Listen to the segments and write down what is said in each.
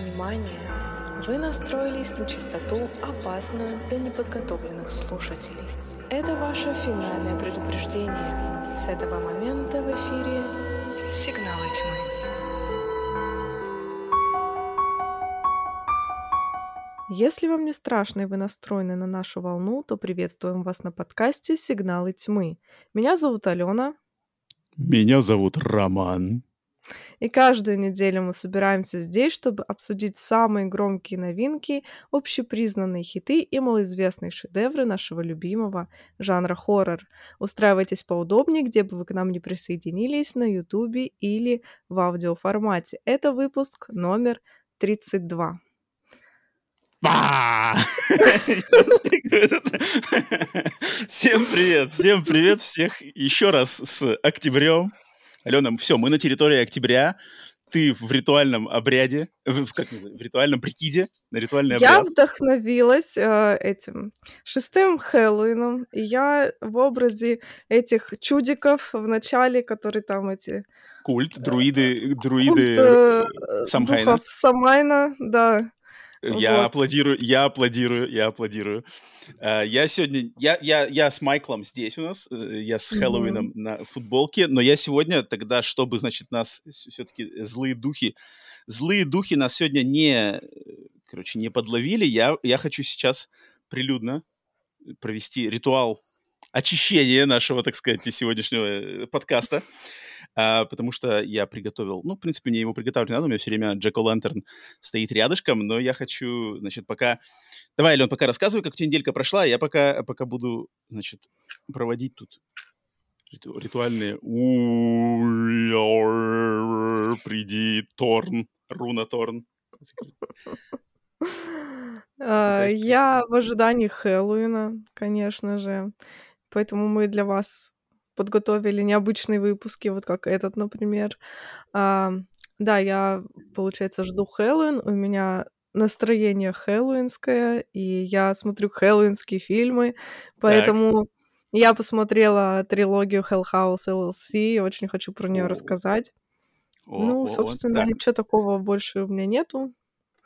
Внимание! Вы настроились на частоту, опасную для неподготовленных слушателей. Это ваше финальное предупреждение. С этого момента в эфире «Сигналы тьмы». Если вам не страшно и вы настроены на нашу волну, то приветствуем вас на подкасте «Сигналы тьмы». Меня зовут Алена. Меня зовут Роман. И каждую неделю мы собираемся здесь, чтобы обсудить самые громкие новинки, общепризнанные хиты и малоизвестные шедевры нашего любимого жанра хоррор. Устраивайтесь поудобнее, где бы вы к нам не присоединились, на ютубе или в аудиоформате. Это выпуск номер 32. Всем привет, всем привет всех еще раз с октябрем. Алена, все, мы на территории октября. Ты в ритуальном обряде, в, как в ритуальном прикиде, на ритуальный обряд. Я вдохновилась э, этим шестым Хэллоуином, и я в образе этих чудиков в начале, которые там эти... Культ, друиды, друиды Культ, э, Самхайна. Самайна, да. Я Вот. аплодирую, я аплодирую, я аплодирую. Э, Я сегодня, я, я, я с Майклом здесь у нас, э, я с. Хэллоуином на футболке, но я сегодня тогда, чтобы, значит, нас все-таки злые духи, злые духи нас сегодня не, э, короче, не подловили, я, я хочу сейчас прилюдно провести ритуал очищения нашего, так сказать, сегодняшнего э, подкаста. А, потому что я приготовил, ну, в принципе, мне его приготовить не надо, у меня все время Джек Лантерн стоит рядышком, но я хочу, значит, пока... Давай, Ален, пока рассказывай, как у тебя неделька прошла, я пока, пока буду, значит, проводить тут риту- ритуальные... «У-я-р, Приди, Торн, Руна Торн. А. Я в ожидании Хэллоуина, конечно же. Поэтому мы для вас подготовили необычные выпуски, вот как этот, например. А, Да, я, получается, жду Хэллоуин. У меня настроение хэллоуинское, и я смотрю хэллоуинские фильмы, поэтому я посмотрела трилогию Hell House LLC, очень хочу про нее О. рассказать. О, Ну, о, о, собственно, так. ничего такого больше у меня нету.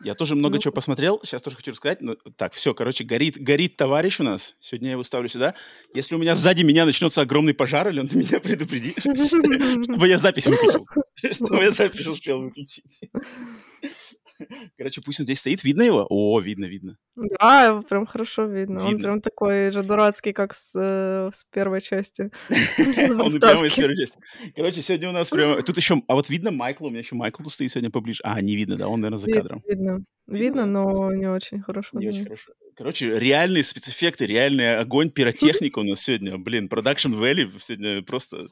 Я тоже много Ну. чего посмотрел, сейчас тоже хочу рассказать. но- так, все, короче, горит, горит товарищ у нас. Сегодня я его ставлю сюда. Если у меня сзади меня начнется огромный пожар, или он меня предупреди, чтобы я запись выключил. Чтобы я запись успел выключить. Короче, пусть он здесь стоит. Видно его? О, видно, видно. Да, его прям хорошо видно. Он Видно. прям такой же дурацкий, как с, э, с первой части. Он прямо из первой части. Короче, сегодня у нас прямо... Тут еще... А вот видно Майкла? У меня еще Майкл тут стоит сегодня поближе. А, не видно, да? Он, наверное, за кадром. Видно. Видно, но не очень хорошо. Не очень хорошо. Короче, реальные спецэффекты, реальный огонь, пиротехника у нас сегодня. Блин, продакшн Valley сегодня просто...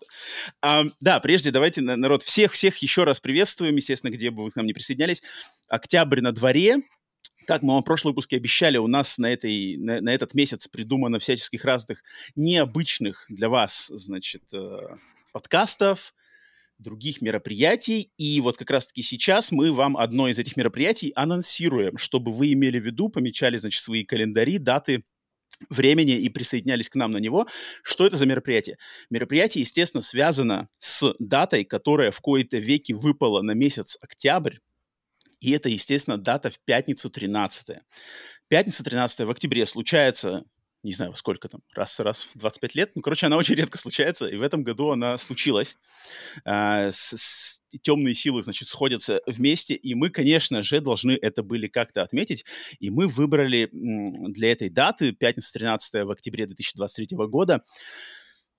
А, да, прежде давайте, на- народ, всех-всех еще раз приветствуем, естественно, где бы вы к нам не присоединялись. Октябрь на дворе. Как мы вам в прошлом выпуске обещали, у нас на, этой, на, на этот месяц придумано всяческих разных необычных для вас, значит, э, подкастов, других мероприятий. И вот как раз-таки сейчас мы вам одно из этих мероприятий анонсируем, чтобы вы имели в виду, помечали, значит, свои календари, даты, времени и присоединялись к нам на него. Что это за мероприятие? Мероприятие, естественно, связано с датой, которая в кои-то веки выпала на месяц октябрь. И это, естественно, дата в пятницу 13 Пятница 13 в октябре случается, не знаю, во сколько там, раз, раз в 25 лет. Ну, короче, она очень редко случается, и в этом году она случилась. А, с- с- темные силы, значит, сходятся вместе, и мы, конечно же, должны это были как-то отметить, и мы выбрали для этой даты, пятница 13 в октябре 2023 года,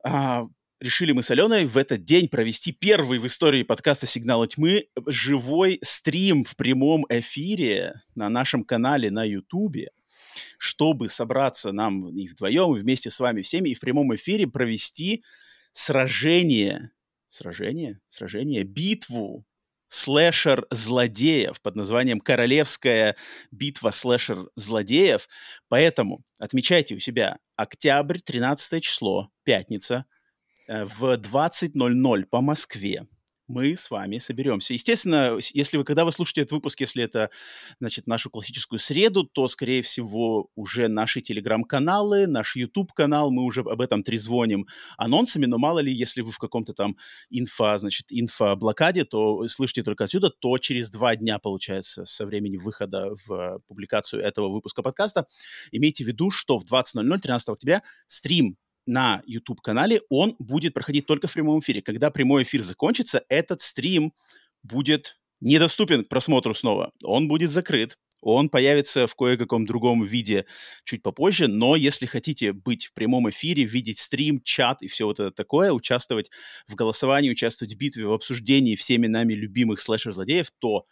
а, решили мы с Аленой в этот день провести первый в истории подкаста «Сигналы тьмы» живой стрим в прямом эфире на нашем канале на Ютубе, чтобы собраться нам и вдвоем, и вместе с вами всеми, и в прямом эфире провести сражение, сражение, сражение, битву слэшер-злодеев под названием «Королевская битва слэшер-злодеев». Поэтому отмечайте у себя октябрь, 13 число, пятница, э, в 20.00 по Москве. Мы с вами соберемся. Естественно, если вы, когда вы слушаете этот выпуск, если это, значит, нашу классическую среду, то, скорее всего, уже наши телеграм-каналы, наш YouTube-канал, мы уже об этом трезвоним анонсами, но мало ли, если вы в каком-то там инфо, значит, инфоблокаде, то слышите только отсюда, то через два дня, получается, со времени выхода в публикацию этого выпуска подкаста, имейте в виду, что в 20.00 13 октября стрим на YouTube-канале, он будет проходить только в прямом эфире. Когда прямой эфир закончится, этот стрим будет недоступен к просмотру снова. Он будет закрыт. Он появится в кое-каком другом виде чуть попозже, но если хотите быть в прямом эфире, видеть стрим, чат и все вот это такое, участвовать в голосовании, участвовать в битве, в обсуждении всеми нами любимых слэшер-злодеев, то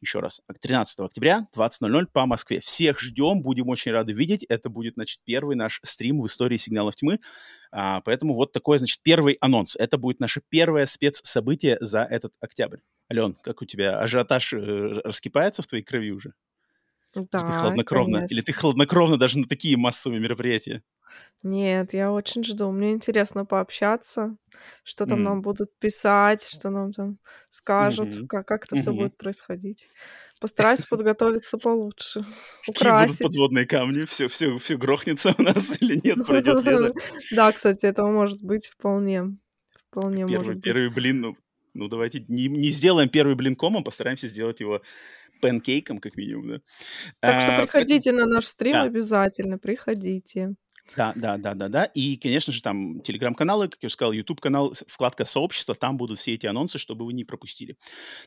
еще раз, 13 октября, 20.00 по Москве. Всех ждем, будем очень рады видеть. Это будет, значит, первый наш стрим в истории сигналов тьмы. А, поэтому вот такой, значит, первый анонс. Это будет наше первое спецсобытие за этот октябрь. Ален, как у тебя ажиотаж э, раскипается в твоей крови уже? Да, Или ты хладнокровно, конечно. или ты хладнокровно даже на такие массовые мероприятия? Нет, я очень жду. Мне интересно пообщаться, что там М. нам будут писать, что нам там скажут, Мгм. как, как это все Мгм. будет происходить. Постараюсь подготовиться получше, Какие будут украсить. подводные камни? Все, все, все грохнется у нас или нет? Пройдет лето? Да, кстати, этого может быть вполне. Вполне может быть. первый блин, ну, ну давайте не, не сделаем первый блин комом, постараемся сделать его панкейком, как минимум, да. Так что А, приходите на наш стрим да. обязательно, приходите. Да, да, да, да, да. И, конечно же, там телеграм-каналы, как я уже сказал, YouTube-канал, вкладка сообщества, там будут все эти анонсы, чтобы вы не пропустили.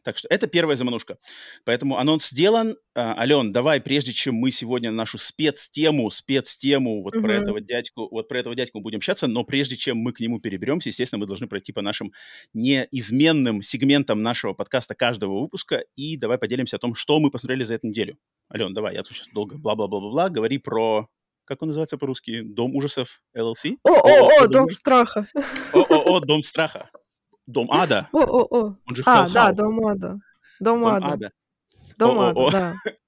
Так что это первая заманушка. Поэтому анонс сделан. А, Ален, давай, прежде чем мы сегодня нашу спецтему, спецтему вот про Мгм. этого дядьку, вот про этого дядьку будем общаться, но прежде чем мы к нему переберемся, естественно, мы должны пройти по нашим неизменным сегментам нашего подкаста каждого выпуска и давай поделимся о том, что мы посмотрели за эту неделю. Ален, давай, я тут сейчас долго бла-бла-бла-бла-бла, говори про как он называется по-русски? Дом ужасов LLC? О, о, о, Дом страха. О, о, о, Дом страха. Дом ада. О, о, о. Он же А, да, дом ада. Дом ада. Дом ада, да. Дом ада.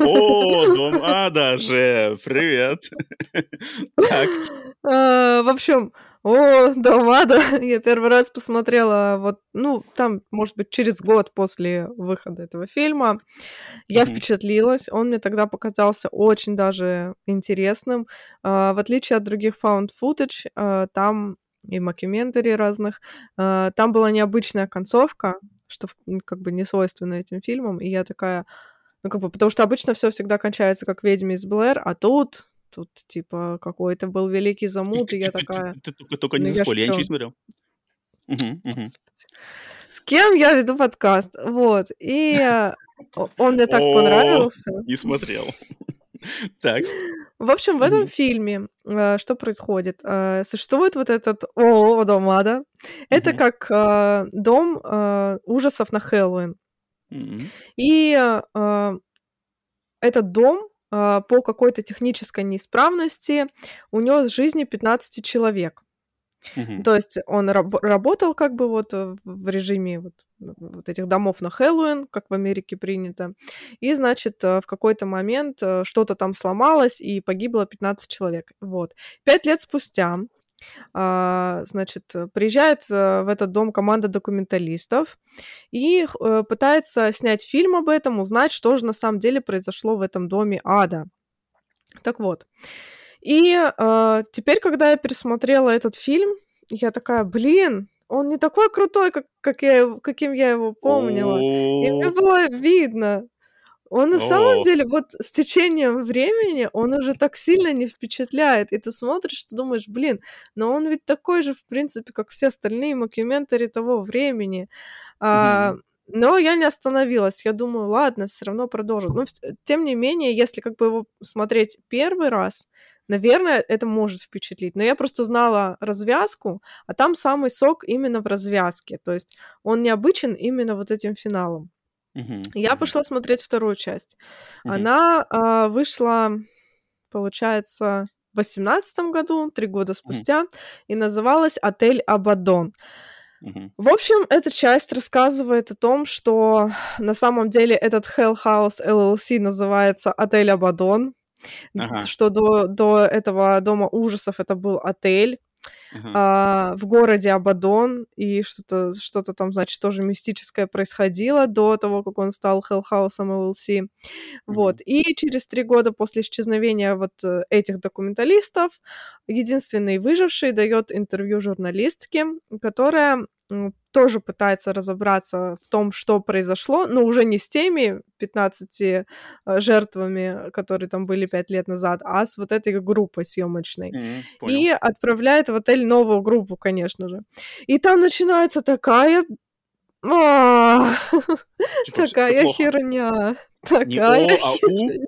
О, дом ада же. Привет. Так. А, В общем, о, дом ада. Я первый раз посмотрела вот, ну, там, может быть, через год после выхода этого фильма. Я впечатлилась. Он мне тогда показался очень даже интересным. А, В отличие от других found footage, а, там и мокюментари разных, а, там была необычная концовка, что как бы не свойственно этим фильмам. И я такая, ну, как бы, потому что обычно все всегда кончается как «Ведьми из Блэр», а тут, тут, типа, какой-то был великий замут, и я такая... Ты только, только не Ну, я ничего не смотрел. С кем я веду подкаст? Вот. И э, он мне так понравился. Не смотрел. Так. В общем, в этом фильме э, что происходит? Э, Существует вот этот ООО Дом Ада. Это как э, дом ужасов на Хэллоуин. И этот дом по какой-то технической неисправности унес жизни 15 человек. Мгм. То есть он раб- работал как бы вот э, в режиме вот, вот этих домов на Хэллоуин, как в Америке принято. И, значит, э, в какой-то момент э, что-то там сломалось, и погибло 15 человек. Вот. Пять лет спустя, а, значит, э, приезжает э, в этот дом команда документалистов и э, пытается снять фильм об этом, узнать, что же на самом деле произошло в этом доме ада. Так вот. И э, теперь, когда я пересмотрела этот фильм, я такая, блин, он не такой крутой, как, как я, каким я его помнила. И мне было видно. Он на самом О. деле, вот с течением времени, он уже так сильно не впечатляет. И ты смотришь, ты думаешь, блин, но он ведь такой же, в принципе, как все остальные мокюментари того времени. А, но я не остановилась. Я думаю, ладно, все равно продолжу. Но тем не менее, если как бы его смотреть первый раз, наверное, это может впечатлить. Но я просто знала развязку, а там самый сок именно в развязке. То есть он необычен именно вот этим финалом. Я пошла смотреть вторую часть. Она а, вышла, получается, в восемнадцатом году, три года спустя, и называлась «Отель Абадон». В общем, эта часть рассказывает о том, что на самом деле этот Hell House LLC называется «Отель Абадон», Ага. что до, до этого дома ужасов это был отель. А, в городе Абадон, и что-то что там, значит, тоже мистическое происходило до того, как он стал Хеллхаусом LLC. Вот. И через три года после исчезновения вот э, этих документалистов единственный выживший дает интервью журналистке, которая тоже пытается разобраться в том, что произошло, но уже не с теми 15 э, жертвами, которые там были 5 лет назад, а с вот этой группой съемочной. Mm-hmm, и отправляет в отель новую группу, конечно же. И там начинается такая Типа, такая херня. Такая а херня.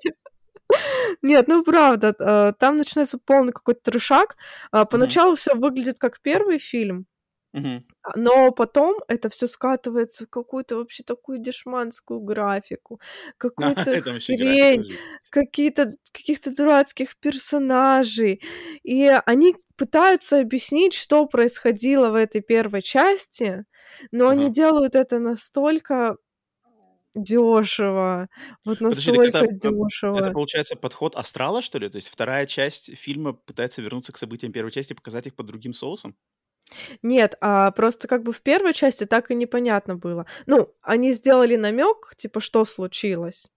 Нет, ну правда, э, там начинается полный какой-то трешак. А, Поначалу все выглядит как первый фильм, А, но потом это все скатывается в какую-то вообще такую дешманскую графику, какую-то хрень, какие-то каких-то дурацких персонажей. И они пытаются объяснить, что происходило в этой первой части, но они делают это настолько дешево, вот Подожди, настолько это, э, это дешево. получается подход астрала, что ли? То есть вторая часть фильма пытается вернуться к событиям первой части и показать их под другим соусом? Нет, а просто как бы в первой части так и непонятно было. Ну, они сделали намек, типа, что случилось.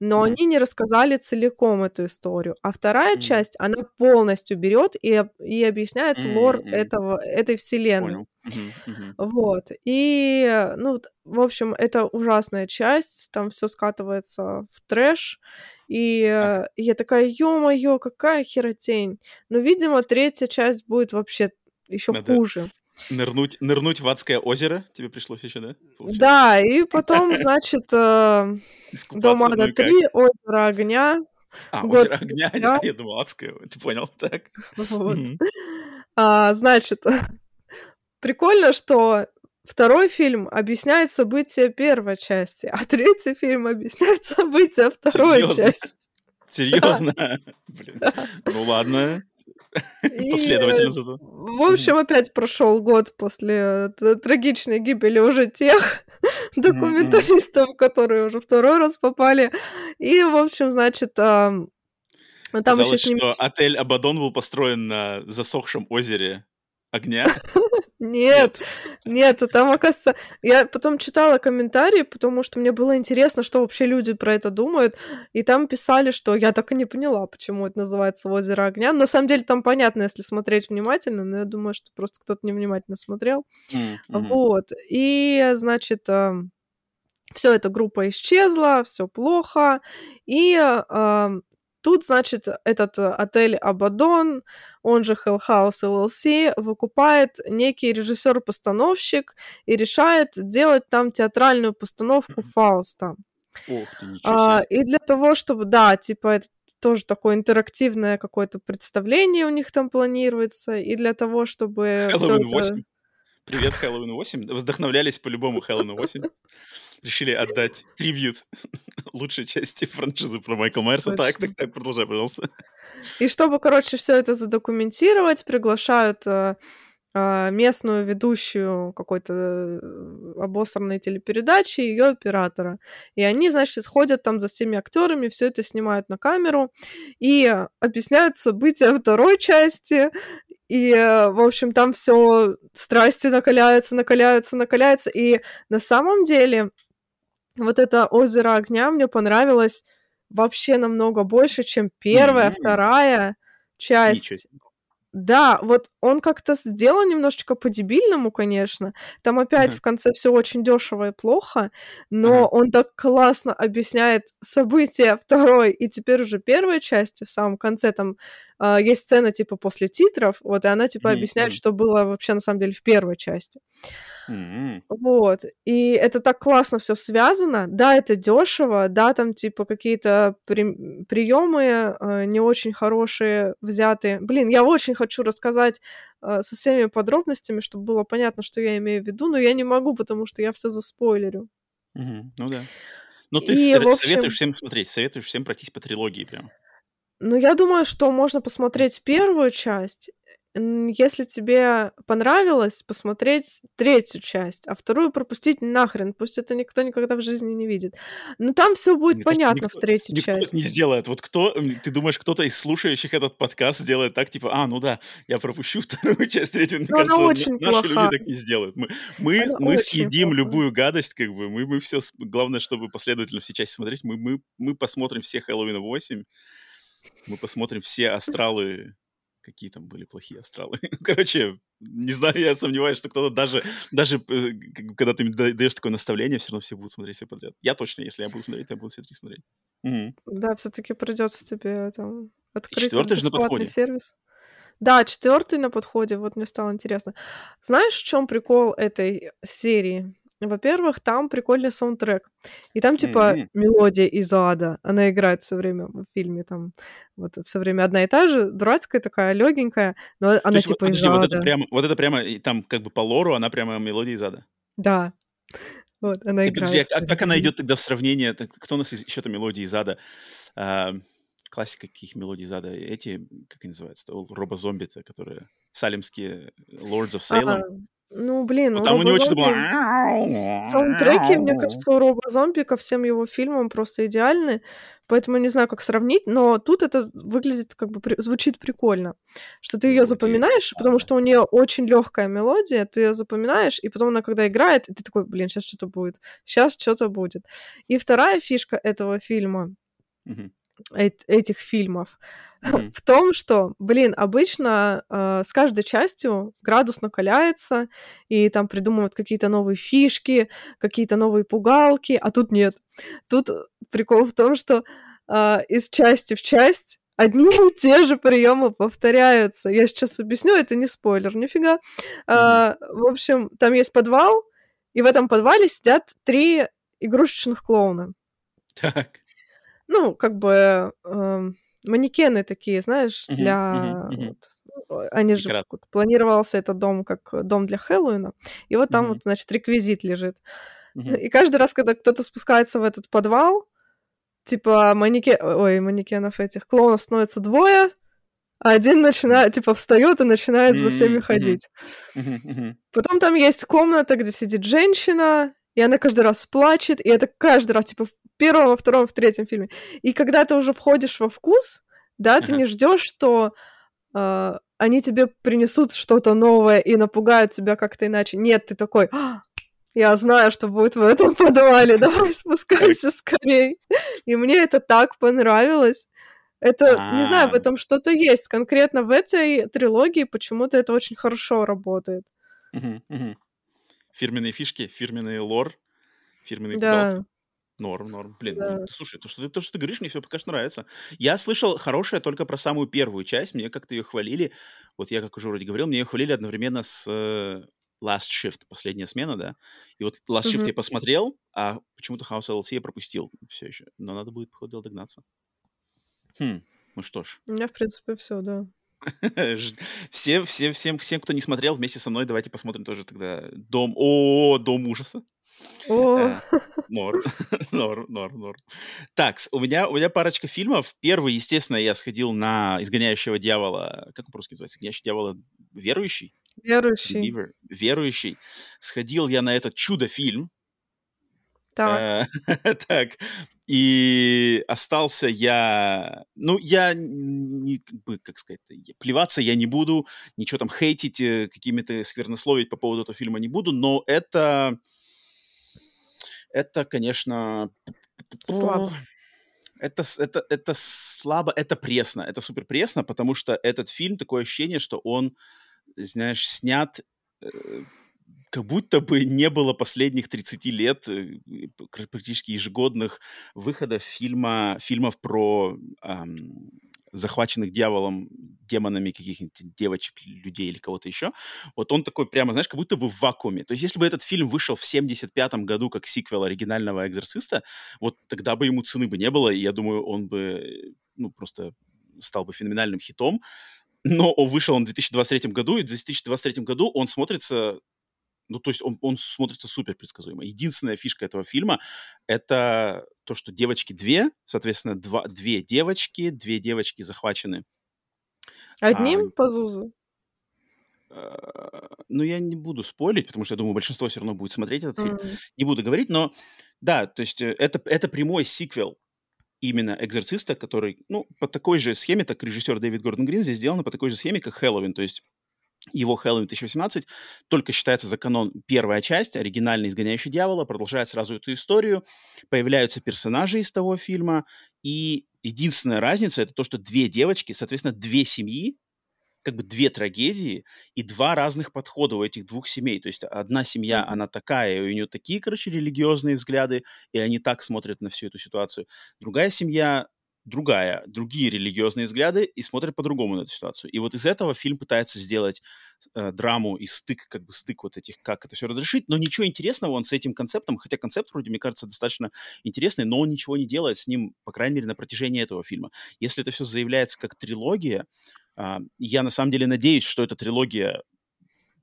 Но мгм, они не рассказали целиком эту историю. А вторая Мгм. часть, она полностью берет и, и объясняет лор М, м. этого, этой вселенной. Мгм, мгм. Вот. И, ну, в общем, это ужасная часть, там все скатывается в трэш. И э, я такая, ё-моё, какая херотень. Но, видимо, третья часть будет вообще еще Надо хуже. нырнуть, нырнуть в адское озеро тебе пришлось еще, да? Получается? Да, и потом, значит, э, Дом Ада и как? 3, Озеро огня, А, год озеро огня, я думал, адское, ты понял, так. Вот. А, значит, прикольно, что второй фильм объясняет события первой части, а третий фильм объясняет события второй Серьезно? части. Серьезно? Блин. Ну ладно. Последовательно э. В общем, опять прошел год после т- трагичной гибели уже тех документалистов, которые уже второй раз попали. И, в общем, значит, ам, там еще что отель Абадон был построен на засохшем озере огня. Нет, нет, а там, оказывается, я потом читала комментарии, потому что мне было интересно, что вообще люди про это думают, и там писали, что я так и не поняла, почему это называется «Озеро огня». На самом деле там понятно, если смотреть внимательно, но я думаю, что просто кто-то невнимательно смотрел. Мгм. Вот, и, значит, все, эта группа исчезла, все плохо, и ам, тут, значит, этот э, отель Абадон, он же Hell House LLC, выкупает некий режиссер-постановщик и решает делать там театральную постановку Мгм. Фауста. Ничего А, и для того, чтобы, да, типа, это тоже такое интерактивное какое-то представление у них там планируется, и для того, чтобы Хэллоуин это... 8. Привет, Хэллоуин 8. Вдохновлялись по-любому Хэллоуин 8. Решили отдать трибьют лучшей части франшизы про Майкла Майерса. Так, Точно. так, так, продолжай, пожалуйста. И чтобы, короче, все это задокументировать, приглашают э, э, местную ведущую какой-то э, обосранной телепередачи, ее оператора. И они, значит, ходят там за всеми актерами, все это снимают на камеру и объясняют события второй части. И, э, в общем, там все страсти накаляются, накаляются, накаляются. И на самом деле вот это озеро огня мне понравилось вообще намного больше, чем первая, М. вторая Ничего часть. себе. Да, вот он как-то сделан немножечко по-дебильному, конечно. Там опять Ага. в конце все очень дешево и плохо, но Ага. он так классно объясняет события второй и теперь уже первой части в самом конце. Там а, есть сцена типа после титров, вот, и она типа Мгм, объясняет, что было вообще на самом деле в первой части. М. Вот. И это так классно все связано. Да, это дешево, да, там типа какие-то приемы не очень хорошие взяты. Блин, я очень хочу рассказать э, со всеми подробностями, чтобы было понятно, что я имею в виду, но я не могу, потому что я все заспойлерю. Мгм. Ну да. Ну ты И, с- в общем- советуешь всем смотреть, советуешь всем пройтись по трилогии прям. Ну, я думаю, что можно посмотреть первую часть если тебе понравилось, посмотреть третью часть, а вторую пропустить нахрен, пусть это никто никогда в жизни не видит. Но там все будет Мне понятно кажется, никто, в третьей никто части. не сделает. Вот кто, ты думаешь, кто-то из слушающих этот подкаст сделает так, типа, а, ну да, я пропущу вторую часть, третью. Мне Но кажется, она очень наши плоха. люди так не сделают. Мы, мы, мы съедим плохая. любую гадость, как бы, мы, мы все, главное, чтобы последовательно все части смотреть, мы, мы, мы посмотрим все Хэллоуина 8, мы посмотрим все астралы какие там были плохие астралы. Короче, не знаю, я сомневаюсь, что кто-то даже, даже э, когда ты даешь такое наставление, все равно все будут смотреть все подряд. Я точно, если я буду смотреть, я буду все три смотреть. Угу. Да, все-таки придется тебе там открыть четвертый же на подходе. сервис. Да, четвертый на подходе, вот мне стало интересно. Знаешь, в чем прикол этой серии? Во-первых, там прикольный саундтрек. И там, типа, mm-hmm. мелодия из ада. Она играет все время в фильме. Там вот все время одна и та же, дурацкая такая, легенькая, но То она, типа, подожди, из ада. Вот это, прямо, вот это прямо, там, как бы по лору, она прямо мелодия из ада. Да. Вот, она играет. Подожди, а как она идет тогда в сравнение? Кто у нас еще то мелодии из ада? А, классика каких мелодий из ада? Эти, как они называются? Робо-зомби-то, которые салимские Lords of Salem. А, ну, блин, ну, там у него что-то было... Саундтреки, мне кажется, у Роба Зомби ко всем его фильмам просто идеальны, поэтому не знаю, как сравнить, но тут это выглядит как бы при... звучит прикольно, что ты ее запоминаешь, потому что у нее очень легкая мелодия, ты ее запоминаешь, и потом она когда играет, и ты такой, блин, сейчас что-то будет, сейчас что-то будет. И вторая фишка этого фильма, mm-hmm. э- этих фильмов, mm-hmm. в том, что, блин, обычно э, с каждой частью градус накаляется, и там придумывают какие-то новые фишки, какие-то новые пугалки, а тут нет. Тут прикол в том, что э, из части в часть одни и те же приемы повторяются. Я сейчас объясню, это не спойлер, нифига. Mm-hmm. Э, в общем, там есть подвал, и в этом подвале сидят три игрушечных клоуна. Так. Ну, как бы... Э, манекены такие, знаешь, uh-huh, для... Uh-huh, uh-huh. Они же планировался этот дом как дом для Хэллоуина, и вот там вот, значит, реквизит лежит. И каждый раз, когда кто-то спускается в этот подвал, типа манекен... Ой, манекенов этих клоунов становится двое, а один начинает, типа, встает и начинает за всеми ходить. Потом там есть комната, где сидит женщина, и она каждый раз плачет, и это каждый раз, типа, первом, во втором, в третьем фильме. И когда ты уже входишь во вкус, да, ты не ждешь, что э, они тебе принесут что-то новое и напугают тебя как-то иначе. Нет, ты такой, а, я знаю, что будет в этом подвале, давай спускайся скорей. И мне это так понравилось. Это, не знаю, в этом что-то есть. Конкретно в этой трилогии почему-то это очень хорошо работает фирменные фишки, фирменный лор, фирменные да. Норм, норм. Блин, да. ну, слушай, то что, ты, то, что ты говоришь, мне все пока что нравится. Я слышал хорошее только про самую первую часть. Мне как-то ее хвалили. Вот я, как уже вроде говорил, мне ее хвалили одновременно с э, Last Shift, последняя смена, да. И вот Last Shift mm-hmm. я посмотрел, а почему-то House LLC я пропустил все еще. Но надо будет, походу, догнаться. Хм, ну что ж. У меня, в принципе, все, да. Все, все, всем, всем, кто не смотрел, вместе со мной давайте посмотрим тоже тогда Дом, о, Дом ужаса. Э, норм, норм, норм, норм. Так, у меня, у меня парочка фильмов. Первый, естественно, я сходил на «Изгоняющего дьявола». Как он по-русски называется? «Изгоняющий дьявола» верующий? Верующий. Believer. Верующий. Сходил я на этот чудо-фильм. Так. Э, так, и остался я... Ну, я, не, как сказать, плеваться я не буду, ничего там хейтить, э, какими-то сквернословить по поводу этого фильма не буду, но это... Это, конечно... Слабо. Это, это, это слабо, это пресно, это супер пресно, потому что этот фильм, такое ощущение, что он, знаешь, снят э, как будто бы не было последних 30 лет э, практически ежегодных выходов фильма, фильмов про эм, захваченных дьяволом, демонами каких-нибудь девочек, людей или кого-то еще. Вот он такой прямо, знаешь, как будто бы в вакууме. То есть если бы этот фильм вышел в 75-м году как сиквел оригинального «Экзорциста», вот тогда бы ему цены бы не было, и я думаю, он бы, ну, просто стал бы феноменальным хитом. Но вышел он в 2023 году, и в 2023 году он смотрится ну, то есть он, он смотрится супер предсказуемо. Единственная фишка этого фильма — это то, что девочки две, соответственно, два, две девочки, две девочки захвачены. Одним а, Пазузы? ну, я не буду спойлить, потому что я думаю, большинство все равно будет смотреть этот фильм. М. Не буду говорить, но да, то есть э, это, это прямой сиквел именно «Экзорциста», который, ну, по такой же схеме, так режиссер Дэвид Гордон Грин здесь сделано по такой же схеме, как «Хэллоуин». То есть его «Хэллоуин 2018» только считается за канон первая часть, оригинальный «Изгоняющий дьявола», продолжает сразу эту историю, появляются персонажи из того фильма, и единственная разница — это то, что две девочки, соответственно, две семьи, как бы две трагедии и два разных подхода у этих двух семей. То есть одна семья, она такая, у нее такие, короче, религиозные взгляды, и они так смотрят на всю эту ситуацию. Другая семья другая, другие религиозные взгляды и смотрят по-другому на эту ситуацию. И вот из этого фильм пытается сделать э, драму и стык, как бы стык вот этих, как это все разрешить, но ничего интересного он с этим концептом, хотя концепт вроде, мне кажется, достаточно интересный, но он ничего не делает с ним, по крайней мере, на протяжении этого фильма. Если это все заявляется как трилогия, а, я на самом деле надеюсь, что эта трилогия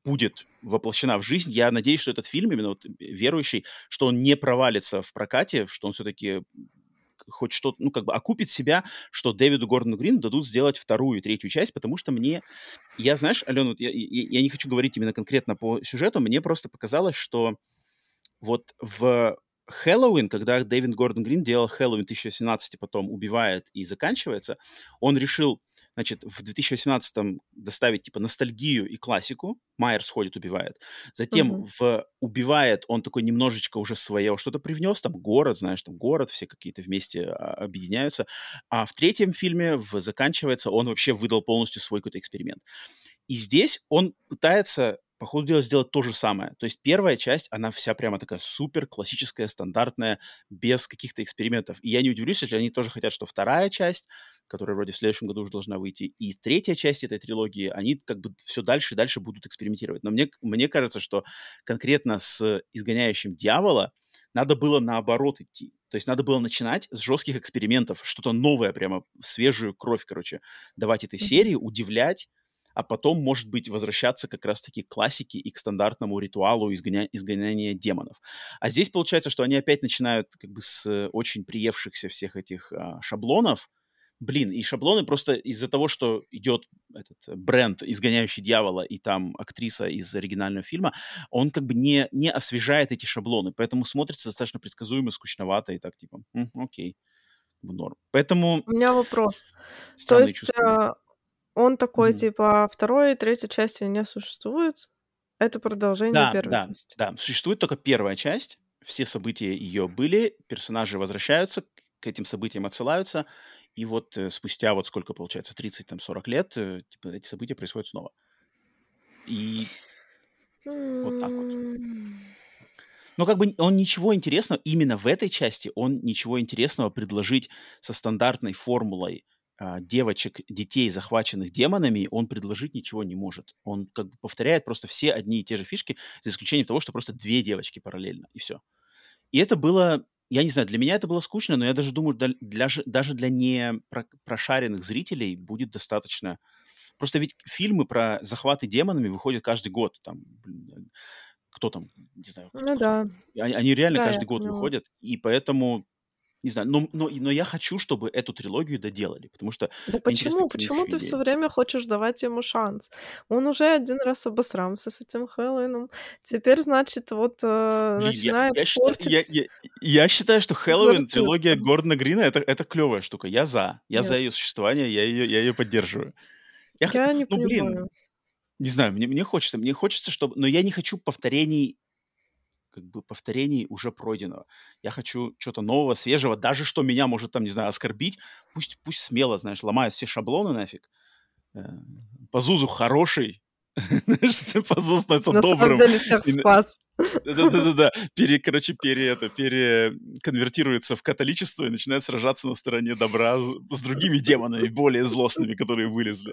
будет воплощена в жизнь. Я надеюсь, что этот фильм, именно вот верующий, что он не провалится в прокате, что он все-таки хоть что-то, ну, как бы окупит себя, что Дэвиду Гордону Грину дадут сделать вторую и третью часть, потому что мне, я, знаешь, Алена, вот я, я, я не хочу говорить именно конкретно по сюжету, мне просто показалось, что вот в Хэллоуин, когда Дэвид Гордон Грин делал Хэллоуин 2017, потом убивает и заканчивается, он решил, значит, в 2018 доставить, типа, ностальгию и классику. Майерс ходит, убивает. Затем Мгм. в «Убивает» он такой немножечко уже свое что-то привнес, там город, знаешь, там город, все какие-то вместе а, объединяются. А в третьем фильме, в «Заканчивается», он вообще выдал полностью свой какой-то эксперимент. И здесь он пытается по ходу дела сделать то же самое. То есть первая часть, она вся прямо такая супер классическая, стандартная, без каких-то экспериментов. И я не удивлюсь, если они тоже хотят, что вторая часть, которая вроде в следующем году уже должна выйти, и третья часть этой трилогии, они как бы все дальше и дальше будут экспериментировать. Но мне, мне кажется, что конкретно с «Изгоняющим дьявола» надо было наоборот идти. То есть надо было начинать с жестких экспериментов, что-то новое, прямо свежую кровь, короче, давать этой серии, удивлять, а потом, может быть, возвращаться как раз-таки к классике и к стандартному ритуалу изгоня... изгоняния демонов. А здесь получается, что они опять начинают как бы с э, очень приевшихся всех этих а, шаблонов. Блин, и шаблоны просто из-за того, что идет этот э, бренд «Изгоняющий дьявола» и там актриса из оригинального фильма, он как бы не, не освежает эти шаблоны, поэтому смотрится достаточно предсказуемо, скучновато и так типа, «М, окей, норм. Поэтому У меня вопрос. То есть чувства. Он такой, Мгм. типа, второй и третьей части не существует? Это продолжение Да, первой да, части. да. Существует только первая часть. Все события ее были, персонажи возвращаются, к- этим событиям отсылаются, и вот э, спустя вот сколько получается, 30 там 40 лет, э, типа, эти события происходят снова. И вот так вот. Но как бы он ничего интересного, именно в этой части он ничего интересного предложить со стандартной формулой девочек, детей, захваченных демонами, он предложить ничего не может. Он как бы повторяет просто все одни и те же фишки, за исключением того, что просто две девочки параллельно, и все. И это было, я не знаю, для меня это было скучно, но я даже думаю, для, для же- даже для не про- прошаренных зрителей будет достаточно. Просто ведь фильмы про захваты демонами выходят каждый год. Там, блин, кто там, не знаю, Ну кто да. Они, они реально да, каждый год поняла. выходят, и поэтому, не знаю, но, но, но я хочу, чтобы эту трилогию доделали, потому что Да почему? Почему ты все идеи. время хочешь давать ему шанс? Он уже один раз обосрался с этим Хэллоуином. Теперь, значит, вот э, Блин, я, начинает я, считаю, я, портить я, я считаю, что Хэллоуин, трилогия. Гордона Грина, это, это клевая штука. Я за. Я за Нет, ее существование, я ее, я ее поддерживаю. Я, я не ну, блин, понимаю. не знаю, мне, мне хочется, мне хочется, чтобы... Но я не хочу повторений как бы повторений уже пройденного. Я хочу что-то нового, свежего, даже что меня может там, не знаю, оскорбить. Пусть, пусть смело, знаешь, ломают все шаблоны нафиг. Э, Пазузу хороший, знаешь, Пазуз становится На самом добрым. деле всех спас. Да-да-да, пере, короче, пере, это, переконвертируется в католичество и начинает сражаться на стороне добра с, другими демонами, более злостными, которые вылезли.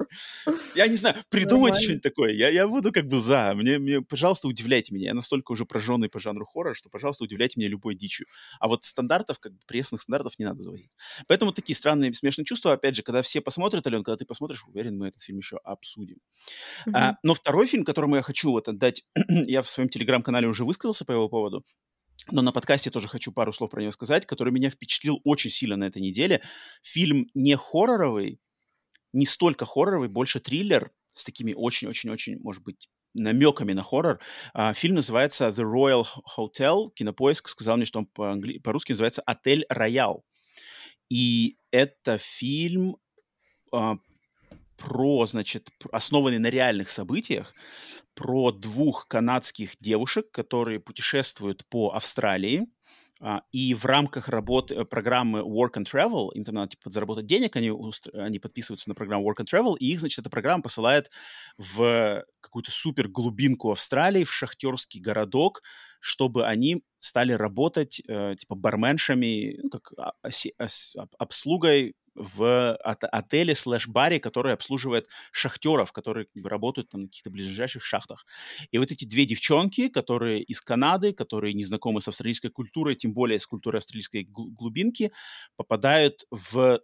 Я не знаю, придумайте что-нибудь такое. Я, я буду как бы за. Мне, мне, пожалуйста, удивляйте меня. Я настолько уже прожженный по жанру хоррор, что, пожалуйста, удивляйте меня любой дичью. А вот стандартов, как бы пресных стандартов не надо заводить. Поэтому такие странные, смешные чувства, опять же, когда все посмотрят, Ален, когда ты посмотришь, уверен, мы этот фильм еще обсудим. А, Мгм. но второй фильм, которому я хочу вот отдать, я в своем телеграм-канале уже высказался по его поводу, но на подкасте тоже хочу пару слов про него сказать, который меня впечатлил очень сильно на этой неделе. Фильм не хорроровый, не столько хорроровый, больше триллер с такими очень-очень-очень, может быть, намеками на хоррор. А, фильм называется The Royal Hotel. Кинопоиск сказал мне, что он по-русски по называется «Отель Роял». И это фильм а, про, значит, основанный на реальных событиях, про двух канадских девушек, которые путешествуют по Австралии, а, и в рамках работы э, программы Work and Travel, им там надо типа, заработать денег, они, они подписываются на программу Work and Travel, и их, значит, эта программа посылает в какую-то супер глубинку Австралии, в шахтерский городок, чтобы они стали работать э, типа барменшами, ну, как а, обслугой в от, отеле слэш-баре, который обслуживает шахтеров, которые как бы, работают там на каких-то ближайших шахтах. И вот эти две девчонки, которые из Канады, которые не знакомы с австралийской культурой, тем более с культурой австралийской глубинки, попадают в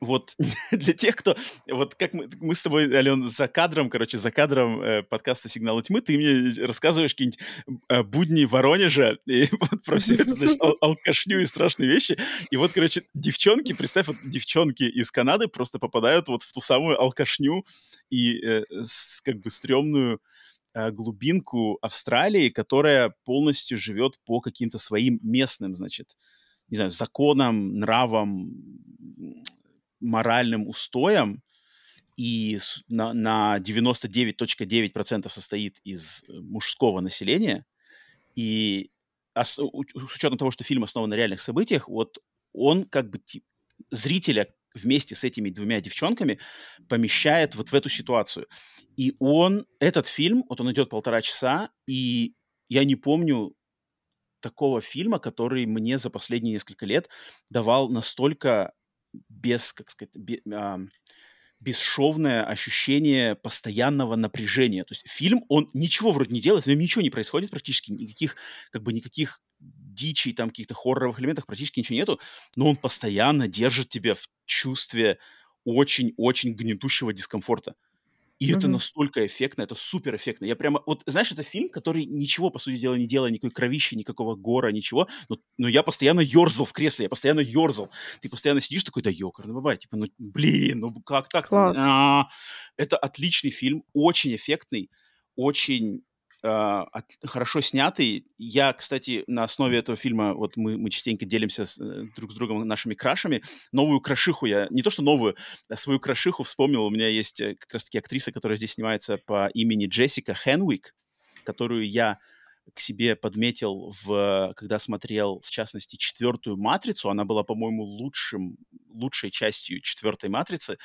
вот для тех, кто... Вот как мы, мы с тобой, Ален, за кадром, короче, за кадром э, подкаста «Сигнал тьмы» ты мне рассказываешь какие-нибудь э, будни Воронежа и вот про все это, значит, ал- алкашню и страшные вещи. И вот, короче, девчонки, представь, вот девчонки из Канады просто попадают вот в ту самую алкашню и э, с, как бы стрёмную э, глубинку Австралии, которая полностью живет по каким-то своим местным, значит, не знаю, законам, нравам, моральным устоям и на, на 99.9% состоит из э, мужского населения. И ос, с учетом того, что фильм основан на реальных событиях, вот он как бы зрителя вместе с этими двумя девчонками помещает вот в эту ситуацию. И он, этот фильм, вот он идет полтора часа, и я не помню такого фильма, который мне за последние несколько лет давал настолько без, как сказать, без, а, бесшовное ощущение постоянного напряжения. То есть фильм, он ничего вроде не делает, в нем ничего не происходит практически, никаких, как бы никаких дичи, там каких-то хорроровых элементов практически ничего нету, но он постоянно держит тебя в чувстве очень-очень гнетущего дискомфорта. И mm-hmm. это настолько эффектно, это супер эффектно. Я прямо, вот знаешь, это фильм, который ничего, по сути дела, не делает, никакой кровищи, никакого гора, ничего, но, но я постоянно ерзал в кресле, я постоянно ерзал. Ты постоянно сидишь такой, да ёкар, ну бывает, типа, ну блин, ну как так? Класс. А-а-а. Это отличный фильм, очень эффектный, очень от, хорошо снятый. Я, кстати, на основе этого фильма, вот мы, мы частенько делимся с, э, друг с другом нашими крашами. Новую крашиху я, не то что новую, а свою крашиху вспомнил. У меня есть э, как раз-таки актриса, которая здесь снимается по имени Джессика Хенвик, которую я к себе подметил, в, когда смотрел, в частности, четвертую «Матрицу». Она была, по-моему, лучшим, лучшей частью четвертой «Матрицы».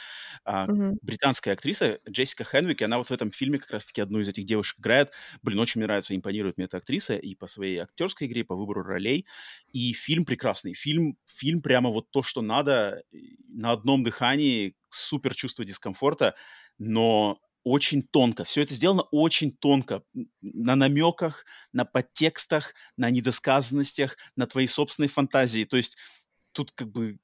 Mm-hmm. Британская актриса Джессика Хенвик, и она вот в этом фильме как раз-таки одну из этих девушек играет. Блин, очень мне нравится, импонирует мне эта актриса и по своей актерской игре, и по выбору ролей. И фильм прекрасный. Фильм, фильм прямо вот то, что надо, на одном дыхании, супер чувство дискомфорта, но очень тонко. Все это сделано очень тонко. На намеках, на подтекстах, на недосказанностях, на твоей собственной фантазии. То есть тут как бы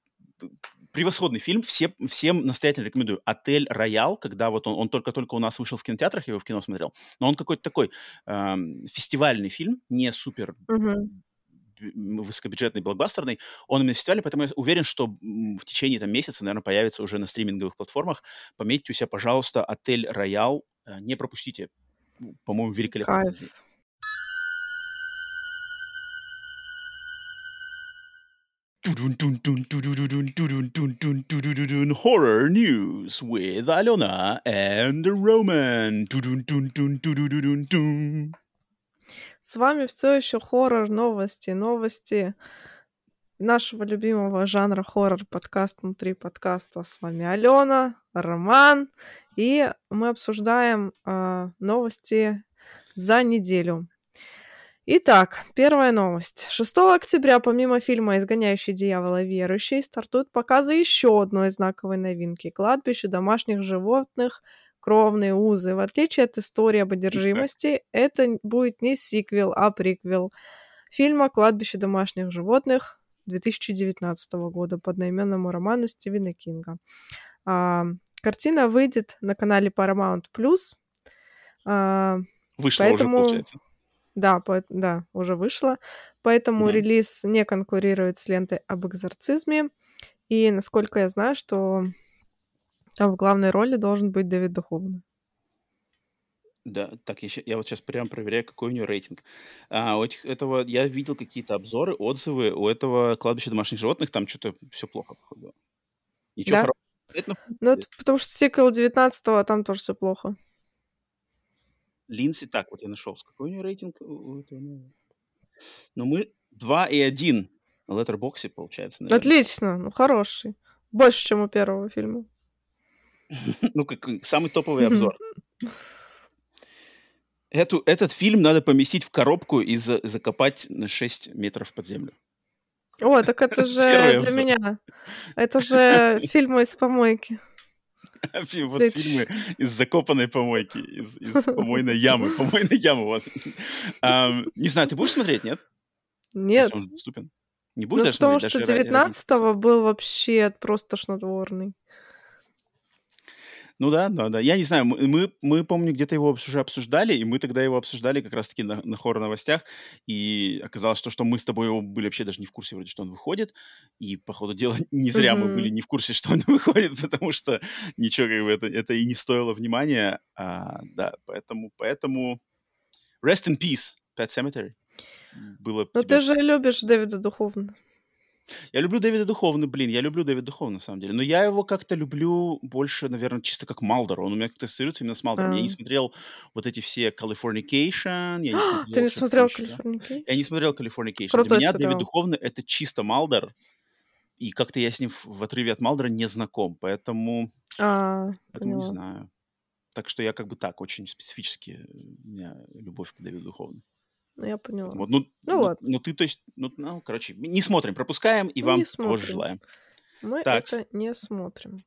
превосходный фильм, все, всем настоятельно рекомендую. «Отель Роял», когда вот он, он только-только у нас вышел в кинотеатрах, я его в кино смотрел, но он какой-то такой э, фестивальный фильм, не супер mm-hmm высокобюджетный, блокбастерный, он именно фестивальный, поэтому я уверен, что в течение там, месяца, наверное, появится уже на стриминговых платформах. Пометьте у себя, пожалуйста, «Отель Роял». Э, не пропустите. По-моему, великолепно. Кайф. Horror news with Alona and Roman. С вами все еще хоррор новости, новости нашего любимого жанра хоррор подкаст внутри подкаста. С вами Алена, Роман, и мы обсуждаем э, новости за неделю. Итак, первая новость. 6 октября, помимо фильма «Изгоняющий дьявола верующий», стартуют показы еще одной знаковой новинки – «Кладбище домашних животных кровные узы. В отличие от истории об одержимости, это будет не сиквел, а приквел фильма «Кладбище домашних животных» 2019 года по одноименному роману Стивена Кинга. А, картина выйдет на канале Paramount+. А, вышла поэтому... уже, получается. Да, по... да, уже вышла. Поэтому mm-hmm. релиз не конкурирует с лентой об экзорцизме. И насколько я знаю, что а в главной роли должен быть Дэвид Духовный. Да, так, я, я вот сейчас прям проверяю, какой у нее рейтинг. А, у этих, этого, я видел какие-то обзоры, отзывы. У этого кладбища домашних животных там что-то все плохо, походу. Ничего Да? хорошего. Это, Ну, это потому что сиквел 19-го, а там тоже все плохо. Линдси, так, вот я нашел. Какой у нее рейтинг? ну? Ну, мы 2 и 1 на Letterboxd, получается, наверное. Отлично, ну хороший. Больше, чем у первого фильма. Ну, как самый топовый обзор. Эту, этот фильм надо поместить в коробку и за- закопать на 6 метров под землю. О, так это Первый же для обзор. меня. Это же фильмы из помойки. Вот Ты фильмы из закопанной помойки, из, из помойной ямы. Помойной ямы, вот. Ам, Не знаю, ты будешь смотреть, нет? Нет. Если он доступен. Не будешь Ну, даже потому смотреть? что даже ради- ради 19-го был вообще просто тошнотворный. Ну да, да, да. Я не знаю, мы, мы, мы, помню, где-то его уже обсуждали, и мы тогда его обсуждали как раз-таки на, на хоррор-новостях, и оказалось, что, что мы с тобой его были вообще даже не в курсе вроде, что он выходит, и, по ходу дела, не зря мы Мгм. были не в курсе, что он выходит, потому что ничего как бы это, это и не стоило внимания, а, да, поэтому, поэтому rest in peace, Pet Cemetery. Было Но тебе- ты же любишь Дэвида Духовна. Я люблю Дэвида Духовна, блин, я люблю Дэвида Духовна, на самом деле. Но я его как-то люблю больше, наверное, чисто как Малдора. Он у меня как-то ассоциируется именно с Малдором. Я не А. смотрел вот эти все Californication, я не смотрел... Ты не смотрел. Калифорникей? Я не смотрел Californication. Крутой Для меня сериал. Дэвид Духовный — это чисто Малдор. И как-то я с ним в, отрыве от Малдора не знаком. Поэтому, А, поэтому не знаю. Так что я как бы так, очень специфически э, у меня любовь к Дэвиду Духовну. Ну, я поняла. Вот, ну, Ну ну, ладно. ну, ты, то есть, ну, ну, короче, не смотрим, пропускаем, и Ну, вам тоже желаем. Мы Такс. это не смотрим.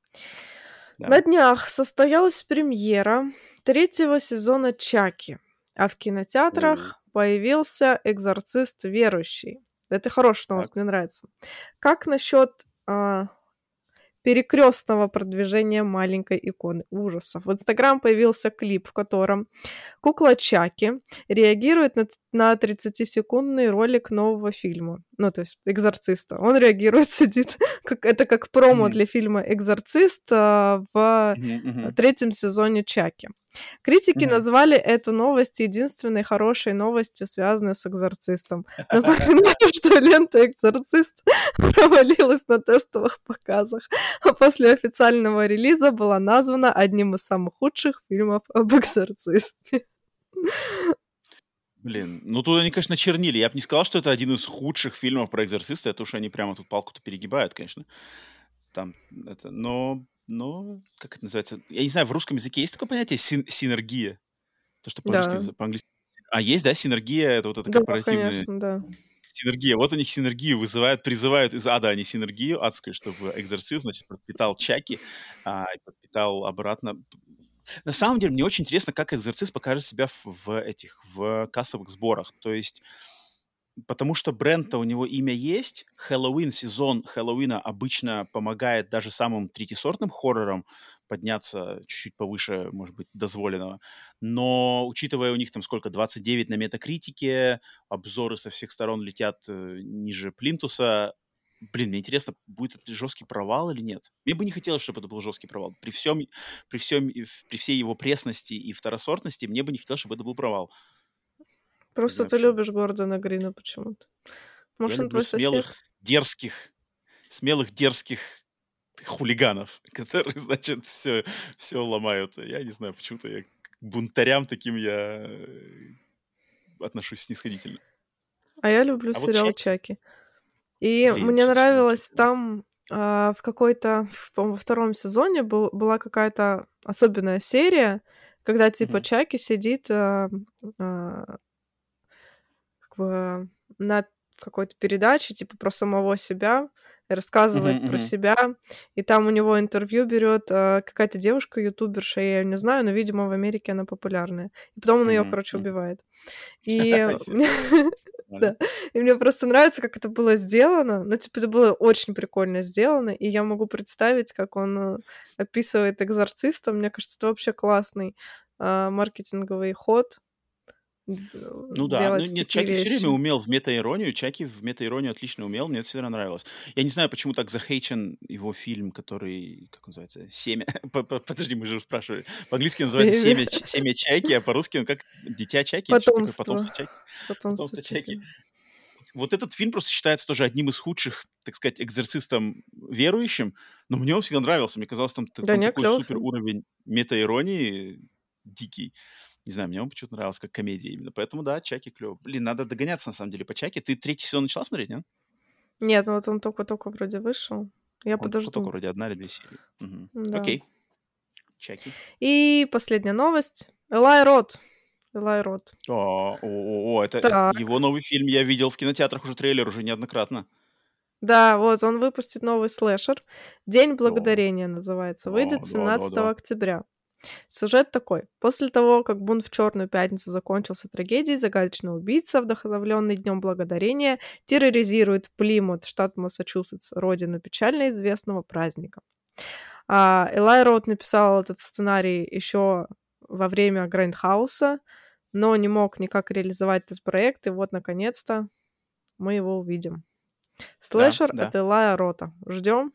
Да. На днях состоялась премьера третьего сезона Чаки, а в кинотеатрах появился экзорцист верующий. Это хорошая новость, мне нравится. Как насчет а, перекрестного продвижения маленькой иконы ужасов? В Инстаграм появился клип, в котором кукла Чаки реагирует на, на 30-секундный ролик нового фильма. Ну, то есть экзорциста. Он реагирует, сидит. Как, это как промо Мгм. для фильма «Экзорцист» а, в мгм. третьем сезоне Чаки. Критики Мгм. назвали эту новость единственной хорошей новостью, связанной с экзорцистом. Напоминаю, что лента «Экзорцист» провалилась на тестовых показах, а после официального релиза была названа одним из самых худших фильмов об экзорцисте. Блин, ну тут они, конечно, чернили. Я бы не сказал, что это один из худших фильмов про экзорциста. Это уж они прямо тут палку-то перегибают, конечно. Там это, но, но, как это называется? Я не знаю, в русском языке есть такое понятие син- синергия? То, что по-английски, Да. по-английски. А есть, да, синергия? Это вот это Да, корпоративная конечно, да. синергия. Вот у них синергию вызывают, призывают из ада они синергию адскую, чтобы экзорцист, значит, подпитал Чаки, а, подпитал обратно. На самом деле, мне очень интересно, как экзорцист покажет себя в, в этих, в кассовых сборах. То есть, потому что бренд-то у него имя есть, Хэллоуин, сезон Хэллоуина обычно помогает даже самым третьесортным хоррорам подняться чуть-чуть повыше, может быть, дозволенного. Но учитывая у них там сколько, 29 на метакритике, обзоры со всех сторон летят э, ниже плинтуса, Блин, мне интересно, будет это жесткий провал или нет? Мне бы не хотелось, чтобы это был жесткий провал. При всем, при всем, в- при всей его пресности и второсортности, мне бы не хотелось, чтобы это был провал. Просто ты почему. любишь Гордона Грина почему-то. Может, Я он твой сосед? смелых, дерзких, смелых, дерзких хулиганов, которые, значит, все, все ломают. Я не знаю, почему-то я к бунтарям таким я э, отношусь снисходительно. А я люблю А вот сериал Чаки- Чаки. И Блин, мне нравилось там а, в какой-то, по-моему, во втором сезоне был, была какая-то особенная серия, когда типа Мгм. Чаки сидит а, а, бы на какой-то передаче типа про самого себя рассказывает Мгм, про себя, и там у него интервью берет а, какая-то девушка, ютуберша, я её не знаю, но, видимо, в Америке она популярная. И потом он ее, Мгм, короче, убивает. И да. И мне просто нравится, как это было сделано. Ну, типа, это было очень прикольно сделано, и я могу представить, как он э, описывает экзорциста. Мне кажется, это вообще классный а, маркетинговый ход. Ну да, ну нет, Чаки все время умел в метаиронию, Чаки в метаиронию отлично умел, мне это всегда нравилось. Я не знаю, почему так захейчен его фильм, который, как называется, «Семя», подожди, мы же спрашивали, по-английски называется «Семя, «Семя Чайки», а по-русски он как «Дитя Чайки»? Потомство. Потомство Чайки. Потомство, Чайки. Вот этот фильм просто считается тоже одним из худших, так сказать, экзорцистом верующим, но мне он всегда нравился, мне казалось, там, да, там такой супер уровень метаиронии дикий. Не знаю, мне он почему-то нравился как комедия именно. Поэтому, да, Чаки клёв. Блин, надо догоняться, на самом деле, по Чаки. Ты третий сезон начала смотреть, нет? Нет, вот он только-только вроде вышел. Я он подожду. Только вроде одна или две серии. Угу. Да. Окей. Чаки. И последняя новость. Элай Рот. Элай Рот. О, о, о, это, это его новый фильм я видел в кинотеатрах уже трейлер уже неоднократно. Да, вот он выпустит новый слэшер. День благодарения называется. Выйдет 17 да, да, да. октября. Сюжет такой. После того, как бунт в Черную пятницу закончился трагедией, загадочный убийца, вдохновленный Днем Благодарения, терроризирует Плимут, штат Массачусетс, родину печально известного праздника. А, Элай Рот написал этот сценарий еще во время Грайндхауса, но не мог никак реализовать этот проект, и вот, наконец-то, мы его увидим. Слэшер да, да. от Элая Рота. Ждем.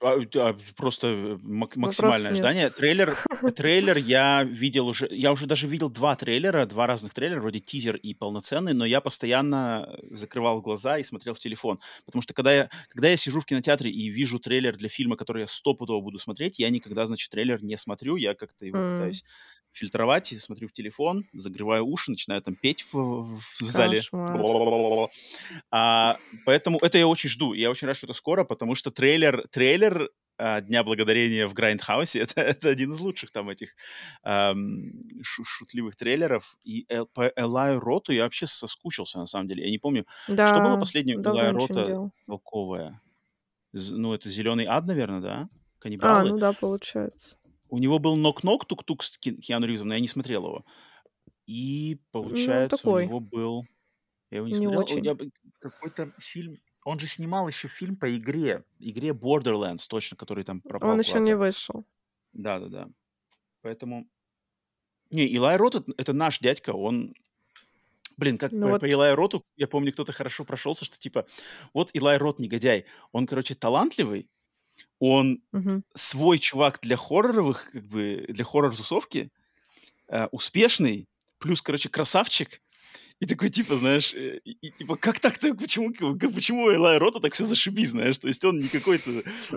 А, а, просто э, мак- максимальное ожидание. Трейлер, трейлер я видел уже, я уже даже видел два трейлера, два разных трейлера, вроде тизер и полноценный, но я постоянно закрывал глаза и смотрел в телефон, потому что когда я, когда я сижу в кинотеатре и вижу трейлер для фильма, который я стопудово буду смотреть, я никогда, значит, трейлер не смотрю, я как-то его мм, пытаюсь фильтровать, смотрю в телефон, закрываю уши, начинаю там петь в, в, в зале. А, поэтому это я очень жду. Я очень рад, что это скоро, потому что трейлер, трейлер а, Дня Благодарения в Грайндхаусе это, это один из лучших там этих эм, шутливых трейлеров. И э, по Элаю Роту я вообще соскучился, на самом деле. Я не помню, да, что было последнее Элая Рота толковое. Ну, это «Зеленый ад», наверное, да? А, Каннибалы. А, ну да, получается. У него был нок-нок тук-тук с Киану Ривзом, но я не смотрел его. И, ну, получается, ну, у него был... Я его не, не смотрел. Очень. Я... Какой-то фильм... Он же снимал еще фильм по игре. Игре Borderlands, точно, который там пропал. Он еще не вышел. Да-да-да. Поэтому... Не, Илай Рот это, это наш дядька, он... Блин, как ну по, вот... по Илай Роту, я помню, кто-то хорошо прошелся, что типа, вот Илай Рот негодяй, он, короче, талантливый, он Мгм. свой чувак для хорроровых, как бы, для хоррор-тусовки, э, успешный, плюс, короче, красавчик. И такой, типа, знаешь, э, и, и, типа, как так-то, почему, почему у Элая Рота так все зашибись, знаешь? То есть он не какой-то,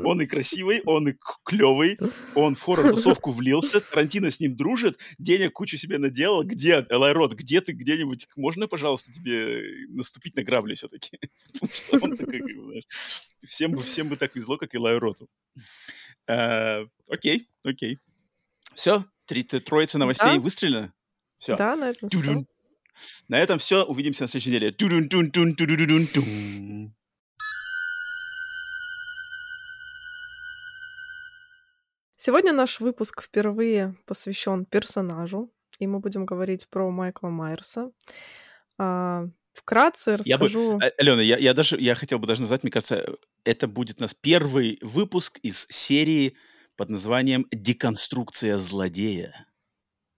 он и красивый, он и клевый, он в хоррор-тусовку влился, Тарантино с ним дружит, денег кучу себе наделал. Где, Элай Рот, где ты где-нибудь, можно, пожалуйста, тебе наступить на грабли все-таки? Потому что он такой, как бы, знаешь, всем бы, всем бы так везло, как Элай Роту. Э, окей, окей. Все, три, троица новостей Да, выстрелена? Все. да, на этом все. На этом все. Увидимся на следующей неделе. Сегодня наш выпуск впервые посвящен персонажу, и мы будем говорить про Майкла Майерса. А, вкратце Я бы, расскажу. А, Алена, я, я даже, я хотел бы даже назвать, мне кажется, это будет у нас первый выпуск из серии под названием «Деконструкция злодея».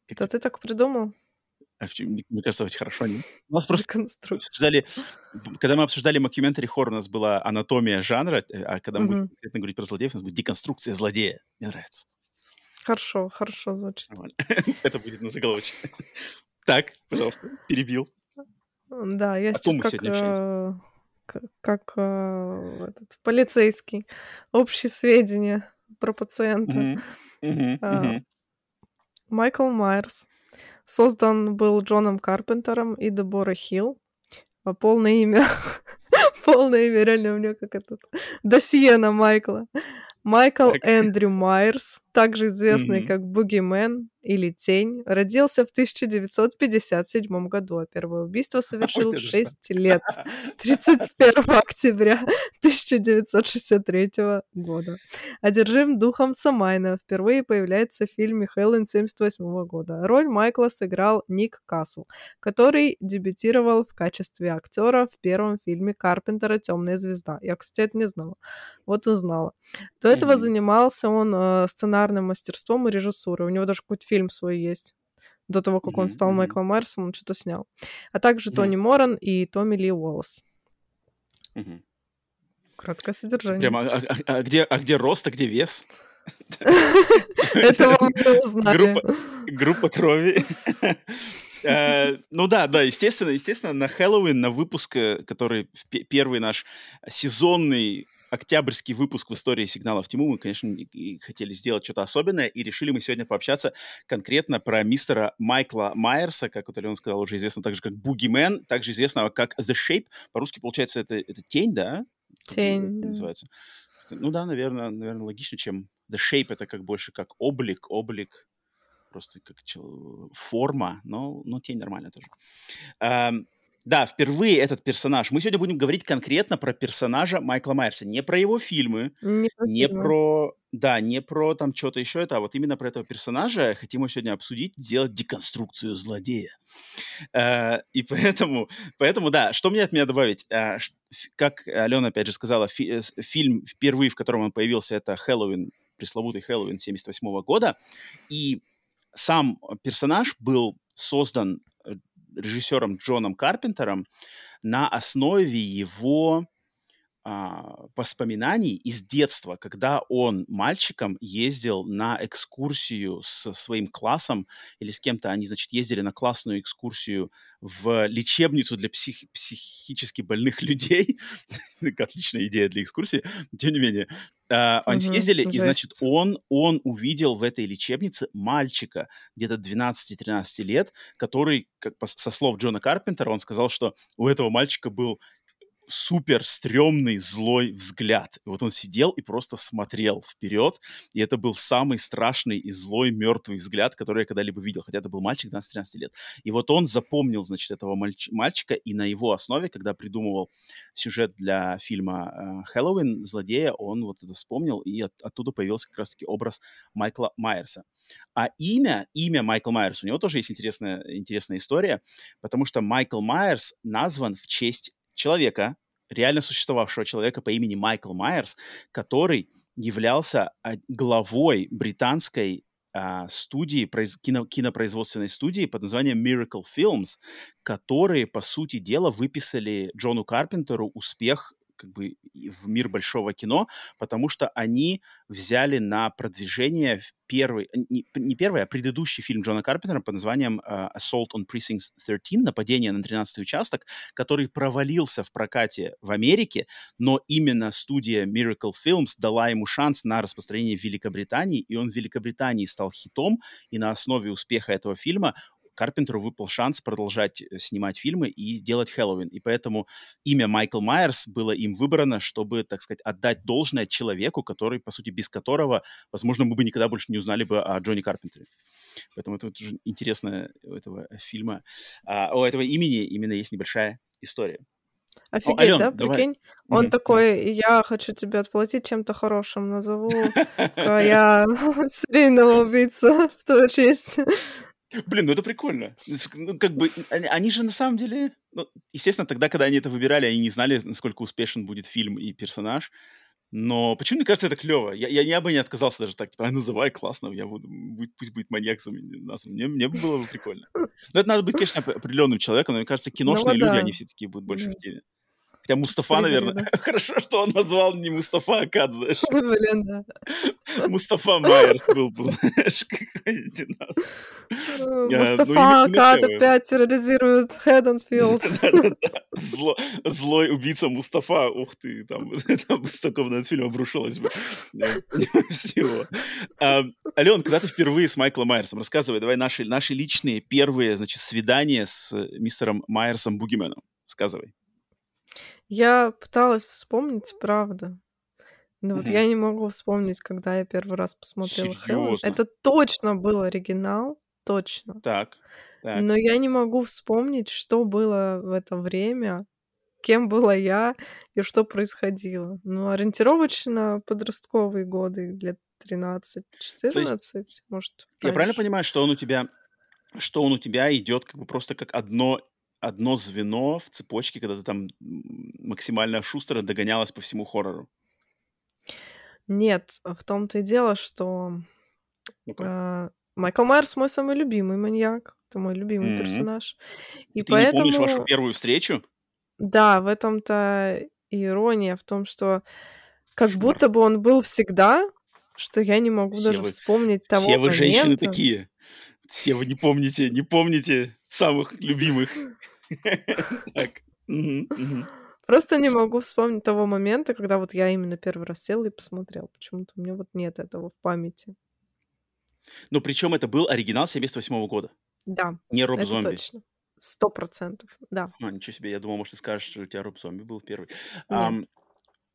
Как Это ты так придумал? А мне кажется, очень хорошо. Они... У нас просто обсуждали, когда мы обсуждали мокюментари хоррор, у нас была анатомия жанра, э, а когда мы будем конкретно говорить про злодеев, у нас будет деконструкция злодея. Мне нравится. Хорошо, хорошо звучит. Это будет на заголовочке. Так, пожалуйста, перебил. Да, я сейчас как, э, как э, этот, полицейский. Общие сведения про пациента. Майкл Майерс Создан был Джоном Карпентером и Дебора Хилл. А полное имя... полное имя реально у меня как этот... Досье на Майкла. Майкл Эндрю Майерс, также известный mm-hmm. как Бугимен или Тень, родился в 1957 году, а первое убийство совершил в 6 лет, 31 октября 1963 года. Одержим духом Самайна впервые появляется в фильме «Хеллен» 78 года. Роль Майкла сыграл Ник Касл, который дебютировал в качестве актера в первом фильме Карпентера «Темная звезда». Я, кстати, это не знала. Вот узнала. До этого занимался он э, сценарным мастерством и режиссурой. У него даже какой-то фильм свой есть. до того, как он стал. Майклом Майерсом, он что-то снял. А также. Тони Моран и Томми Ли Уоллес. Краткое содержание. Прямо, а, а- а где, а где рост, а где вес? Этого мы узнали. Группа, крови. Э, Ну да, да, естественно, естественно, на Хэллоуин, на выпуск, э, который первый наш сезонный октябрьский выпуск в истории сигналов Тиму, мы, конечно, хотели сделать что-то особенное, и решили мы сегодня пообщаться конкретно про мистера Майкла Майерса, как вот Алена сказала, уже известно также как Бугимен, также известного как The Shape. По-русски, получается, это, это тень, да? Тень, да. называется. Ну да, наверное, наверное, логично, чем The Shape это как больше как облик, облик, просто как форма, но, но тень нормально тоже. Да, впервые этот персонаж. Мы сегодня будем говорить конкретно про персонажа Майкла Майерса, не про его фильмы, Не про не фильмы. про, да, не про там что-то еще, это, а вот именно про этого персонажа хотим мы сегодня обсудить, сделать деконструкцию злодея. Э, И поэтому, поэтому, да, что мне от меня добавить? Э, Как Алена, опять же, сказала, фи- э, фильм впервые, в котором он появился, это Хэллоуин, пресловутый Хэллоуин 78 года. И сам персонаж был создан режиссером Джоном Карпентером на основе его а, воспоминаний из детства, когда он мальчиком ездил на экскурсию со своим классом или с кем-то, они, значит, ездили на классную экскурсию в лечебницу для псих- психически больных людей. Отличная идея для экскурсии, тем не менее. А, Они съездили, и, значит, жесть. он, он увидел в этой лечебнице мальчика где-то 12-13 лет, который, как по- со слов Джона Карпентера, он сказал, что у этого мальчика был супер стрёмный злой взгляд. И вот он сидел и просто смотрел вперед, и это был самый страшный и злой мертвый взгляд, который я когда-либо видел, хотя это был мальчик 12-13 лет. И вот он запомнил, значит, этого мальч- мальчика, и на его основе, когда придумывал сюжет для фильма э, «Хэллоуин», злодея, он вот это вспомнил, и от- оттуда появился как раз-таки образ Майкла Майерса. А имя, имя Майкл Майерс, у него тоже есть интересная, интересная история, потому что Майкл Майерс назван в честь человека, реально существовавшего человека по имени Майкл Майерс, который являлся а, главой британской а, студии, кино- кинопроизводственной студии под названием Miracle Films, которые, по сути дела, выписали Джону Карпентеру успех как бы в мир большого кино, потому что они взяли на продвижение первый, не, не первый, а предыдущий фильм Джона Карпентера под названием э, Assault on Precinct 13, нападение на 13 участок, который провалился в прокате в Америке, но именно студия Miracle Films дала ему шанс на распространение в Великобритании, и он в Великобритании стал хитом, и на основе успеха этого фильма Карпентеру выпал шанс продолжать э, снимать фильмы и делать Хэллоуин. И поэтому имя Майкл Майерс было им выбрано, чтобы, так сказать, отдать должное человеку, который, по сути, без которого, возможно, мы бы никогда больше не узнали бы о Джонни Карпентере. Поэтому это вот уже интересно у этого фильма, а, у этого имени именно есть небольшая история. Офигеть, Алён, да, давай. прикинь? Он Мгм. такой, я хочу тебе отплатить чем-то хорошим, назову я серийного убийцу в твою честь. Блин, ну это прикольно. Ну, как бы, они, же на самом деле... Ну, естественно, тогда, когда они это выбирали, они не знали, насколько успешен будет фильм и персонаж. Но почему, мне кажется, это клево? Я, я, я бы не отказался даже так, типа, а, называй классно, я буду, будь- пусть будет маньяк за меня, назван. Мне, мне было бы прикольно. Но это надо быть, конечно, оп- определенным человеком, но мне кажется, киношные вот люди, да. они все такие будут больше в теме. Хотя Мустафа, наверное, хорошо, что он назвал не Мустафа, а Кат, знаешь. Блин, да. Мустафа Майерс был бы, знаешь, какой-нибудь у нас. Э, ну, Мустафа Акад опять терроризирует Хэдденфилд. Злой убийца Мустафа. Ух ты, там, там столько бы на этот фильм обрушилось бы. Да, Всего. А, Ален, когда ты впервые с Майклом Майерсом? Рассказывай, давай наши, личные первые, значит, свидания с э, мистером Майерсом Бугименом. Сказывай. Я пыталась вспомнить, правда. Но вот я не могу вспомнить, когда я первый раз посмотрела. Серьезно? Это точно был оригинал, точно. Так, так. Но я не могу вспомнить, что было в это время, кем была я и что происходило. Ну, ориентировочно подростковые годы, лет 13-14, может, Я правильно раньше. понимаю, что он у тебя, что он у тебя идет как бы просто как одно, одно звено в цепочке, когда ты там максимально шустро догонялась по всему хоррору? Нет, в том-то и дело, что Ну-ка. э, Майкл Майерс мой самый любимый маньяк. Это мой любимый Мгм. персонаж. И Ты не помнишь вашу поэтому, первую встречу? да, в этом-то ирония, в том, что как Кошмар. будто бы он был всегда, что я не могу Все даже вы, вспомнить все того вы женщины момента. такие. Все вы не помните, не помните самых любимых. Просто не могу вспомнить того момента, когда вот я именно первый раз села и посмотрел. Почему-то у меня вот нет этого в памяти. Но причем это был оригинал 78 года, Да, не Роб Зомби. точно. Сто процентов, да. А, ничего себе, я думал, может, ты скажешь, что у тебя Роб Зомби был первый. Нет. Ам,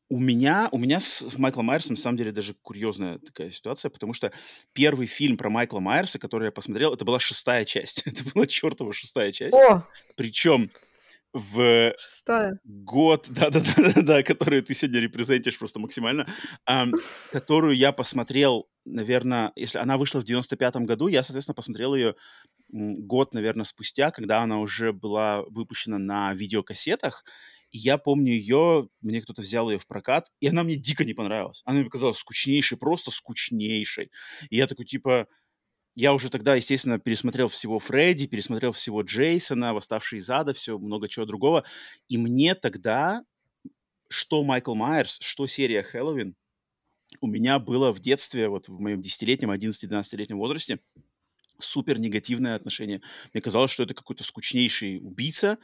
у меня, у меня с Майклом Майерсом, на самом деле, даже курьезная такая ситуация, потому что первый фильм про Майкла Майерса, который я посмотрел, это была шестая часть. Это была чертова шестая часть. О, Причем в шестая. год, да-да-да, который ты сегодня репрезентишь просто максимально, ам, которую я посмотрел, наверное, если она вышла в 95-м году, я, соответственно, посмотрел ее год, наверное, спустя, когда она уже была выпущена на видеокассетах. Я помню ее, мне кто-то взял ее в прокат, и она мне дико не понравилась. Она мне показалась скучнейшей, просто скучнейшей. И я такой, типа, я уже тогда, естественно, пересмотрел всего Фредди, пересмотрел всего Джейсона, «Восставший из ада», все, много чего другого. И мне тогда, что Майкл Майерс, что серия Хэллоуин, у меня было в детстве, вот в моем 10-летнем, 11-12-летнем возрасте, супер негативное отношение. Мне казалось, что это какой-то скучнейший убийца.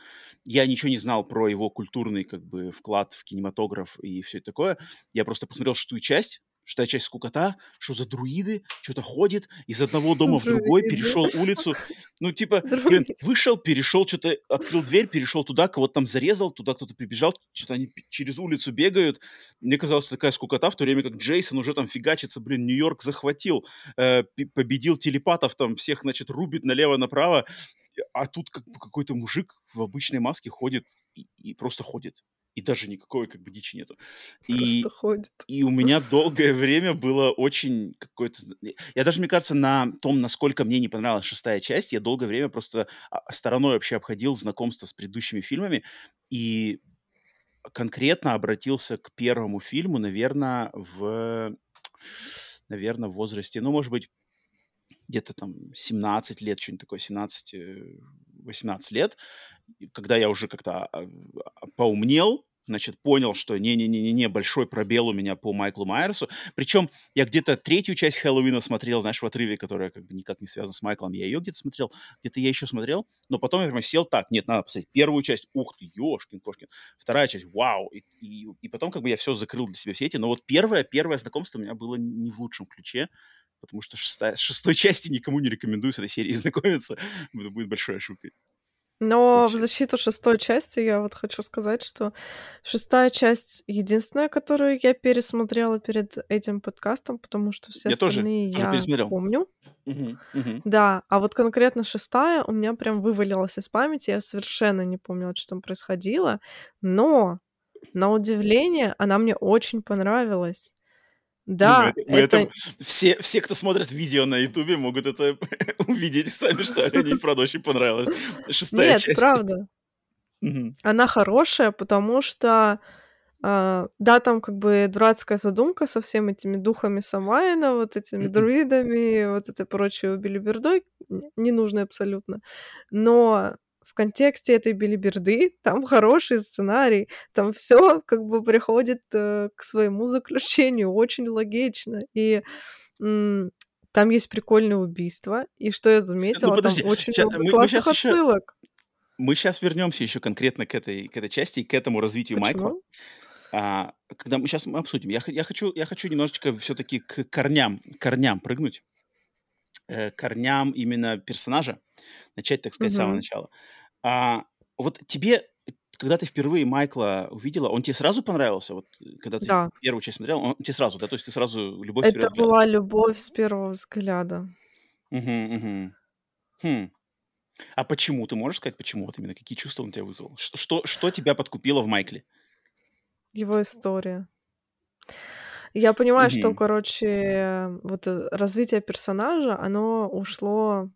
Я ничего не знал про его культурный как бы вклад в кинематограф и все такое. Я просто посмотрел шестую часть, шестая часть скукота, что за друиды, что-то ходит, из одного дома в другой, Друиды. перешел улицу. Ну, типа, блин, Друиды. вышел, перешел, что-то открыл дверь, перешел туда, кого-то там зарезал, туда кто-то прибежал, что-то они через улицу бегают. Мне казалось, такая скукота, в то время как Джейсон уже там фигачится, блин, Нью-Йорк захватил, э, победил телепатов, там всех, значит, рубит налево-направо, а тут как какой-то мужик в обычной маске ходит и, и просто ходит. И даже никакой как бы дичи нету. И, Просто ходит. и у меня долгое время было очень какое-то... Я даже, мне кажется, на том, насколько мне не понравилась шестая часть, я долгое время просто а, стороной вообще обходил знакомство с предыдущими фильмами и конкретно обратился к первому фильму, наверное, в... Наверное, в возрасте, ну, может быть, где-то там 17 лет, что-нибудь такое, 17, э, 18 лет, когда я уже как-то а, а, поумнел, значит, понял, что не-не-не-не, большой пробел у меня по Майклу Майерсу. Причем я где-то третью часть Хэллоуина смотрел, знаешь, в отрыве, которая как бы никак не связана с Майклом. Я ее где-то смотрел, где-то я еще смотрел, но потом я прямо сел так, нет, надо посмотреть первую часть, ух ты, ёшкин кошкин, вторая часть, вау, и, и, и потом как бы я все закрыл для себя все эти, но вот первое, первое знакомство у меня было не в лучшем ключе, потому что шестая, с шестой части никому не рекомендую с этой серией знакомиться, это будет большой ошибкой. Но в Вообще. защиту шестой части я вот хочу сказать, что шестая часть единственная, которую я пересмотрела перед этим подкастом, потому что все Я тоже, остальные тоже я пересмотрел. помню. Мгм, мгм. Да, а вот конкретно шестая у меня прям вывалилась из памяти, я совершенно не помню, что там происходило, но на удивление она мне очень понравилась. Ну, Да, мы это, мы это это- все, все, кто смотрит видео на Ютубе, могут это увидеть сами, что Алене, правда, очень понравилась шестая нет, часть. правда. Она хорошая, потому что, а, да, там как бы дурацкая задумка со всеми этими духами Самайна, вот этими друидами, вот этой прочей билибердой, н- ненужной абсолютно. Но в контексте этой билиберды там хороший сценарий, там все как бы приходит э, к своему заключению очень логично. И м, там есть прикольное убийство. И что я Ну, заметила, там подожди, очень ща- много мы, мы классных сейчас еще, отсылок. мы сейчас вернемся еще конкретно к этой, к этой части и к этому развитию Майкла. Почему? А, когда мы сейчас обсудим, я, я хочу, я хочу немножечко все-таки к корням, корням прыгнуть, э, корням именно персонажа, начать, так сказать, с самого начала. А, вот тебе, когда ты впервые Майкла увидела, он тебе сразу понравился? Вот э, когда ты Да. первую часть смотрел, он тебе сразу, да? То есть ты сразу любовь с Это первого взгляда? была любовь с первого взгляда. Мгм, мгм. Хм. А почему? Ты можешь сказать, почему? Вот именно какие чувства он тебя вызвал? Что, что тебя подкупило в Майкле? Его история. Я понимаю, что, Мгм. короче, вот э, развитие персонажа, оно ушло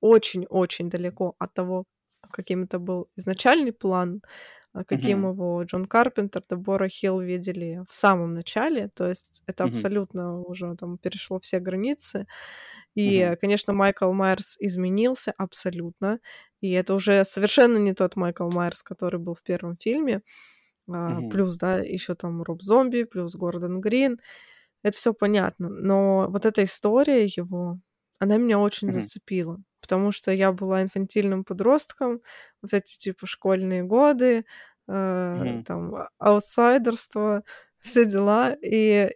очень-очень далеко от того, каким это был изначальный план, а каким Мгм. его Джон Карпентер, Дебора Хилл видели в самом начале. То есть это Мгм. абсолютно уже там перешло все границы. И, Мгм. конечно, Майкл Майерс изменился абсолютно. И это уже совершенно не тот Майкл Майерс, который был в первом фильме. Мгм. плюс, да, еще там Роб Зомби, плюс Гордон Грин. Это все понятно. Но вот эта история его, она меня очень Мгм. зацепила. Потому что я была инфантильным подростком, вот эти типа школьные годы, э, Мгм. там а- аутсайдерство, все дела. И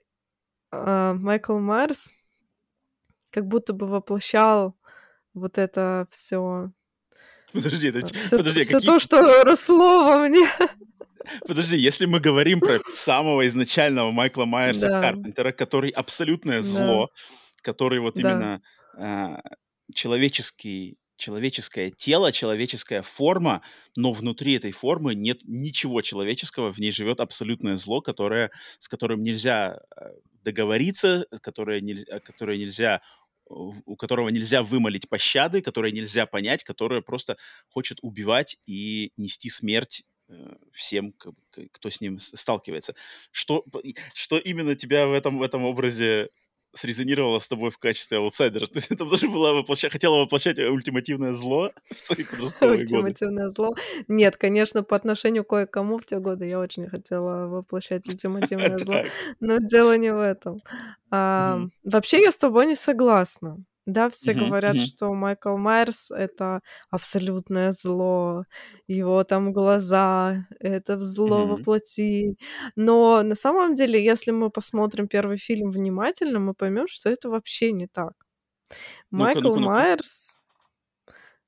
а, Майкл Майерс как будто бы воплощал вот это все, Подожди, это, все, подожди, все какие... то, что росло во мне. Подожди, если мы говорим про самого изначального Майкла Майерса Да, Карпентера, который абсолютное да, зло, который вот да, именно а, человеческий, человеческое тело, человеческая форма, но внутри этой формы нет ничего человеческого, в ней живет абсолютное зло, которое, с которым нельзя э, договориться, которое, нельзя, которое нельзя у которого нельзя вымолить пощады, которое нельзя понять, которое просто хочет убивать и нести смерть э, всем, бы, к- кто с ним сталкивается. Что, что именно тебя в этом, в этом образе срезонировало с тобой в качестве аутсайдера? Ты там даже была воплоща... хотела воплощать ультимативное зло в свои подростковые годы. ультимативное зло. Нет, конечно, по отношению кое-кому в те годы я очень хотела воплощать ультимативное зло, но дело не в этом. Вообще я с тобой не согласна. Да, все Мгм. говорят, Мгм. что Майкл Майерс — это абсолютное зло, его там глаза — это зло Мгм. воплоти. Но на самом деле, если мы посмотрим первый фильм внимательно, мы поймем, что это вообще не так. Ну-ка, Майкл ну-ка, ну-ка. Майерс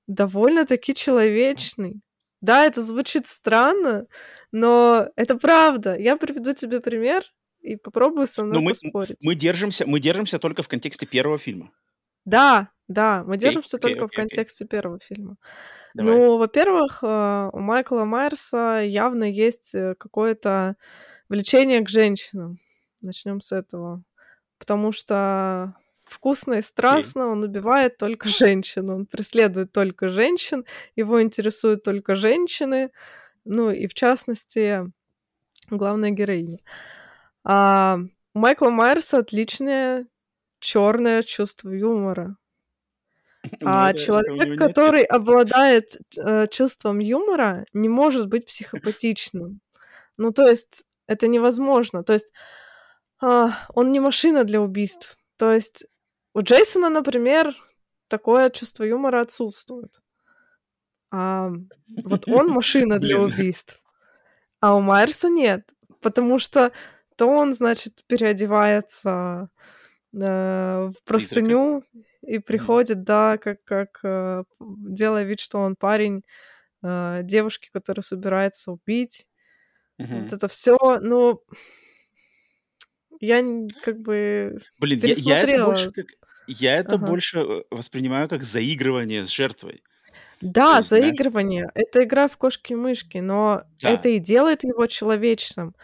довольно-таки человечный. Да, это звучит странно, но это правда. Я приведу тебе пример и попробую со Но мной мы, поспорить. мы, держимся, мы держимся только в контексте первого фильма. Да, да, мы Окей, держимся окей, только в окей, окей. контексте первого фильма. Давай. Ну, во-первых, э, у Майкла Майерса явно есть э, какое-то влечение к женщинам. Начнем с этого. Потому что вкусно и страстно он убивает только женщин. Он преследует только женщин, его интересуют только женщины. Ну, и в частности, главная героиня. А у Майкла Майерса отличное черное чувство юмора. А человек, который обладает э, чувством юмора, не может быть психопатичным. Ну, то есть, это невозможно. То есть, а, он не машина для убийств. То есть, у Джейсона, например, такое чувство юмора отсутствует. А вот он машина для убийств. А у Майерса нет. Потому что то он, значит, переодевается в простыню и приходит, да, как, как э, делая вид, что он парень э, девушки, которая собирается убить. Мгм. Вот это все, ну, я как бы Блин, я, я это больше как... Я это Ага. больше э, воспринимаю как заигрывание с жертвой. То Да, есть, знаешь, заигрывание. Это игра в кошки-мышки, но да. это и делает его человечным.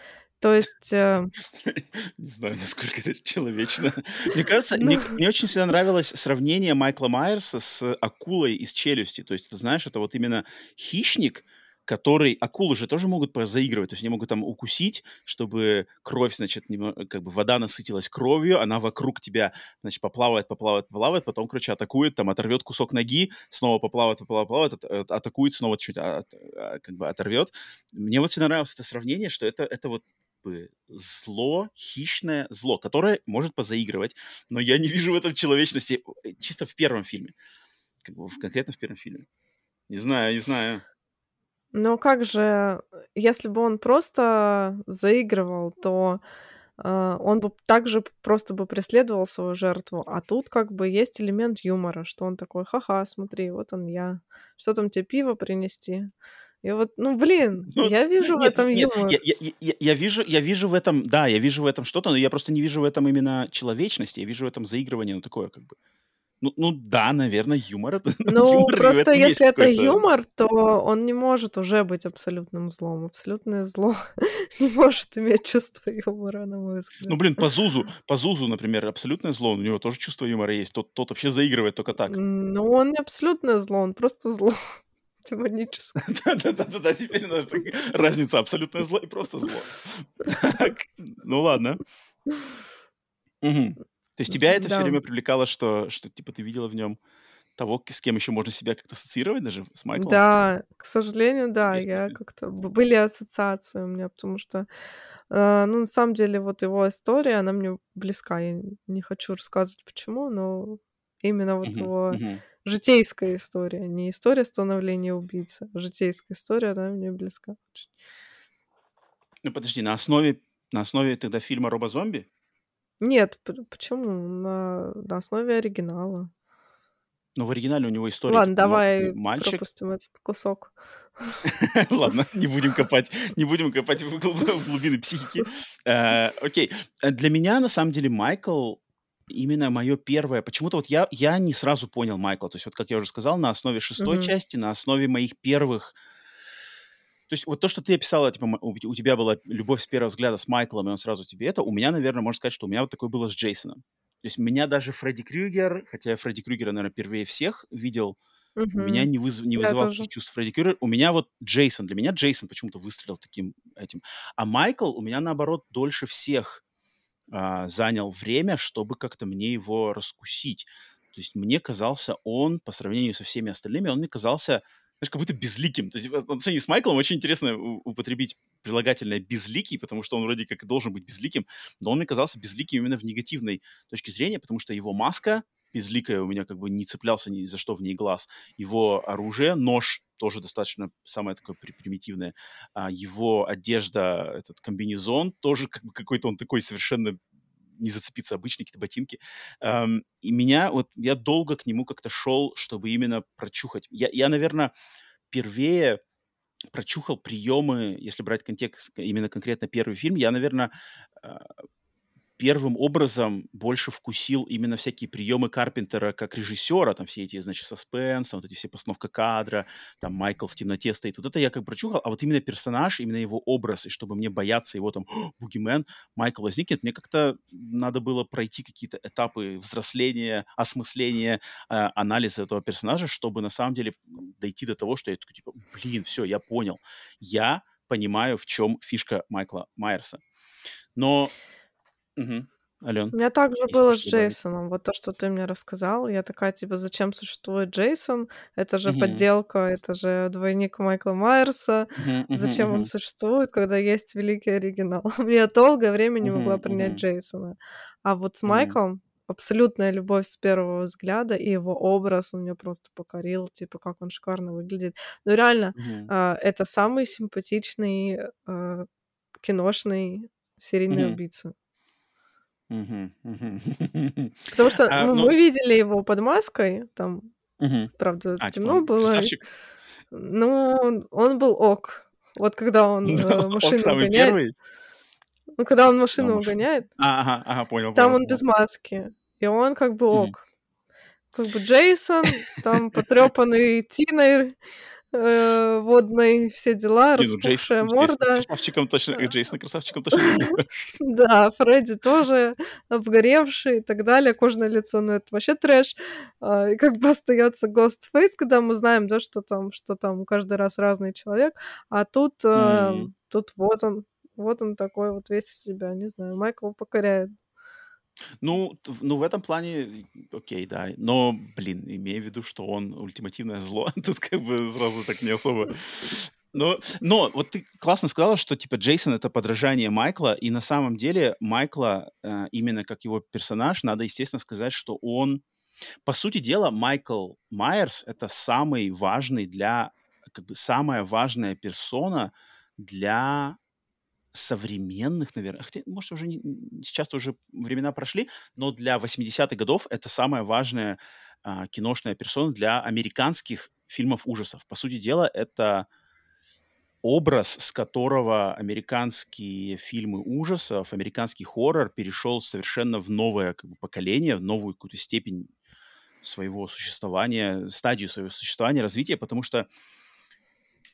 То есть, э, Не знаю, насколько это человечно. Мне кажется, мне, ну, мне очень всегда нравилось сравнение Майкла Майерса с акулой из «Челюсти». То есть, ты знаешь, это вот именно хищник, который... Акулы же тоже могут заигрывать. То есть они могут там укусить, чтобы кровь, значит, как бы вода насытилась кровью, она вокруг тебя, значит, поплавает, поплавает, поплавает, потом, короче, атакует, там, оторвет кусок ноги, снова поплавает, поплавает, поплавает, ат- атакует, снова чуть а, как бы оторвет. Мне вот всегда нравилось это сравнение, что это, это вот бы зло, хищное зло, которое может позаигрывать, но я не вижу в этом человечности э, чисто в первом фильме, как бы в- конкретно в первом фильме. Не знаю, не знаю. но как же, если бы он просто заигрывал, то э, он бы также просто бы преследовал свою жертву. А тут как бы есть элемент юмора, что он такой, ха-ха, смотри, вот он я. Что там тебе пиво принести? И вот, ну блин, Ну, я вижу в нет, этом нет, юмор. я, я- я- я вижу, я вижу в этом, да, я вижу в этом что-то, но я просто не вижу в этом именно человечности, я вижу в этом заигрывание, ну, такое как бы. Ну, ну да, наверное, юмор, Ну, юмор в просто если это юмор, то он не может уже быть абсолютным злом. Абсолютное зло не может иметь чувство юмора, на мой Ну, взгляд. блин, по Зузу, по Зузу, например, абсолютное зло, у него тоже чувство юмора есть, тот, тот вообще заигрывает только так. Но он не абсолютное зло, он просто зло демоническое. Да-да-да, теперь разница абсолютное зло и просто зло. Ну ладно. То есть тебя это все время привлекало, что, что типа ты видела в нем того, с кем еще можно себя как-то ассоциировать даже, с Майклом? Да, к сожалению, да, Есть я как-то были ассоциации у меня, потому что, э, ну, на самом деле, вот его история, она мне близка. Я не хочу рассказывать почему, но именно вот Мгм, его мгм. Житейская история, не история становления убийцы, житейская история, она мне близка очень. Ну подожди, на основе, на основе тогда фильма «Робозомби»? Нет, почему? На, на основе оригинала. Но в оригинале у него история Ладно, типа давай мальчик. пропустим этот кусок. Ладно, не будем копать, не будем копать в глубины психики. Э, Окей, Э, для меня на самом деле Майкл именно мое первое. Почему-то вот я я не сразу понял Майкла. То есть вот как я уже сказал, на основе шестой Мгм. части, на основе моих первых. То есть вот то, что ты описала, типа у, тебя была любовь с первого взгляда с Майклом, и он сразу тебе это. У меня, наверное, можно сказать, что у меня вот такое было с Джейсоном. То есть меня даже Фредди Крюгер, хотя я Фредди Крюгера, наверное, впервые всех видел, у меня не, выз- не Я вызывал таких чувств Фредди Крюгер. У меня вот Джейсон, для меня Джейсон почему-то выстрелил таким этим. А Майкл у меня, наоборот, дольше всех а, занял время, чтобы как-то мне его раскусить. То есть мне казался он, по сравнению со всеми остальными, он мне казался, знаешь, как будто безликим. То есть в отношении с Майклом очень интересно употребить прилагательное «безликий», потому что он вроде как и должен быть безликим, но он мне казался безликим именно в негативной точке зрения, потому что его маска безликая у меня как бы не цеплялся ни за что в ней глаз. Его оружие, нож тоже достаточно самое такое при- примитивное. А его одежда, этот комбинезон тоже как бы какой-то он такой совершенно не зацепиться обычные какие-то ботинки. Ам, и меня, вот я долго к нему как-то шел, чтобы именно прочухать. Я, я наверное, впервые прочухал приемы, если брать контекст, именно конкретно первый фильм, я, наверное, первым образом больше вкусил именно всякие приемы Карпентера как режиссера, там все эти, значит, саспенс, вот эти все постановка кадра, там Майкл в темноте стоит. Вот это я как прочухал, а вот именно персонаж, именно его образ, и чтобы мне бояться его там, «О, бугимен, Майкл возникнет, мне как-то надо было пройти какие-то этапы взросления, осмысления, э, анализа этого персонажа, чтобы на самом деле дойти до того, что я такой, типа, блин, все, я понял. Я понимаю, в чем фишка Майкла Майерса. Но Мгм. Ален, У меня также было с? Джейсоном. Вот то, что ты мне рассказал. Я такая, типа, зачем существует Джейсон? Это же Мгм. подделка, это же двойник Майкла Майерса. Мгм, Зачем он мгм. существует, когда есть великий оригинал? Я долгое время не могла принять Джейсона. А вот с. Майклом абсолютная любовь с первого взгляда, и его образ он меня просто покорил, типа, как он шикарно выглядит. Ну, реально, Мгм. а, это самый симпатичный а, киношный серийный Мгм. убийца. Потому что, А, ну, ну, мы видели его под маской, там, мгм. правда, А, типа темно он было. красавчик? Ну, он, был ок. Вот когда он э, машину самый угоняет, первый? ну, когда он машину машина. угоняет, А, ага, ага, понял, там понял, он понял. без маски. И он как бы ок. Как бы Джейсон, там потрепанный тиной э, водной, все дела, Не, ну распухшая Джейсон морда. красавчиком точно, э, Джейсона красавчиком точно. Да, Фредди тоже обгоревший и так далее, кожное лицо, ну это вообще трэш. А, И как бы остается Ghostface, когда мы знаем, да, что там, что там каждый раз разный человек, а тут, э, тут вот он, вот он такой вот весь из себя, не знаю, Майкл покоряет. Ну, ну, в этом плане, окей, да. Но, блин, имея в виду, что он ультимативное зло, тут как бы сразу так не особо. Но, но вот ты классно сказала, что типа Джейсон это подражание Майкла, и на самом деле Майкла э, именно как его персонаж, надо естественно сказать, что он, по сути дела, Майкл Майерс это самый важный для, как бы самая важная персона для современных, наверное, хотя, может, уже не, сейчас уже времена прошли, но для 80-х годов это самая важная а, киношная персона для американских фильмов ужасов. По сути дела, это образ, с которого американские фильмы ужасов, американский хоррор перешел совершенно в новое как бы, поколение, в новую какую-то степень своего существования, стадию своего существования, развития, потому что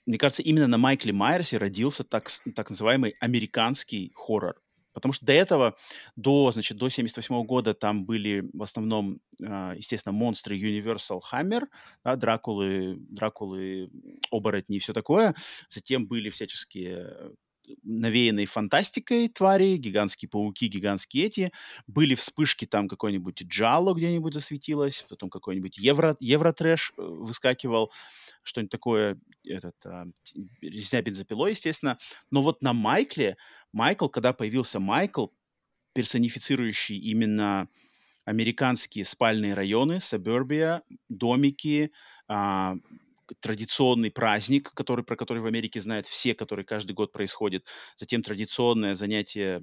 мне кажется, именно на Майкле Майерсе родился так, так называемый американский хоррор. Потому что до этого, до, значит, до 78 года там были в основном, а, естественно, монстры Universal Hammer, да, Дракулы, Дракулы, оборотни и все такое. Затем были всяческие навеянной фантастикой твари, гигантские пауки, гигантские эти. Были вспышки, там какой-нибудь Джало где-нибудь засветилось, потом какой-нибудь Евро, Евротрэш э, выскакивал, что-нибудь такое, этот, а, резня бензопилой, естественно. Но вот на Майкле, Майкл, когда появился Майкл, персонифицирующий именно американские спальные районы, сабербия, домики, а, традиционный праздник, который, про который в Америке знают все, который каждый год происходит, затем традиционное занятие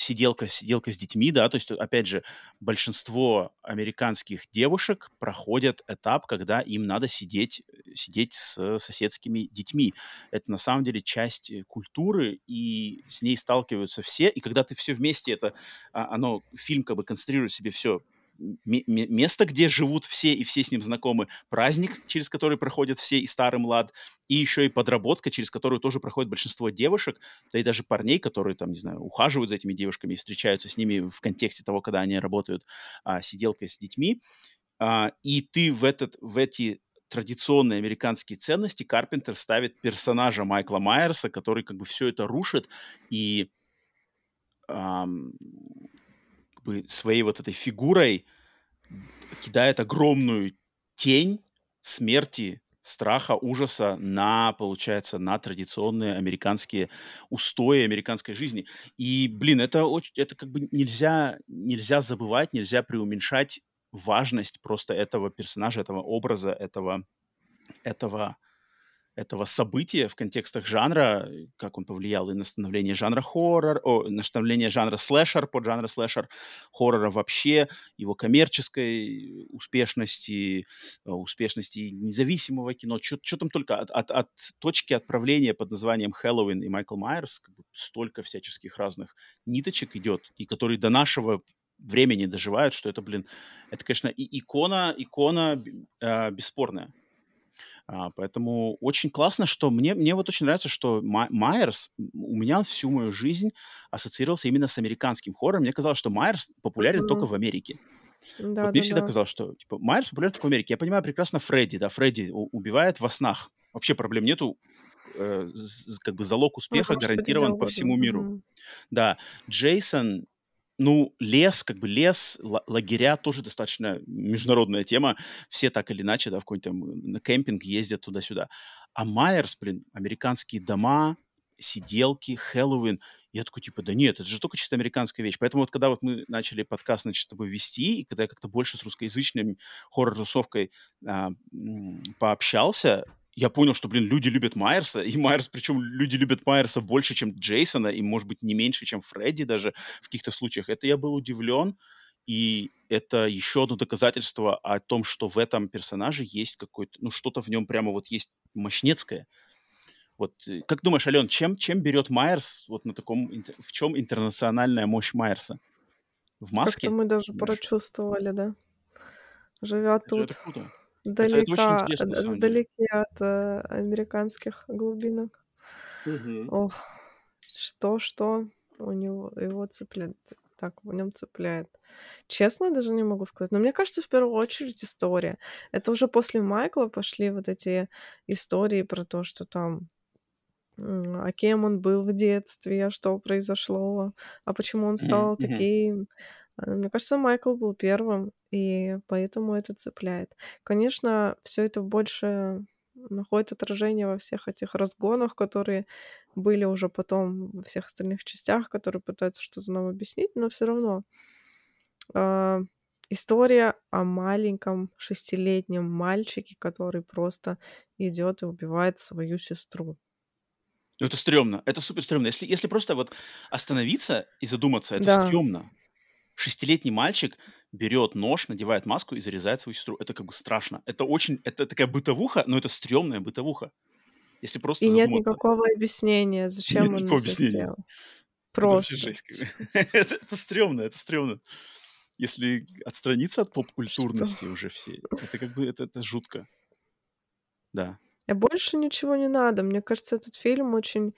сиделка, сиделка с детьми, да, то есть, опять же, большинство американских девушек проходят этап, когда им надо сидеть, сидеть с соседскими детьми. Это на самом деле часть э, культуры, и с ней сталкиваются все, и когда ты все вместе, это, а, оно, фильм как бы концентрирует себе все место, где живут все и все с ним знакомы, праздник, через который проходят все и старый млад, и еще и подработка, через которую тоже проходит большинство девушек, да и даже парней, которые там, не знаю, ухаживают за этими девушками и встречаются с ними в контексте того, когда они работают а, сиделкой с детьми. А, и ты в, этот, в эти традиционные американские ценности Карпентер ставит персонажа Майкла Майерса, который как бы все это рушит и бы своей вот этой фигурой кидает огромную тень смерти, страха, ужаса на, получается, на традиционные американские устои американской жизни. И, блин, это очень, это как бы нельзя, нельзя забывать, нельзя преуменьшать важность просто этого персонажа, этого образа, этого, этого этого события в контекстах жанра, как он повлиял и на становление жанра хоррор, о, на становление жанра слэшер, под жанра слэшер, хоррора вообще, его коммерческой успешности, э, успешности независимого кино, что там только от, от, от точки отправления под названием Хэллоуин и Майкл Майерс как бы столько всяческих разных ниточек идет, и которые до нашего времени доживают, что это, блин, это, конечно, и икона, икона э, бесспорная. А, поэтому очень классно, что мне, мне вот очень нравится, что Майерс, у меня всю мою жизнь ассоциировался именно с американским хоррором. Мне казалось, что Майерс популярен mm-hmm. только в Америке. Да, вот да, мне всегда да. казалось, что типа, Майерс популярен только в Америке. Я понимаю прекрасно Фредди, да, Фредди убивает во снах. Вообще проблем нету, э, как бы залог успеха ну, гарантирован по всему миру. Mm-hmm. Да, Джейсон ну, лес, как бы лес, лагеря тоже достаточно международная тема. Все так или иначе, да, в какой-то на кемпинг ездят туда-сюда. А Майерс, блин, американские дома, сиделки, Хэллоуин. Я такой, типа, да нет, это же только чисто американская вещь. Поэтому вот когда вот мы начали подкаст, значит, с тобой вести, и когда я как-то больше с русскоязычной хоррор-тусовкой а, пообщался, я понял, что, блин, люди любят Майерса, и Майерс, причем люди любят Майерса больше, чем Джейсона, и, может быть, не меньше, чем Фредди даже в каких-то случаях. Это я был удивлен, и это еще одно доказательство о том, что в этом персонаже есть какой-то, ну, что-то в нем прямо вот есть мощнецкое. Вот, э, как думаешь, Ален, чем, чем берет Майерс вот на таком, в чем интернациональная мощь Майерса? В маске? Как-то мы даже прочувствовали, да? Живя тут. Это круто далека, это, это далеки от э, американских глубинок. Угу. Ох, что, что у него его цепляет, так в нем цепляет. Честно, даже не могу сказать. Но мне кажется, в первую очередь история. Это уже после Майкла пошли вот эти истории про то, что там а кем он был в детстве, а что произошло, а почему он стал mm-hmm. таким. А, мне кажется, Майкл был первым, и поэтому это цепляет. Конечно, все это больше находит отражение во всех этих разгонах, которые были уже потом во всех остальных частях, которые пытаются что-то нам объяснить, но все равно э, история о маленьком шестилетнем мальчике, который просто идет и убивает свою сестру. Ну, это стрёмно, это супер стрёмно. Если, если просто вот остановиться и задуматься, это да. стрёмно шестилетний мальчик берет нож, надевает маску и зарезает свою сестру. Это как бы страшно. Это очень, это такая бытовуха, но это стрёмная бытовуха. Если просто И нет никакого объяснения, зачем нет он никакого объяснения. сделал. Просто. Это, это, это стрёмно, это стрёмно. Если отстраниться от поп-культурности уже все, это как бы, это, это жутко. Да. И больше ничего не надо. Мне кажется, этот фильм очень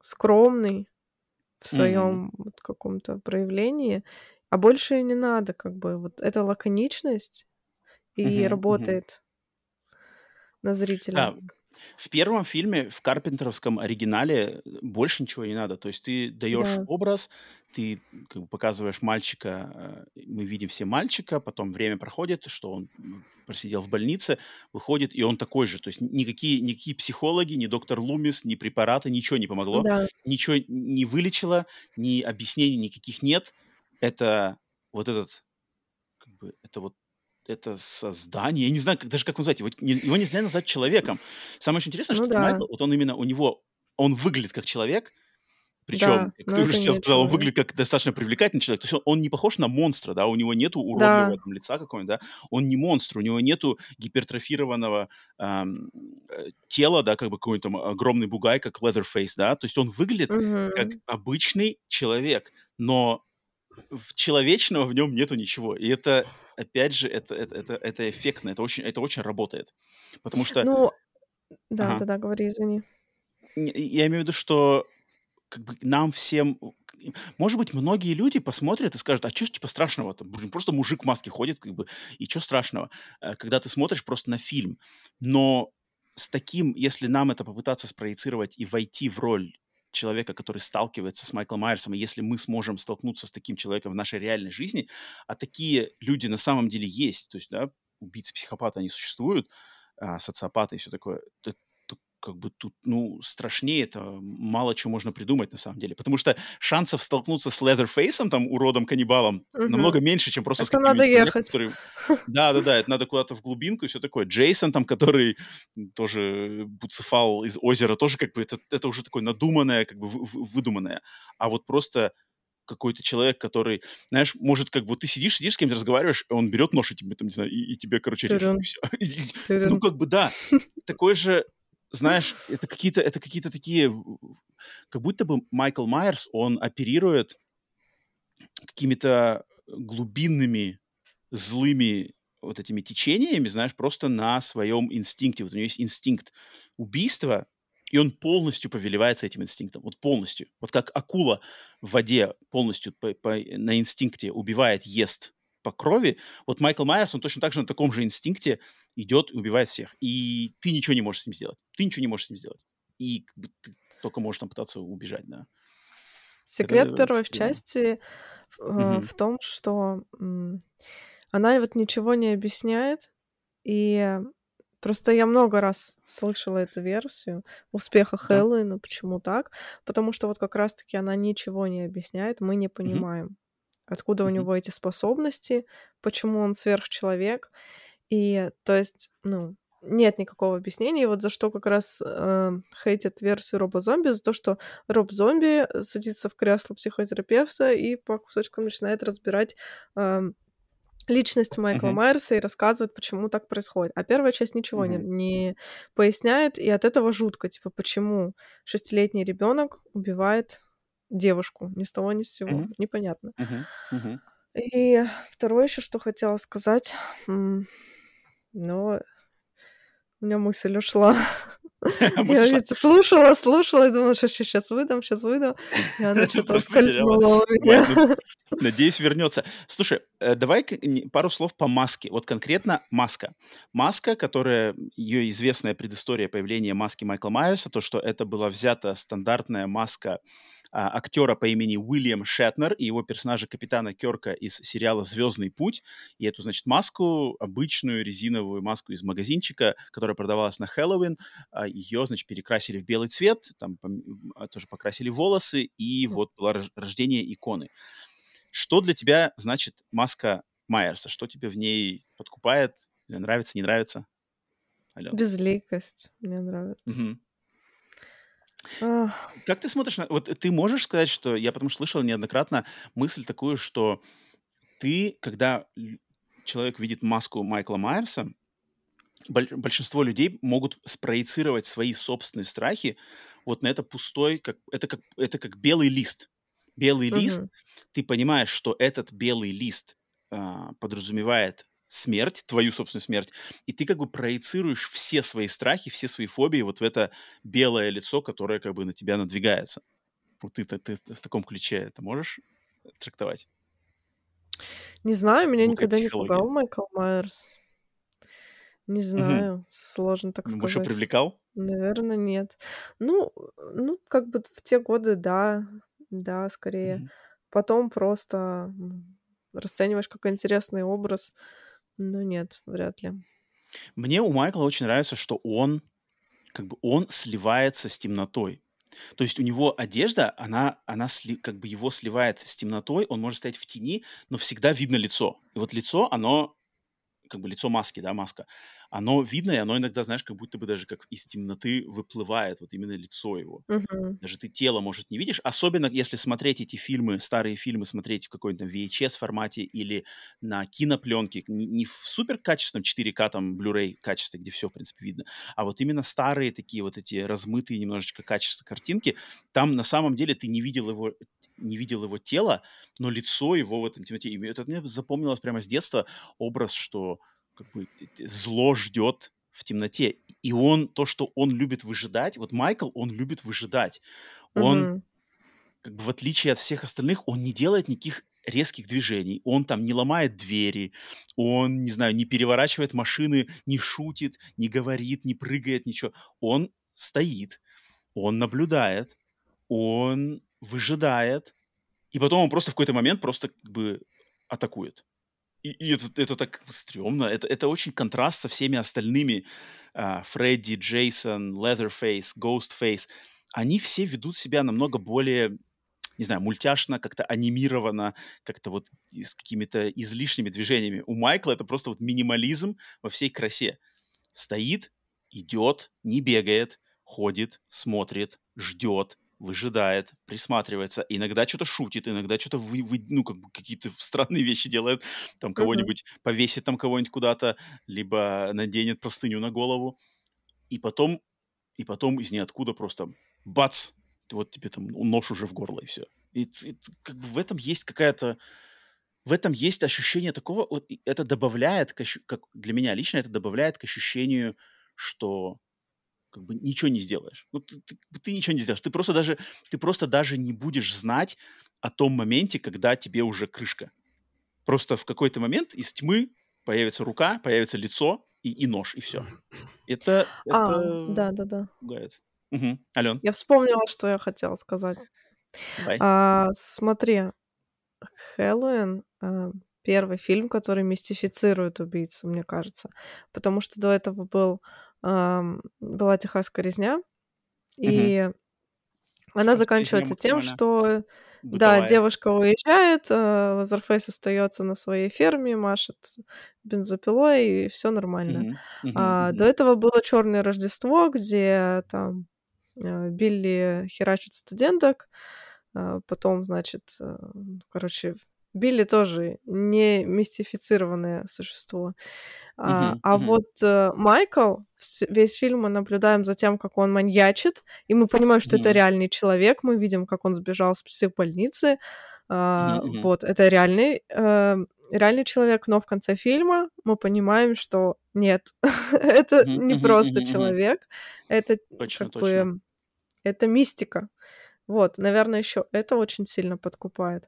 скромный в своем mm-hmm. вот каком-то проявлении, а больше не надо, как бы вот эта лаконичность и mm-hmm. работает mm-hmm. на зрителя. Да. В первом фильме, в карпентеровском оригинале, больше ничего не надо. То есть ты даешь Да. образ, ты как бы показываешь мальчика, э, мы видим все мальчика, потом время проходит, что он просидел в больнице, выходит, и он такой же. То есть никакие, никакие психологи, ни доктор Лумис, ни препараты, ничего не помогло, Да. ничего не вылечило, ни объяснений никаких нет. Это вот этот, как бы, это вот это создание, я не знаю, как, даже как назвать, его, его нельзя назвать человеком. Самое очень интересное, Ну что да. Майкл, вот он именно, у него, он выглядит как человек, причем, Да, как но ты уже сейчас сказал, он выглядит как достаточно привлекательный человек. То есть он, он не похож на монстра, да, у него нету Да. уродливого там лица какого-нибудь, да, он не монстр, у него нету гипертрофированного ам, э, тела, да, как бы какой-нибудь там огромный бугай, как Leatherface, да, то есть он выглядит как Мгм. обычный человек, но в человечного в нем нету ничего. И это, опять же, это, это, это, это эффектно, это очень, это очень работает. Потому что, Ну, да, ага, да-да, говори, извини. я имею в виду, что как бы нам всем, может быть, многие люди посмотрят и скажут, а что ж типа страшного? Там, просто мужик в маске ходит, как бы, и что страшного? Э, Когда ты смотришь просто на фильм. Но с таким, если нам это попытаться спроецировать и войти в роль человека, который сталкивается с Майклом Майерсом, и если мы сможем столкнуться с таким человеком в нашей реальной жизни, а такие люди на самом деле есть, то есть, да, убийцы, психопаты, они существуют, а, социопаты и все такое, как бы тут, ну, страшнее это мало чего можно придумать на самом деле. Потому что шансов столкнуться с Leatherface'ом, там, уродом-каннибалом, намного Мгм. меньше, чем просто с Это надо каким-нибудь маньяком, ехать. который... Да-да-да, это надо куда-то в глубинку и все такое. Джейсон там, который тоже буцефал из озера, тоже как бы это, это уже такое надуманное, как бы вы- вы- выдуманное. А вот просто какой-то человек, который, знаешь, может, как бы ты сидишь, сидишь с кем-то разговариваешь, он берет нож и тебе там, не знаю, и, и тебе, короче, режет, и все. Ну, как бы да, такой же, знаешь, это какие-то, это какие-то такие, как будто бы Майкл Майерс, он оперирует какими-то глубинными, злыми вот этими течениями, знаешь, просто на своем инстинкте. Вот у него есть инстинкт убийства, и он полностью повелевается этим инстинктом. Вот полностью. Вот как акула в воде полностью по- по- на инстинкте убивает, ест по крови, вот Майкл Майерс, он точно так же на таком же инстинкте идет и убивает всех. И ты ничего не можешь с ним сделать. Ты ничего не можешь с ним сделать. И как бы, ты только можешь там пытаться убежать, да. Секрет Это первой стрёмно. части э, Мгм. в том, что м, она вот ничего не объясняет, и просто я много раз слышала эту версию успеха Да. Хэллоуина, почему так? Потому что вот как раз-таки она ничего не объясняет, мы не понимаем, откуда у Мгм. него эти способности, почему он сверхчеловек, и то есть, ну, нет никакого объяснения, и вот за что как раз э, хейтят версию Роба Зомби, за то, что Роб Зомби садится в кресло психотерапевта и по кусочкам начинает разбирать эм, личность Майкла Мгм. Майерса и рассказывает, почему так происходит. А первая часть ничего не, Мгм. не поясняет, и от этого жутко, типа, почему шестилетний ребенок убивает девушку ни с того ни с сего, Мгм. непонятно. Мгм. Мгм. И второе еще, что хотела сказать, но у меня мысль ушла. Я слушала, слушала и думала, что сейчас выдам, сейчас выдам. И она что-то ускользнула у ну, меня. Надеюсь, вернется. Слушай, э, давай пару слов по маске. Вот конкретно маска. Маска, которая, ее известная предыстория появления маски Майкла Майерса, то, что это была взята стандартная маска а, актера по имени Уильям Шетнер и его персонажа капитана Керка из сериала «Звездный путь». И эту, значит, маску, обычную резиновую маску из магазинчика, которая продавалась на Хэллоуин, а, ее, значит, перекрасили в белый цвет, там а, тоже покрасили волосы, и вот было рож- рождение иконы. Что для тебя значит маска Майерса? Что тебе в ней подкупает? Нравится, не нравится? Ален. Безликость мне нравится. Мгм. Как ты смотришь на... Вот ты можешь сказать, что... Я потому что слышал неоднократно мысль такую, что ты, когда человек видит маску Майкла Майерса, боль- большинство людей могут спроецировать свои собственные страхи вот на это пустой, как, это, как, это как белый лист. Белый лист, мгм. ты понимаешь, что этот белый лист а, подразумевает смерть, твою собственную смерть, и ты как бы проецируешь все свои страхи, все свои фобии вот в это белое лицо, которое как бы на тебя надвигается. Вот ты, ты, ты в таком ключе это можешь трактовать? Не знаю, меня Глубокая никогда не пугал Майкл Майерс. Не знаю, сложно так Ну, Больше сказать. привлекал? Наверно, нет. Ну, ну, как бы в те годы, да, да, скорее. Мгм. Потом просто, расцениваешь как интересный образ, но нет, вряд ли. Мне у Майкла очень нравится, что он, как бы, он сливается с темнотой. То есть у него одежда, она она сли как бы его сливает с темнотой, он может стоять в тени, но всегда видно лицо. И вот лицо, оно как бы лицо маски, да, маска, оно видно, и оно иногда, знаешь, как будто бы даже как из темноты выплывает вот именно лицо его. Мгм. Даже ты тело, может, не видишь. Особенно если смотреть эти фильмы, старые фильмы, смотреть в какой-то VHS формате или на кинопленке, не, не в супер качественном 4К, там, Blu-ray качестве, где все, в принципе, видно, а вот именно старые такие вот эти размытые немножечко качества картинки, там на самом деле ты не видел его не видел его тело, но лицо его в этом темноте. И это мне запомнилось прямо с детства образ, что как бы зло ждет в темноте. И он, то, что он любит выжидать, вот Майкл, он любит выжидать. Он, Мгм. как бы в отличие от всех остальных, он не делает никаких резких движений. Он там не ломает двери, он, не знаю, не переворачивает машины, не шутит, не говорит, не прыгает, ничего. Он стоит, он наблюдает, он выжидает, и потом он просто в какой-то момент просто как бы атакует. И, и это, это так стрёмно. Это, это очень контраст со всеми остальными. а, Фредди, Джейсон, Leatherface, Ghostface. Они все ведут себя намного более, не знаю, мультяшно, как-то анимировано, как-то вот с какими-то излишними движениями. У Майкла это просто вот минимализм во всей красе. Стоит, идет, не бегает, ходит, смотрит, ждет, выжидает, присматривается, иногда что-то шутит, иногда что-то вы, вы- ну, как бы какие-то странные вещи делает, там кого-нибудь повесит там кого-нибудь куда-то, либо наденет простыню на голову, и потом, и потом из ниоткуда просто бац, вот тебе там нож уже в горло и все. И, и как бы в этом есть какая-то, в этом есть ощущение такого, вот это добавляет, к как для меня лично, это добавляет к ощущению, что как бы ничего не сделаешь. Ну, ты, ты- ты ничего не сделаешь. Ты просто даже, ты просто даже не будешь знать о том моменте, когда тебе уже крышка. Просто в какой-то момент из тьмы появится рука, появится лицо и, и нож, и все. Это, А, это да-да-да. пугает. Мгм. Ален, Я вспомнила, что я хотела сказать. давай. А, смотри, Хэллоуин, а, первый фильм, который мистифицирует убийцу, мне кажется. Потому что до этого был, была «Техасская резня», и она Техасская заканчивается тем, что, да, Бытовая. девушка уезжает, а Лазерфейс остается на своей ферме, машет бензопилой, и все нормально. А, Мгм. до этого было Черное Рождество, где там э, Билли херачит студенток, а, потом, значит, э, короче, Билли тоже не мистифицированное существо. А, Мгм. а Мгм. вот э, Майкл, весь фильм мы наблюдаем за тем, как он маньячит, и мы понимаем, что это Мгм. реальный человек, мы видим, как он сбежал с психбольницы, а, Мгм. Мгм. вот, это реальный, э, реальный человек, но в конце фильма мы понимаем, что нет, это Мгм. не просто. Мгм. человек, это Точно, как точно. бы, это мистика. Вот, наверное, еще это очень сильно подкупает.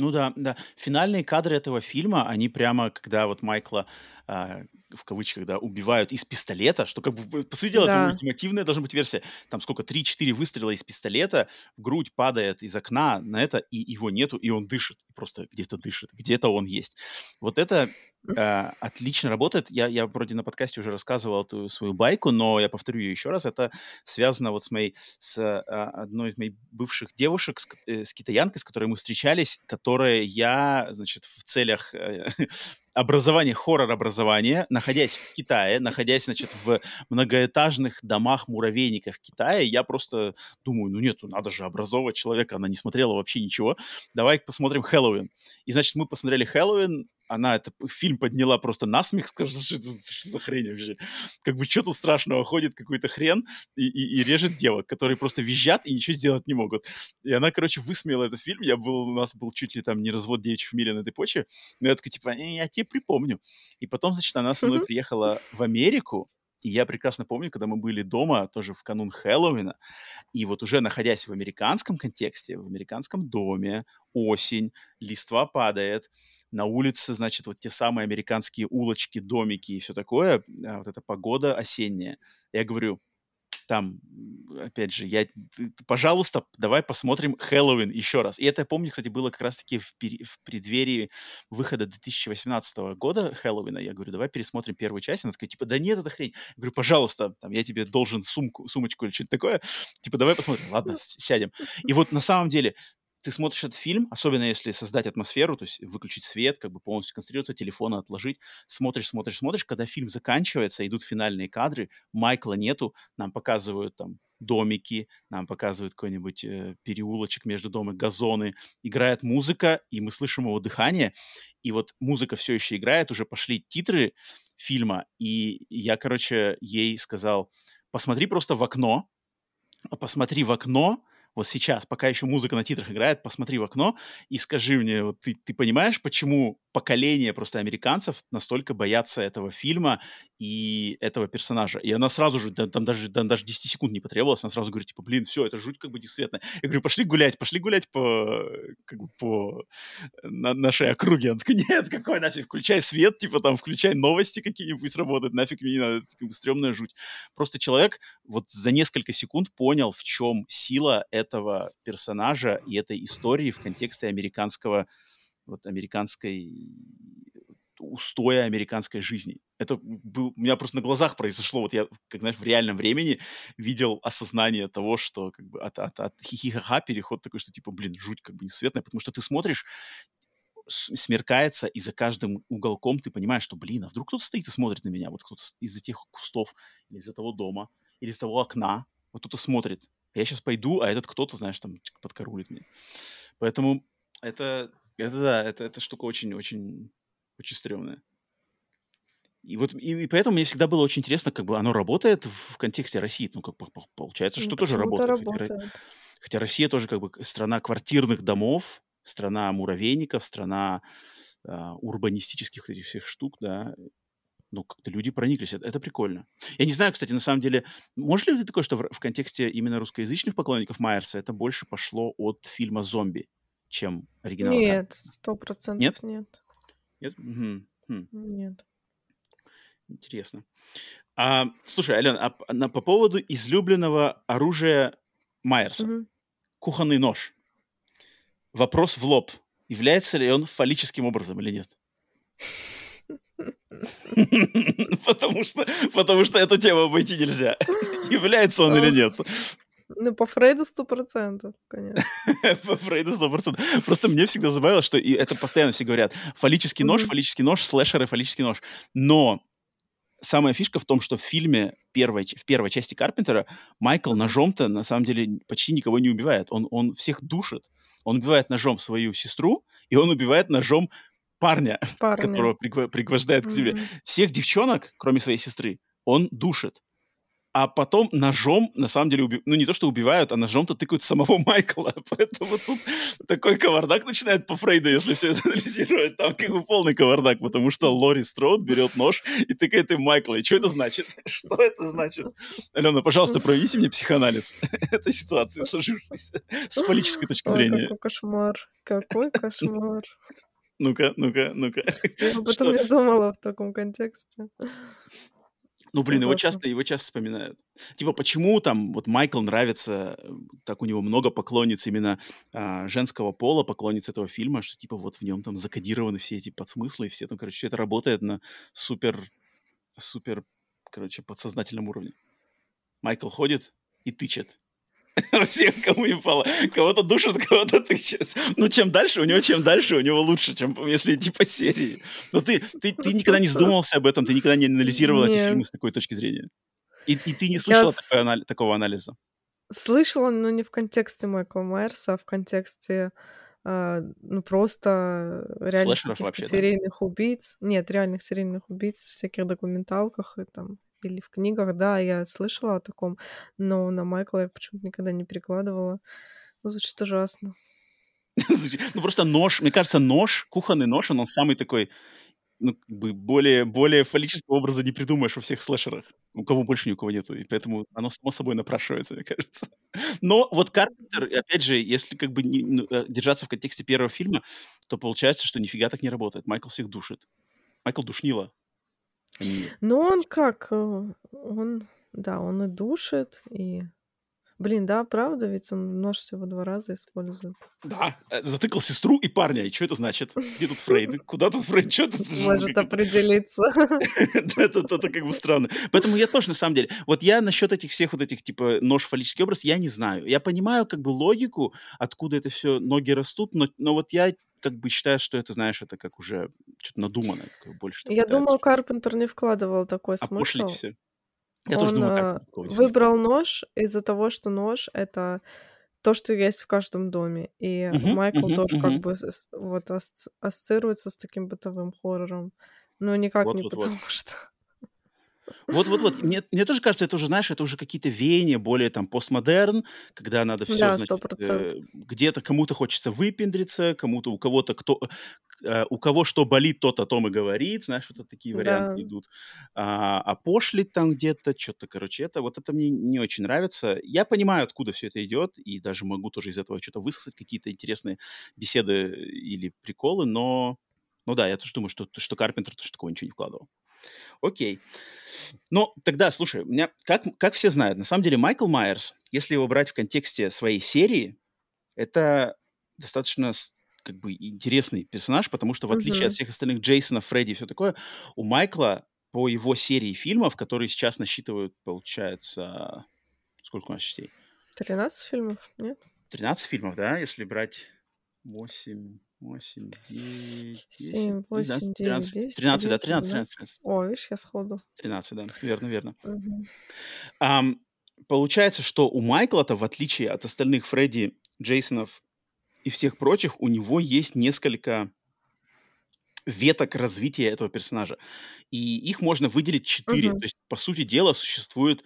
Ну да, да. Финальные кадры этого фильма, они прямо, когда вот Майкла, а, в кавычках, да, убивают из пистолета, что как бы, по сути дела, это Да. ультимативная должна быть версия. Там сколько, 3-4 выстрела из пистолета, в грудь падает из окна на это, и его нету, и он дышит. Просто где-то дышит, где-то он есть. Вот это а, отлично работает. Я, я вроде на подкасте уже рассказывал эту свою байку, но я повторю ее еще раз. Это связано вот с моей, с а, одной из моих бывших девушек, с, э, с китаянкой, с которой мы встречались, которая я, значит, в целях э, образования, хоррор-образования, находясь в Китае, находясь, значит, в многоэтажных домах-муравейниках Китая, я просто думаю, ну нет, надо же образовывать человека, она не смотрела вообще ничего, давай посмотрим Хэллоуин. И, значит, мы посмотрели Хэллоуин, она это фильм подняла просто насмех, скажет, что что за хрень вообще? Как бы что тут страшного? Ходит какой-то хрен и, и, и режет девок, которые просто визжат и ничего сделать не могут. И она, короче, высмеяла этот фильм. Я был, у нас был чуть ли там не развод девичьих в мире на этой почве. Но я такой, типа, «Э, я тебе припомню. И потом, значит, она со мной приехала в Америку, и я прекрасно помню, когда мы были дома, тоже в канун Хэллоуина, и вот уже находясь в американском контексте, в американском доме, осень, листва падает, на улице, значит, вот те самые американские улочки, домики и все такое, а, вот эта погода осенняя. Я говорю, там, опять же, я, пожалуйста, давай посмотрим Хэллоуин еще раз. И это, я помню, кстати, было как раз-таки в, пер... в преддверии выхода 2018 года Хэллоуина. Я говорю, давай пересмотрим первую часть. Она такая, типа, да нет, это хрень. Я говорю, пожалуйста, там, я тебе должен сумку, сумочку или что-то такое. Типа, давай посмотрим. Ладно, сядем. И вот на самом деле ты смотришь этот фильм, особенно если создать атмосферу, то есть выключить свет, как бы полностью концентрироваться, телефон отложить, смотришь, смотришь, смотришь, когда фильм заканчивается, идут финальные кадры, Майкла нету, нам показывают там домики, нам показывают какой-нибудь э, переулочек между домами, газоны, играет музыка, и мы слышим его дыхание, и вот музыка все еще играет, уже пошли титры фильма, и я, короче, ей сказал, посмотри просто в окно, посмотри в окно, вот сейчас, пока еще музыка на титрах играет, посмотри в окно и скажи мне, вот ты, ты понимаешь, почему поколение просто американцев настолько боятся этого фильма и этого персонажа? И она сразу же, там даже, там даже 10 секунд не потребовалось, она сразу говорит, типа, блин, все, это жуть как бы несветная. Я говорю, пошли гулять, пошли гулять по, как бы по на, нашей округе. Она такая, нет, какой нафиг, включай свет, типа там, включай новости какие-нибудь, работают, нафиг мне не надо, это как бы стрёмная жуть. Просто человек вот за несколько секунд понял, в чем сила этого персонажа и этой истории в контексте американского, вот американской устоя американской жизни. Это был, у меня просто на глазах произошло, вот я, как знаешь, в реальном времени видел осознание того, что как бы от, от, от хихихаха переход такой, что типа, блин, жуть как бы несветная, потому что ты смотришь, смеркается, и за каждым уголком ты понимаешь, что, блин, а вдруг кто-то стоит и смотрит на меня, вот кто-то из-за тех кустов, или из-за того дома, или из того окна, вот кто-то смотрит я сейчас пойду, а этот кто-то, знаешь, там подкорулит мне. Поэтому это, это да, это, эта штука очень-очень очень стрёмная. И вот и, и поэтому мне всегда было очень интересно, как бы оно работает в контексте России. Ну, как получается, что ну, тоже работает. работает. Хотя, хотя Россия тоже как бы страна квартирных домов, страна муравейников, страна э, урбанистических этих всех штук, да ну, как-то люди прониклись. Это, это прикольно. Я не знаю, кстати, на самом деле, может ли ты такое, что в, в контексте именно русскоязычных поклонников Майерса это больше пошло от фильма «Зомби», чем оригинал? Нет, сто процентов нет. Нет? Нет? Угу. Хм. Нет. Интересно. А, слушай, Ален, а, на, по поводу излюбленного оружия Майерса. Угу. Кухонный нож. Вопрос в лоб. Является ли он фаллическим образом или нет? Потому что, потому что эту тему обойти нельзя. Является он или нет. Ну, по Фрейду сто процентов, конечно. По Фрейду сто процентов. Просто мне всегда забавило, что и это постоянно все говорят. Фаллический нож, фаллический нож, слэшеры, фаллический нож. Но самая фишка в том, что в фильме первой, в первой части Карпентера Майкл ножом-то на самом деле почти никого не убивает. Он, он всех душит. Он убивает ножом свою сестру, и он убивает ножом парня, парня. которого пригвождает к себе. Mm-hmm. Всех девчонок, кроме своей сестры, он душит. А потом ножом, на самом деле, уби... ну не то, что убивают, а ножом-то тыкают самого Майкла. Поэтому тут такой кавардак начинает по Фрейду, если все это анализировать. Там как бы полный кавардак, потому что Лори Строуд берет нож и тыкает им Майкла. И что это значит? Что это значит? Алена, пожалуйста, проведите мне психоанализ этой ситуации, сложившейся с политической точки зрения. Какой кошмар. Какой кошмар. Ну-ка, ну-ка, ну-ка. Я об этом не думала в таком контексте. Ну, блин, его часто, его часто вспоминают. Типа, почему там вот Майкл нравится, так у него много поклонниц именно а, женского пола, поклонниц этого фильма, что типа вот в нем там закодированы все эти подсмыслы, и все там, короче, все это работает на супер, супер, короче, подсознательном уровне. Майкл ходит и тычет всех, кому не пало. Кого-то душит, кого-то тычет. Ну, чем дальше, у него чем дальше, у него лучше, чем если идти по серии. Но ты, ты, ты никогда не задумывался об этом, ты никогда не анализировал Нет. эти фильмы с такой точки зрения. И, и ты не слышала с... такой анали- такого анализа? Слышала, но не в контексте Майкла Майерса, а в контексте а, ну, просто реальных серийных да? убийц. Нет, реальных серийных убийц в всяких документалках и там или в книгах, да, я слышала о таком, но на Майкла я почему-то никогда не перекладывала. Ну, звучит ужасно. Ну, просто нож, мне кажется, нож, кухонный нож, он самый такой, ну, как бы более, более фаллического образа не придумаешь во всех слэшерах. У кого больше ни у кого нету, и поэтому оно само собой напрашивается, мне кажется. Но вот Карпентер, опять же, если как бы не, ну, э, держаться в контексте первого фильма, то получается, что нифига так не работает. Майкл всех душит. Майкл душнила. Ну, он как? Э, он да, он и душит, и Блин, да, правда, ведь он нож всего два раза использует. Да, э, затыкал сестру и парня. И что это значит? Где тут Фрейд? Куда тут Фрейд? Что тут? Может определиться. это, это как бы странно. Поэтому я тоже, на самом деле, вот я насчет этих всех вот этих, типа, нож фаллический образ, я не знаю. Я понимаю как бы логику, откуда это все ноги растут, но, но вот я как бы считаю, что это, знаешь, это как уже что-то надуманное такое больше. Я думаю, Карпентер не вкладывал такой смысл. Опошлить все. Я тоже думаю, как э, выбрал нож из-за того, что нож это то, что есть в каждом доме. И Мгм, Майкл мгм, тоже как мгм. бы вот ассоциируется с таким бытовым хоррором. Но никак не Вот-вот-вот. потому что... Вот-вот-вот. Мне, мне тоже кажется, это уже, знаешь, это уже какие-то веяния, более там постмодерн, когда надо все, Да, значит, э, где-то кому-то хочется выпендриться, кому-то, у кого-то кто, э, у кого что болит, тот о том и говорит, знаешь, вот такие варианты Да. идут. А, а пошлить там где-то, что-то, короче, это вот это мне не очень нравится. Я понимаю, откуда все это идет, и даже могу тоже из этого что-то высосать, какие-то интересные беседы или приколы, но, ну да, я тоже думаю, что, что Карпентер тоже такого ничего не вкладывал. Окей. Ну, тогда, слушай, у меня, как, как все знают, на самом деле Майкл Майерс, если его брать в контексте своей серии, это достаточно как бы интересный персонаж, потому что в отличие от Мгм. всех остальных Джейсона, Фредди и все такое, у Майкла по его серии фильмов, которые сейчас насчитывают, получается, сколько у нас частей? 13 фильмов, нет? 13 фильмов, да, если брать 8, 8, 9, 10, 7, 8, 12, 9, 13, 10, 13, да, 11, 13, 13, 12. 13, О, видишь, я сходу. 13, да, верно, верно. Мгм. Ам, получается, что у Майкла-то, в отличие от остальных Фредди, Джейсонов и всех прочих, у него есть несколько веток развития этого персонажа. И их можно выделить четыре. Мгм. То есть, по сути дела, существует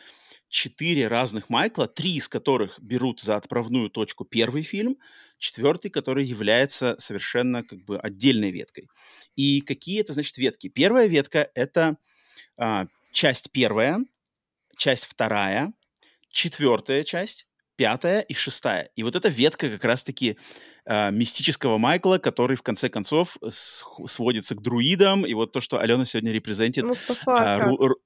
четыре разных Майкла, три из которых берут за отправную точку первый фильм, четвертый, который является совершенно как бы отдельной веткой. И какие это, значит, ветки? Первая ветка — это а, часть первая, часть вторая, четвертая часть, пятая и шестая. И вот эта ветка как раз-таки а, мистического Майкла, который в конце концов сводится к друидам. И вот то, что Алена сегодня репрезентит Мустафа ру- ру-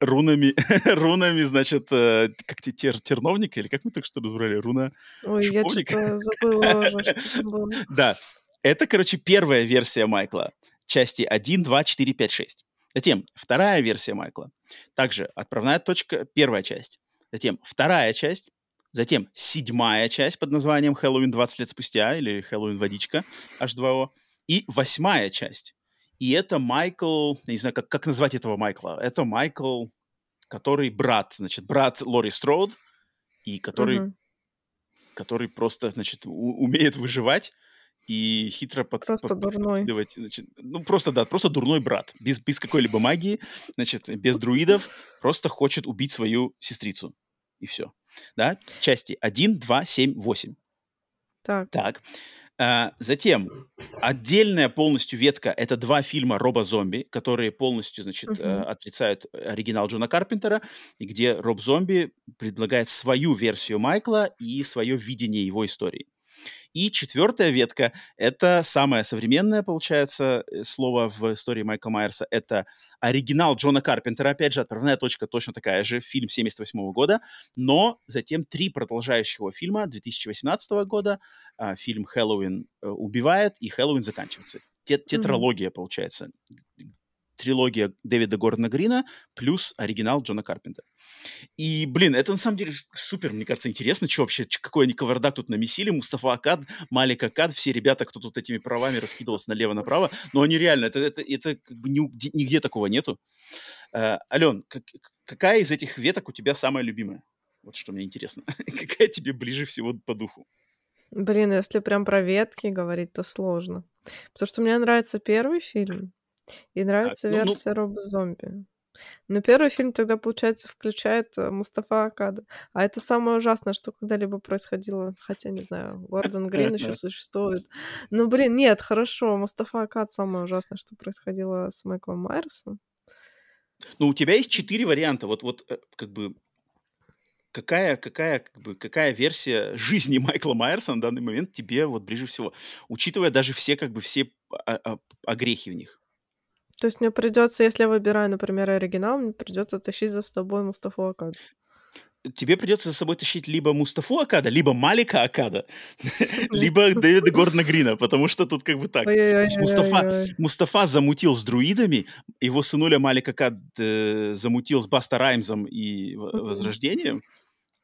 рунами, рунами, значит, э, как те тер, терновник, или как мы только что разбрали, руна Ой, я шиповник. что-то забыла уже. Да, это, короче, первая версия Майкла. Части 1, 2, 4, 5, 6. Затем вторая версия Майкла. Также отправная точка, первая часть. Затем вторая часть. Затем седьмая часть под названием «Хэллоуин 20 лет спустя» или «Хэллоуин водичка» H2O. И восьмая часть. И это Майкл, я не знаю, как, как назвать этого Майкла. Это Майкл, который брат, значит, брат Лори Строуд, и который Мгм. который просто, значит, у- умеет выживать и хитро под, Просто под- дурной. подкидывать, значит, ну просто да, просто дурной брат, без, без какой-либо магии, значит, без друидов, просто хочет убить свою сестрицу. И все. Да? Части 1, 2, 7, 8. Так. Так. А, затем отдельная полностью ветка — это два фильма «Робо-зомби», которые полностью, значит, э, Мгм. отрицают оригинал Джона Карпентера, и где Роб Зомби предлагает свою версию Майкла и свое видение его истории. И четвертая ветка — это самое современное, получается, э, слово в истории Майкла Майерса. Это оригинал Джона Карпентера, опять же, отправная точка точно такая же, фильм 78 года, но затем три продолжающих его фильма 2018 года, а, фильм «Хэллоуин э, убивает» и «Хэллоуин заканчивается». Тетралогия, получается. Трилогия Дэвида Гордона Грина плюс оригинал Джона Карпентера. И, блин, это на самом деле супер, мне кажется, интересно, что вообще, какой они кавардак тут намесили. Мустафа Акад, Малик Акад, все ребята, кто тут этими правами раскидывался налево-направо. Но они реально, это, это, это как бы нигде такого нету. Э, Ален, как- какая из этих веток у тебя самая любимая? Вот что мне интересно. Какая тебе ближе всего по духу? Блин, если прям про ветки говорить, то сложно. Потому что мне нравится первый фильм и нравится ну- ну- версия Роба Зомби. Но первый фильм тогда, получается, включает э, Мустафа Акада. А это самое ужасное, что когда-либо происходило. Хотя, не знаю, Гордон Грин еще существует. Ну, блин, нет, хорошо. Мустафа Акад самое ужасное, что происходило с Майклом Майерсом. Ну, у тебя есть четыре варианта. Вот, вот э, как бы какая, какая, как бы, какая версия жизни Майкла Майерса на данный момент тебе вот ближе всего, учитывая даже все как бы все а- а- огрехи в них. То есть мне придется, если я выбираю, например, оригинал, мне придется тащить за собой Мустафу Акад. Тебе придется за собой тащить либо Мустафу Акада, либо Малика Акада, либо Дэвида Гордона Грина, потому что тут как бы так. Мустафа, Мустафа замутил с друидами, его сынуля Малик Акад э, замутил с Баста Раймзом и Возрождением,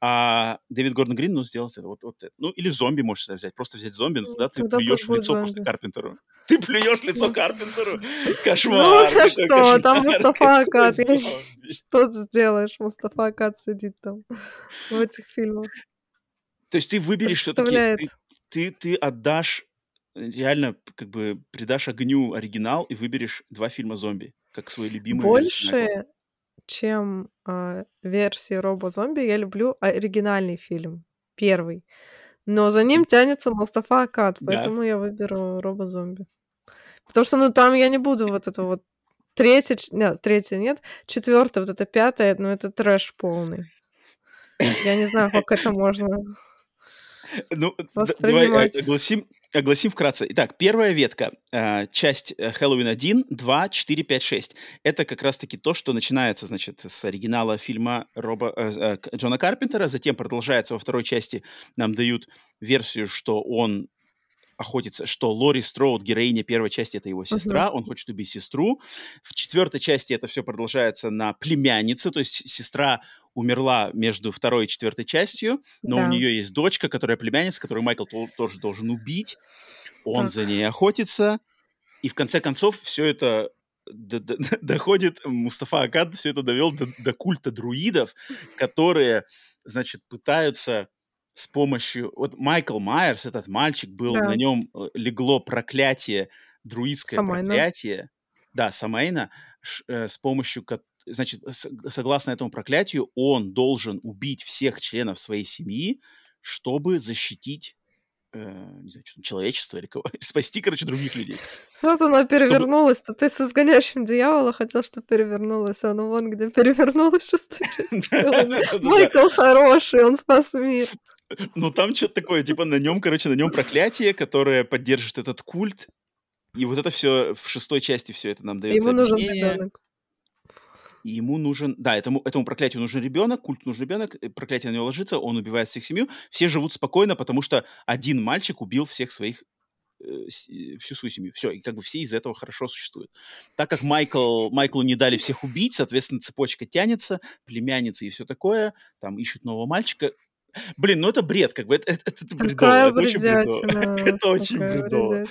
а Дэвид Гордон Грин, ну, сделать это. Вот, вот, ну, или зомби можешь сюда взять. Просто взять зомби, но тогда ты Тогда плюешь в лицо зомби. после Карпентеру. Ты плюешь в лицо Карпентеру. Кошмар. Ну, что, там Мустафа Акад. Что ты сделаешь? Мустафа Акад сидит там в этих фильмах. То есть ты выберешь все-таки, ты, ты отдашь, реально, как бы придашь огню оригинал и выберешь два фильма зомби, как свои любимые. Больше чем э, версии Робо-зомби, я люблю оригинальный фильм, первый. Но за ним тянется Мустафа Акад, поэтому да. я выберу Робо-зомби. Потому что, ну, там я не буду вот это вот третье, нет, третье нет, четвертое, вот это пятое, ну, это трэш полный. Я не знаю, как это можно ну, давай э, огласим, огласим вкратце. Итак, первая ветка, э, часть Хэллоуин 1, 2, 4, 5, 6. Это как раз-таки то, что начинается, значит, с оригинала фильма Роба, э, Джона Карпентера, затем продолжается во второй части, нам дают версию, что он охотится, что Лори Строуд, героиня первой части, это его сестра, uh-huh. он хочет убить сестру. В четвертой части это все продолжается на племяннице, то есть сестра умерла между второй и четвертой частью, но да. у нее есть дочка, которая племянница, которую Майкл тоже должен убить. Он так. за ней охотится, и в конце концов все это доходит, Мустафа Акад все это довел до, до культа друидов, которые, значит, пытаются с помощью... Вот Майкл Майерс, этот мальчик был, да. на нем э, легло проклятие, друидское Самайна. проклятие. Да, Самайна, э, с помощью значит, согласно этому проклятию, он должен убить всех членов своей семьи, чтобы защитить э, не знаю, что, человечество или кого, спасти, короче, других людей. Вот она перевернулась-то. Ты с изгоняющим дьявола хотел, чтобы перевернулась, а ну вон где перевернулась шестая часть. Майкл хороший, он спас мир. Ну там что-то такое, типа на нем, короче, на нем проклятие, которое поддержит этот культ, и вот это все в шестой части все это нам дается. Ему нужен ребенок и ему нужен, да, этому, этому проклятию нужен ребенок, культ нужен ребенок, э, проклятие на него ложится, он убивает всех семью, все живут спокойно, потому что один мальчик убил всех своих э, всю свою семью. Все, и как бы все из этого хорошо существуют. Так как Майкл, Майклу не дали всех убить, соответственно, цепочка тянется, племянницы и все такое, там ищут нового мальчика. Блин, ну это бред, как бы, это, это, это бредово, это очень бредово. Это очень бредово.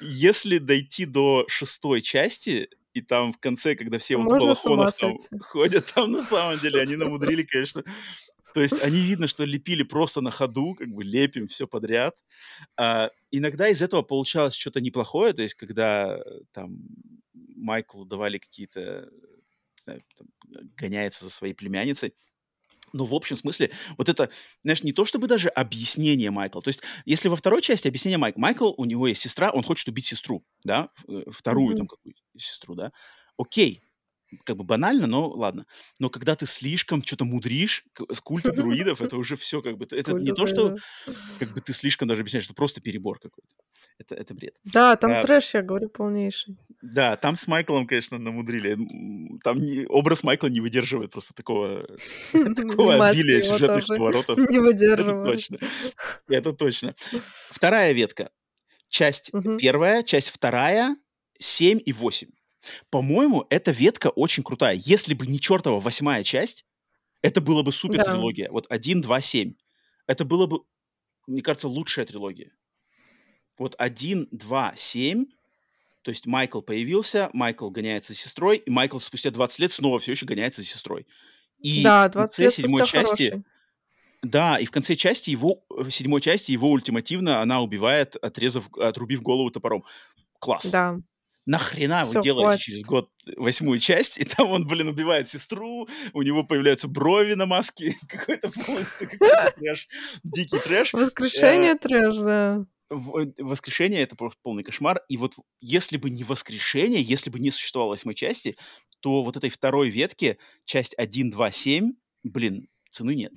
Если дойти до шестой части, и там в конце, когда все вот в балахонах там ходят, там на самом деле они намудрили, конечно. То есть они видно, что лепили просто на ходу, как бы лепим все подряд. А, иногда из этого получалось что-то неплохое, то есть когда там Майклу давали какие-то, знаю, там, гоняется за своей племянницей, но в общем смысле, вот это, знаешь, не то чтобы даже объяснение Майкла. То есть, если во второй части объяснение Майкла, Майкл, у него есть сестра, он хочет убить сестру, да, э, вторую mm-hmm. там какую-то сестру, да. Окей, как бы банально, но ладно. Но когда ты слишком что-то мудришь, с культа друидов, это уже все как бы... Это не то, что как бы ты слишком даже объясняешь, это просто перебор какой-то. Это, это бред. Да, там а, трэш, я говорю, полнейший. Да, там с Майклом, конечно, намудрили. Там не, образ Майкла не выдерживает просто такого, такого обилия сюжетных поворотов. Не выдерживает. Это точно. Это точно. Вторая ветка. Часть первая, часть вторая, 7 и 8. По-моему, эта ветка очень крутая. Если бы не чертова восьмая часть, это было бы супер трилогия. Да. Вот 1, 2, 7. Это было бы, мне кажется, лучшая трилогия. Вот 1, 2, 7. То есть Майкл появился, Майкл гоняется за сестрой, и Майкл спустя 20 лет снова все еще гоняется за сестрой. И да, 20 в конце лет седьмой части... Хороший. Да, и в конце части его, в седьмой части его ультимативно она убивает, отрезав, отрубив голову топором. Класс. Да нахрена вы делаете хватит. через год восьмую часть, и там он, блин, убивает сестру, у него появляются брови на маске, какой-то полностью какой-то трэш, дикий трэш. Воскрешение э, трэш, да. Воскрешение — это просто полный кошмар. И вот если бы не воскрешение, если бы не существовало восьмой части, то вот этой второй ветки, часть 1, 2, 7, блин, цены нет.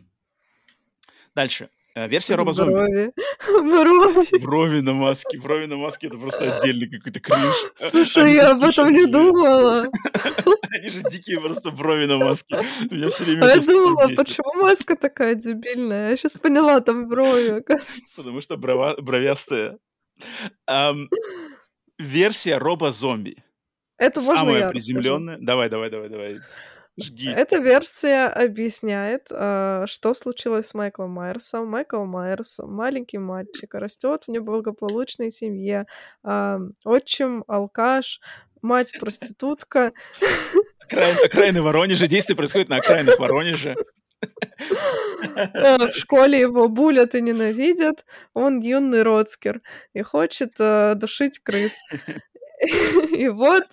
Дальше. Э, версия Роба Зомби. Брови. Брови. Брови на маске. Брови на маске это просто отдельный какой-то кринж. Слушай, Они я об этом не думала. Они же дикие просто брови на маске. Меня все время А я думала, почему маска такая дебильная? Я сейчас поняла, там брови, оказывается. Потому что брова, бровястая. Ам, версия Роба Зомби. Это можно Самая я приземленная. Давай, давай, давай, давай. Жги. Эта версия объясняет, а, что случилось с Майклом Майерсом. Майкл Майерс, маленький мальчик, растет в неблагополучной семье. А, Отчим алкаш, мать проститутка. Окраин, окраины Воронежа. Действие происходит на окраинах Воронежа. А, В школе его булят и ненавидят. Он юный роцкер и хочет а, душить крыс. И вот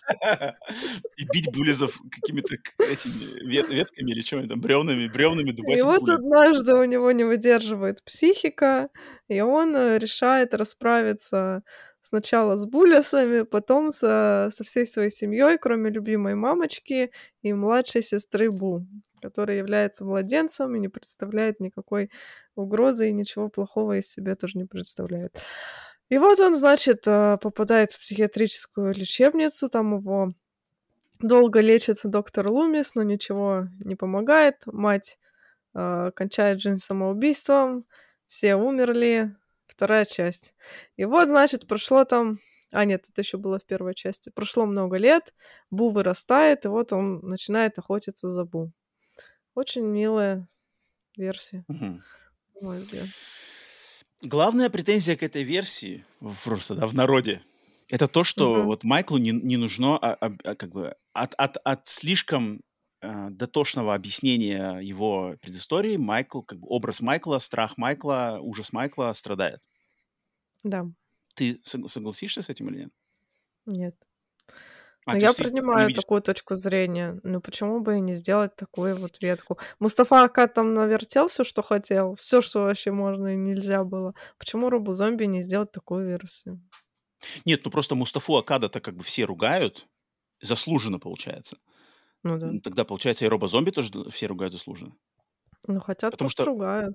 И бить булизов какими-то этими вет- ветками или чем там, бревнами, бревнами И дубасить вот булиз. однажды у него не выдерживает психика, и он э, решает расправиться сначала с Буллисами, потом со, со всей своей семьей, кроме любимой мамочки и младшей сестры Бу, которая является младенцем и не представляет никакой угрозы и ничего плохого из себя тоже не представляет. И вот он, значит, э, попадает в психиатрическую лечебницу, там его долго лечится доктор Лумис, но ничего не помогает. Мать э, кончает жизнь самоубийством, все умерли. Вторая часть. И вот, значит, прошло там... А, нет, это еще было в первой части. Прошло много лет, Бу вырастает, и вот он начинает охотиться за Бу. Очень милая версия, на мой взгляд. Главная претензия к этой версии, просто, да, в народе, это то, что Мгм. вот Майклу не, не нужно а, а, а, как бы от, от, от слишком э, дотошного объяснения его предыстории Майкл, как бы образ Майкла, страх Майкла, ужас Майкла страдает. Да, Ты сог- согласишься с этим или нет? нет. А, то я принимаю видишь- такую точку зрения. Ну почему бы и не сделать такую вот ветку? Мустафа Ака там навертел все, что хотел, все, что вообще можно и нельзя было. Почему Робу Зомби не сделать такую версию? Нет, ну просто Мустафу Акада-то как бы все ругают, заслуженно получается. Ну да. Тогда, получается, и Робо Зомби тоже все ругают заслуженно. Ну хотят, Потому что- ругают.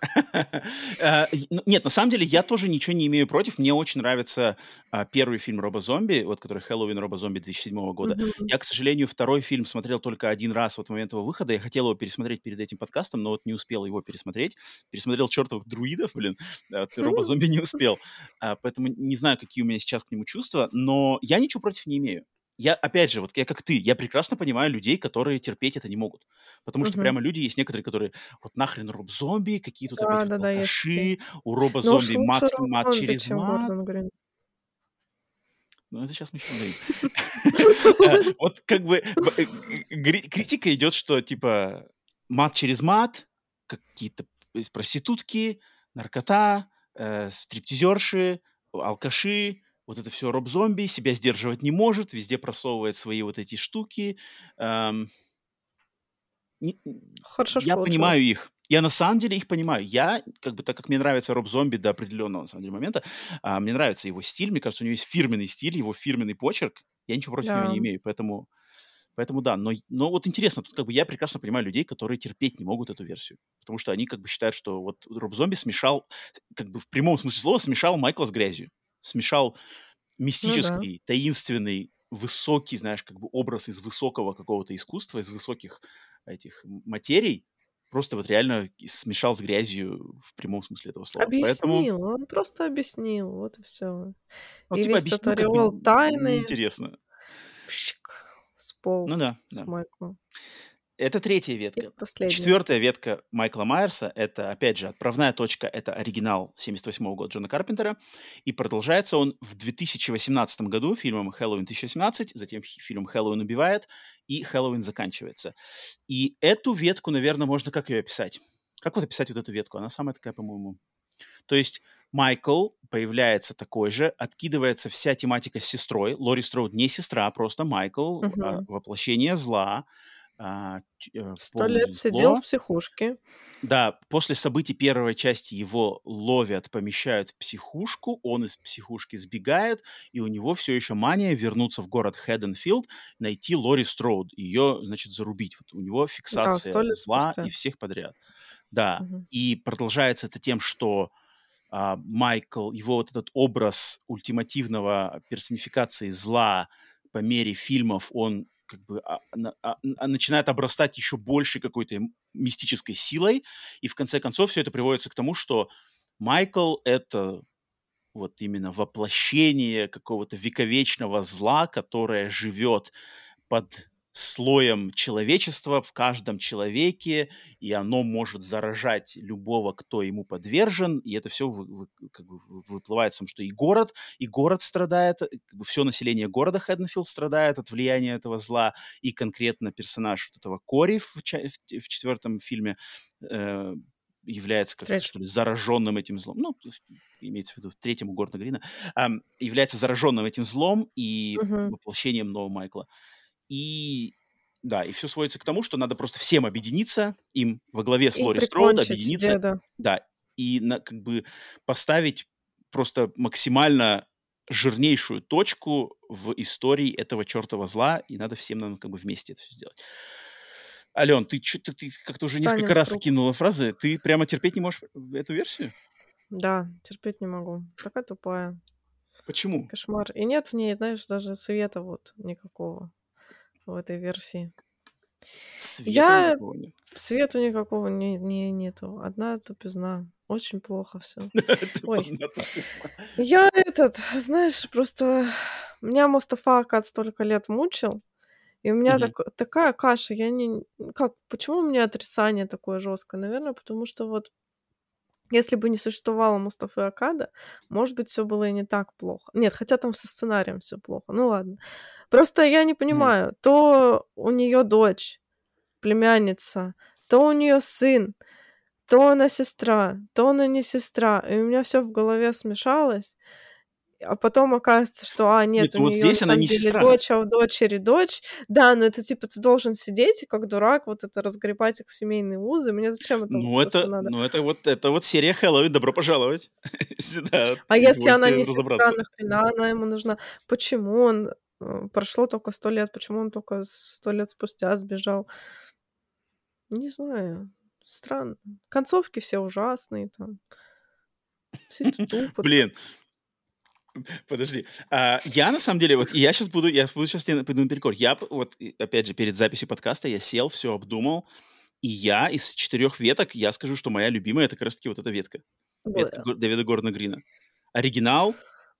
Э, ну, Нет, на самом деле я тоже ничего не имею против. Мне очень нравится а, первый фильм Роба Зомби, вот который Хэллоуин Роба Зомби 2007 года. Я, к сожалению, второй фильм смотрел только один раз вот в момент его выхода. Я хотел его пересмотреть перед этим подкастом, но вот не успел его пересмотреть. Пересмотрел чертовых друидов, блин. а вот Роба Зомби не успел. А, Поэтому не знаю, какие у меня сейчас к нему чувства, но я ничего против не имею. Я, опять же, вот я как ты, я прекрасно понимаю людей, которые терпеть это не могут. Потому что Мгм. прямо люди есть некоторые, которые вот нахрен Роб Зомби, какие тут Да, опять да, алкаши, у Роба Ну уж Зомби лучше мат, мат Зомби, через мат. Ну, это сейчас мы еще говорим. Вот как бы э, критика идет, что типа мат через мат, какие-то проститутки, наркота, э, стриптизерши, алкаши, вот это все роб-зомби, себя сдерживать не может, везде просовывает свои вот эти штуки. Эм, не- Хорошо, я понимаю их. Я на самом деле их понимаю. Я, как бы, так как мне нравится Роб Зомби до определенного, на самом деле, момента, а, мне нравится его стиль. Мне кажется, у него есть фирменный стиль, его фирменный почерк. Я ничего против него Да. не имею, поэтому, поэтому да. Но, но вот интересно, тут как бы я прекрасно понимаю людей, которые терпеть не могут эту версию. Потому что они как бы считают, что вот Роб Зомби смешал, как бы в прямом смысле слова, смешал Майкла с грязью. Смешал мистический, таинственный, высокий, знаешь, как бы образ из высокого какого-то искусства, из высоких этих материй, просто вот реально смешал с грязью в прямом смысле этого слова. Поэтому, Объяснил, он просто объяснил, вот и все. ну, и типа, весь объяснил, тот как бы ореол тайны. неинтересно. сполз Ну да, с да. Майкла. Это третья ветка. последний. Четвертая ветка Майкла Майерса, это, опять же, отправная точка, это оригинал 78 года Джона Карпентера, и продолжается он в 2018 году фильмом «Хэллоуин 2017», затем фильм «Хэллоуин убивает», и «Хэллоуин заканчивается». И эту ветку, наверное, можно как ее описать? Как вот описать вот эту ветку? Она самая такая, по-моему... То есть Майкл появляется такой же, откидывается вся тематика с сестрой. Лори Строуд не сестра, просто Майкл, а, Мгм. воплощение зла, а, Сто полное лет сидел в психушке. Да, после событий первой части его ловят, помещают в психушку, он из психушки сбегает, и у него все еще мания вернуться в город Хеденфилд, найти Лори Строуд, ее, значит, зарубить. Вот у него фиксация сто лет зла спустя. и всех подряд. Да, Мгм. и продолжается это тем, что а, Майкл, его вот этот образ ультимативного персонификации зла по мере фильмов, он как бы а, а, а, начинает обрастать еще больше какой-то мистической силой, и в конце концов все это приводится к тому, что Майкл — это вот именно воплощение какого-то вековечного зла, которое живет под слоем человечества в каждом человеке, и оно может заражать любого, кто ему подвержен, и это все как бы вы- выплывает в том, что и город, и город страдает, как бы все население города Хеденфилд страдает от влияния этого зла, и конкретно персонаж вот этого Кори в, ча- в в четвертом фильме э, является как Третий. что ли зараженным этим злом, ну имеется в виду в третьем у Гордона Грина, ам, является зараженным этим злом и Мгм. воплощением нового Майкла. И да, и все сводится к тому, что надо просто всем объединиться, им во главе с Лори Строуд объединиться, деда. да, и на, как бы поставить просто максимально жирнейшую точку в истории этого чертова зла, и надо всем нам как бы вместе это все сделать. Ален, ты что-то ты как-то уже Встанем несколько раз кинула фразы. Ты прямо терпеть не можешь эту версию? Да, терпеть не могу. Такая тупая. Почему? Кошмар. И нет в ней, знаешь, даже света вот никакого в этой версии. Света Я- никакого нет. Света никакого не, не, нету. Одна тупизна. Очень плохо все. Ой. Я этот, знаешь, просто меня Мустафа Акад столько лет мучил, и у меня так- такая каша, я не... Как, почему у меня отрицание такое жесткое? Наверное, потому что вот если бы не существовало Мустафы Акада, может быть, все было и не так плохо. Нет, хотя там со сценарием все плохо. Ну ладно. Просто я не понимаю, то у нее дочь, племянница, то у нее сын, то она сестра, то она не сестра. И у меня все в голове смешалось. А потом оказывается, что, а, нет, Нет, у вот нее здесь на самом деле сестра. дочь, а у дочери дочь. Да, но это типа ты должен сидеть и как дурак вот это разгребать их семейные узы. Мне зачем это Ну вот это, надо? ну это вот, это вот серия Хэллоуин, добро пожаловать. Сюда, А если она не сестра, нахрена она ему нужна? Почему он э, прошло только сто лет, почему он только сто лет спустя сбежал? Не знаю, странно. Концовки все ужасные там. Все это тупо. Блин, подожди. А, я на самом деле, вот я сейчас буду, я буду сейчас тебе пойду наперекор. Я п- вот, и, опять же, перед записью подкаста я сел, все обдумал, и я из четырех веток, я скажу, что моя любимая это как раз-таки вот эта ветка. Ветка Го- Дэвида Гордона Грина. Оригинал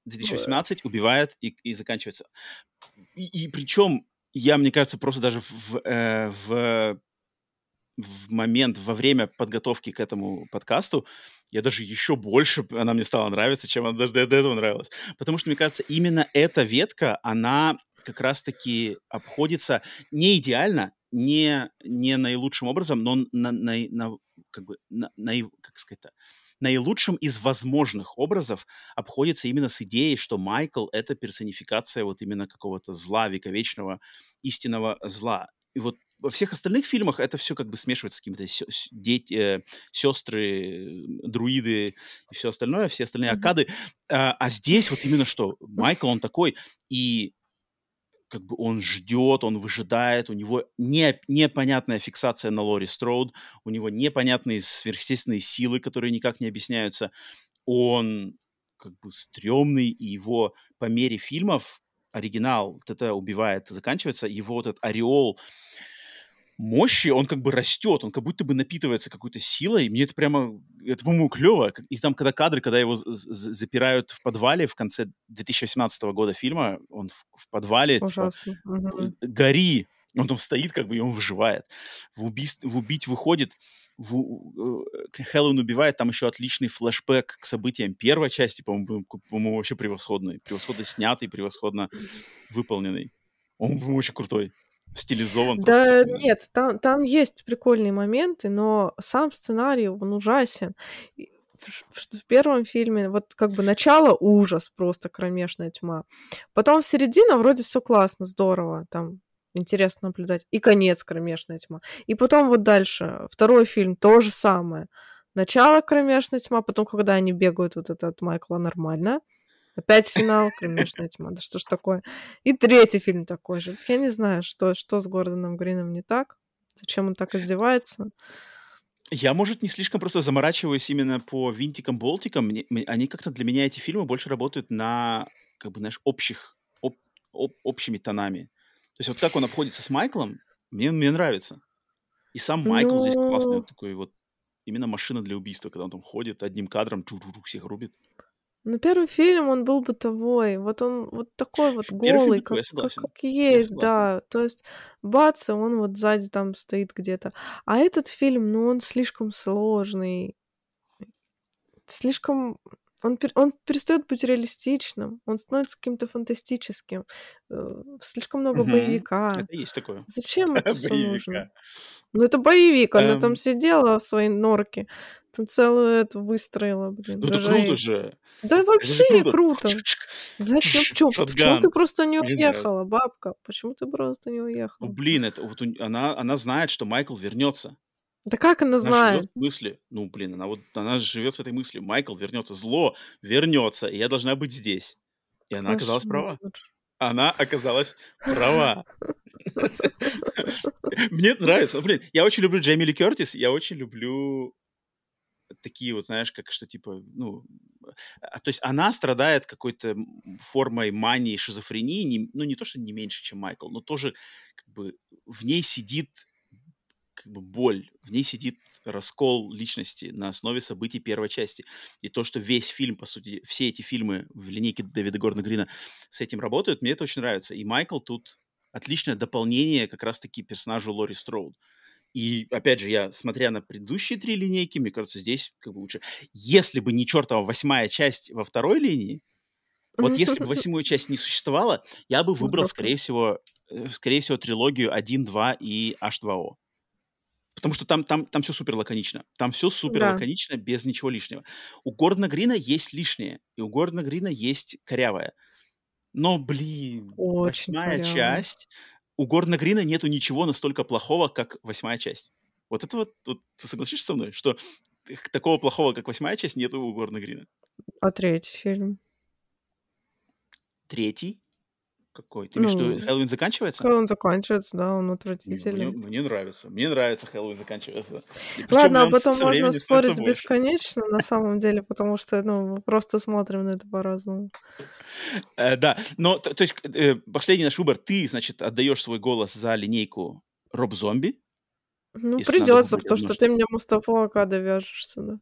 2018 убивает и, и заканчивается. И, причем я, мне кажется, просто даже в, э, в, в момент, во время подготовки к этому подкасту, я даже еще больше, она мне стала нравиться, чем она даже до, этого нравилась. Потому что, мне кажется, именно эта ветка, она как раз-таки обходится не идеально, не, не наилучшим образом, но на, на, на, как бы, на, на, как сказать наилучшим из возможных образов обходится именно с идеей, что Майкл — это персонификация вот именно какого-то зла, вековечного, истинного зла. И вот во всех остальных фильмах это все как бы смешивается с какими-то дети, э, сестры, друиды и все остальное, все остальные Мгм. акады. А, а здесь вот именно что Майкл, он такой, и как бы он ждет, он выжидает, у него не, непонятная фиксация на Лори Строуд, у него непонятные сверхъестественные силы, которые никак не объясняются. Он как бы стрёмный, и его по мере фильмов оригинал вот это убивает, заканчивается, его вот этот ореол мощи, он как бы растет, он как будто бы напитывается какой-то силой. Мне это прямо, это, по-моему, клево. И там, когда кадры, когда его запирают в подвале в конце 2018 года фильма, он в, в подвале, типа, Ужасно. Мгм. гори, он там стоит, как бы, и он выживает. В, убийств, в убить выходит, в, э, Хэллоуин убивает, там еще отличный флешбэк к событиям первой части, по-моему, по- по-моему, вообще превосходный. Превосходно снятый, превосходно выполненный. Он, по-моему, очень крутой. Стилизован. просто Да именно. нет, там, там есть прикольные моменты, но сам сценарий, он ужасен. В- в первом фильме вот как бы начало ужас, просто кромешная тьма. Потом середина вроде все классно, здорово, там интересно наблюдать. И конец кромешная тьма. И потом вот дальше, второй фильм, то же самое. Начало кромешная тьма, потом, когда они бегают вот это от Майкла нормально. Опять финал, кромешная тьма. Да что ж такое? И третий фильм такой же. Я не знаю, что, что с Гордоном Грином не так. Зачем он так издевается? Я, может, не слишком просто заморачиваюсь именно по винтикам-болтикам. Мне- мне- Они как-то для меня, эти фильмы, больше работают на, как бы, знаешь, общих, об- об- общими тонами. То есть вот как он обходится с Майклом, мне, мне нравится. И сам Майкл здесь классный, Ну, вот такой вот, именно машина для убийства, когда он там ходит одним кадром, чу всех рубит. Ну, первый фильм, он был бытовой. Вот он вот такой вот голый, как, как, как есть, да. То есть бац, он вот сзади там стоит где-то. А этот фильм, ну, он слишком сложный. Слишком... Он, пер- он перестает быть реалистичным. Он становится каким-то фантастическим. Э, Слишком много Мгм. боевика. Это есть такое. Зачем это все нужно? Ну, это боевик. Она там Эм, сидела в своей норке. Там целую эту выстроила, блин. Ну это круто же. Да вообще не круто. Зачем? Почему ты просто не уехала, бабка? Почему ты просто не Ну, уехала? блин, это вот она, она знает, что Майкл вернется. Да как она Она живет знает? в мысли. Ну, блин, она вот она живет с этой мыслью. Майкл вернется, зло вернется, и я должна быть здесь. И она оказалась права. Кошмар. Она оказалась права. Мне нравится. Блин, я очень люблю Джейми Ли Кертис, я очень люблю такие вот, знаешь, как что типа, ну, а, то есть она страдает какой-то формой мании, шизофрении, не- ну, не то, что не меньше, чем Майкл, но тоже как бы в ней сидит как бы боль, в ней сидит раскол личности на основе событий первой части. И то, что весь фильм, по сути, все эти фильмы в линейке Дэвида Гордона Грина с этим работают, мне это очень нравится. И Майкл тут отличное дополнение как раз-таки персонажу Лори Строуд. И, опять же, я, смотря на предыдущие три линейки, мне кажется, здесь как бы лучше. Если бы не чертова восьмая часть во второй линии, вот если бы восьмую часть не существовало, я бы выбрал, Здорово. скорее всего, э, скорее всего, трилогию 1, 2 и H2O. Потому что там, там, там все супер лаконично. Там все супер Да. лаконично, без ничего лишнего. У Гордона Грина есть лишнее, и у Гордона Грина есть корявое. Но, блин, Очень восьмая коряво. часть... У Гордона Грина нету ничего настолько плохого, как восьмая часть. Вот это вот, вот ты согласишься со мной, что такого плохого, как восьмая часть, нету у Гордона Грина. А третий фильм? Третий? Какой? Ты Ну, Хэллоуин заканчивается? Он заканчивается, да, он Не, Мне, отвратительный. мне нравится. Мне нравится Хэллоуин заканчивается. И Ладно, а потом со можно спорить больше. бесконечно на самом деле, потому что, ну, мы просто смотрим на это по-разному. Э, да, но, то, есть, э, последний наш выбор. Ты, значит, отдаешь свой голос за линейку Роб Зомби. Ну, придется, потому что что ты мне Мустафа Акада вяжешься, да.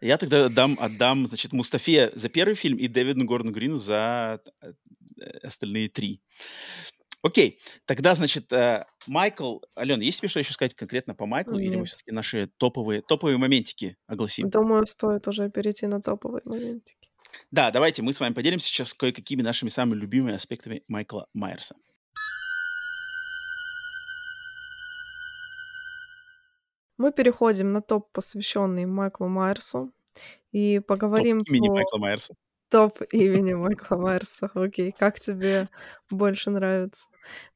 Я тогда отдам, отдам, значит, Мустафе за первый фильм и Дэвиду Гордону Грину за э, остальные три. Окей, тогда, значит, э, Майкл... Алена, есть тебе что еще сказать конкретно по Майклу? Или мы Нет. все-таки наши топовые, топовые моментики огласим? Думаю, стоит уже перейти на топовые моментики. Да, давайте мы с вами поделимся сейчас кое-какими нашими самыми любимыми аспектами Майкла Майерса. Мы переходим на топ, посвященный Майклу Майерсу, и Топ поговорим имени по Майкла Майерса. Топ имени Майкла Майерса. Окей, как тебе больше нравится?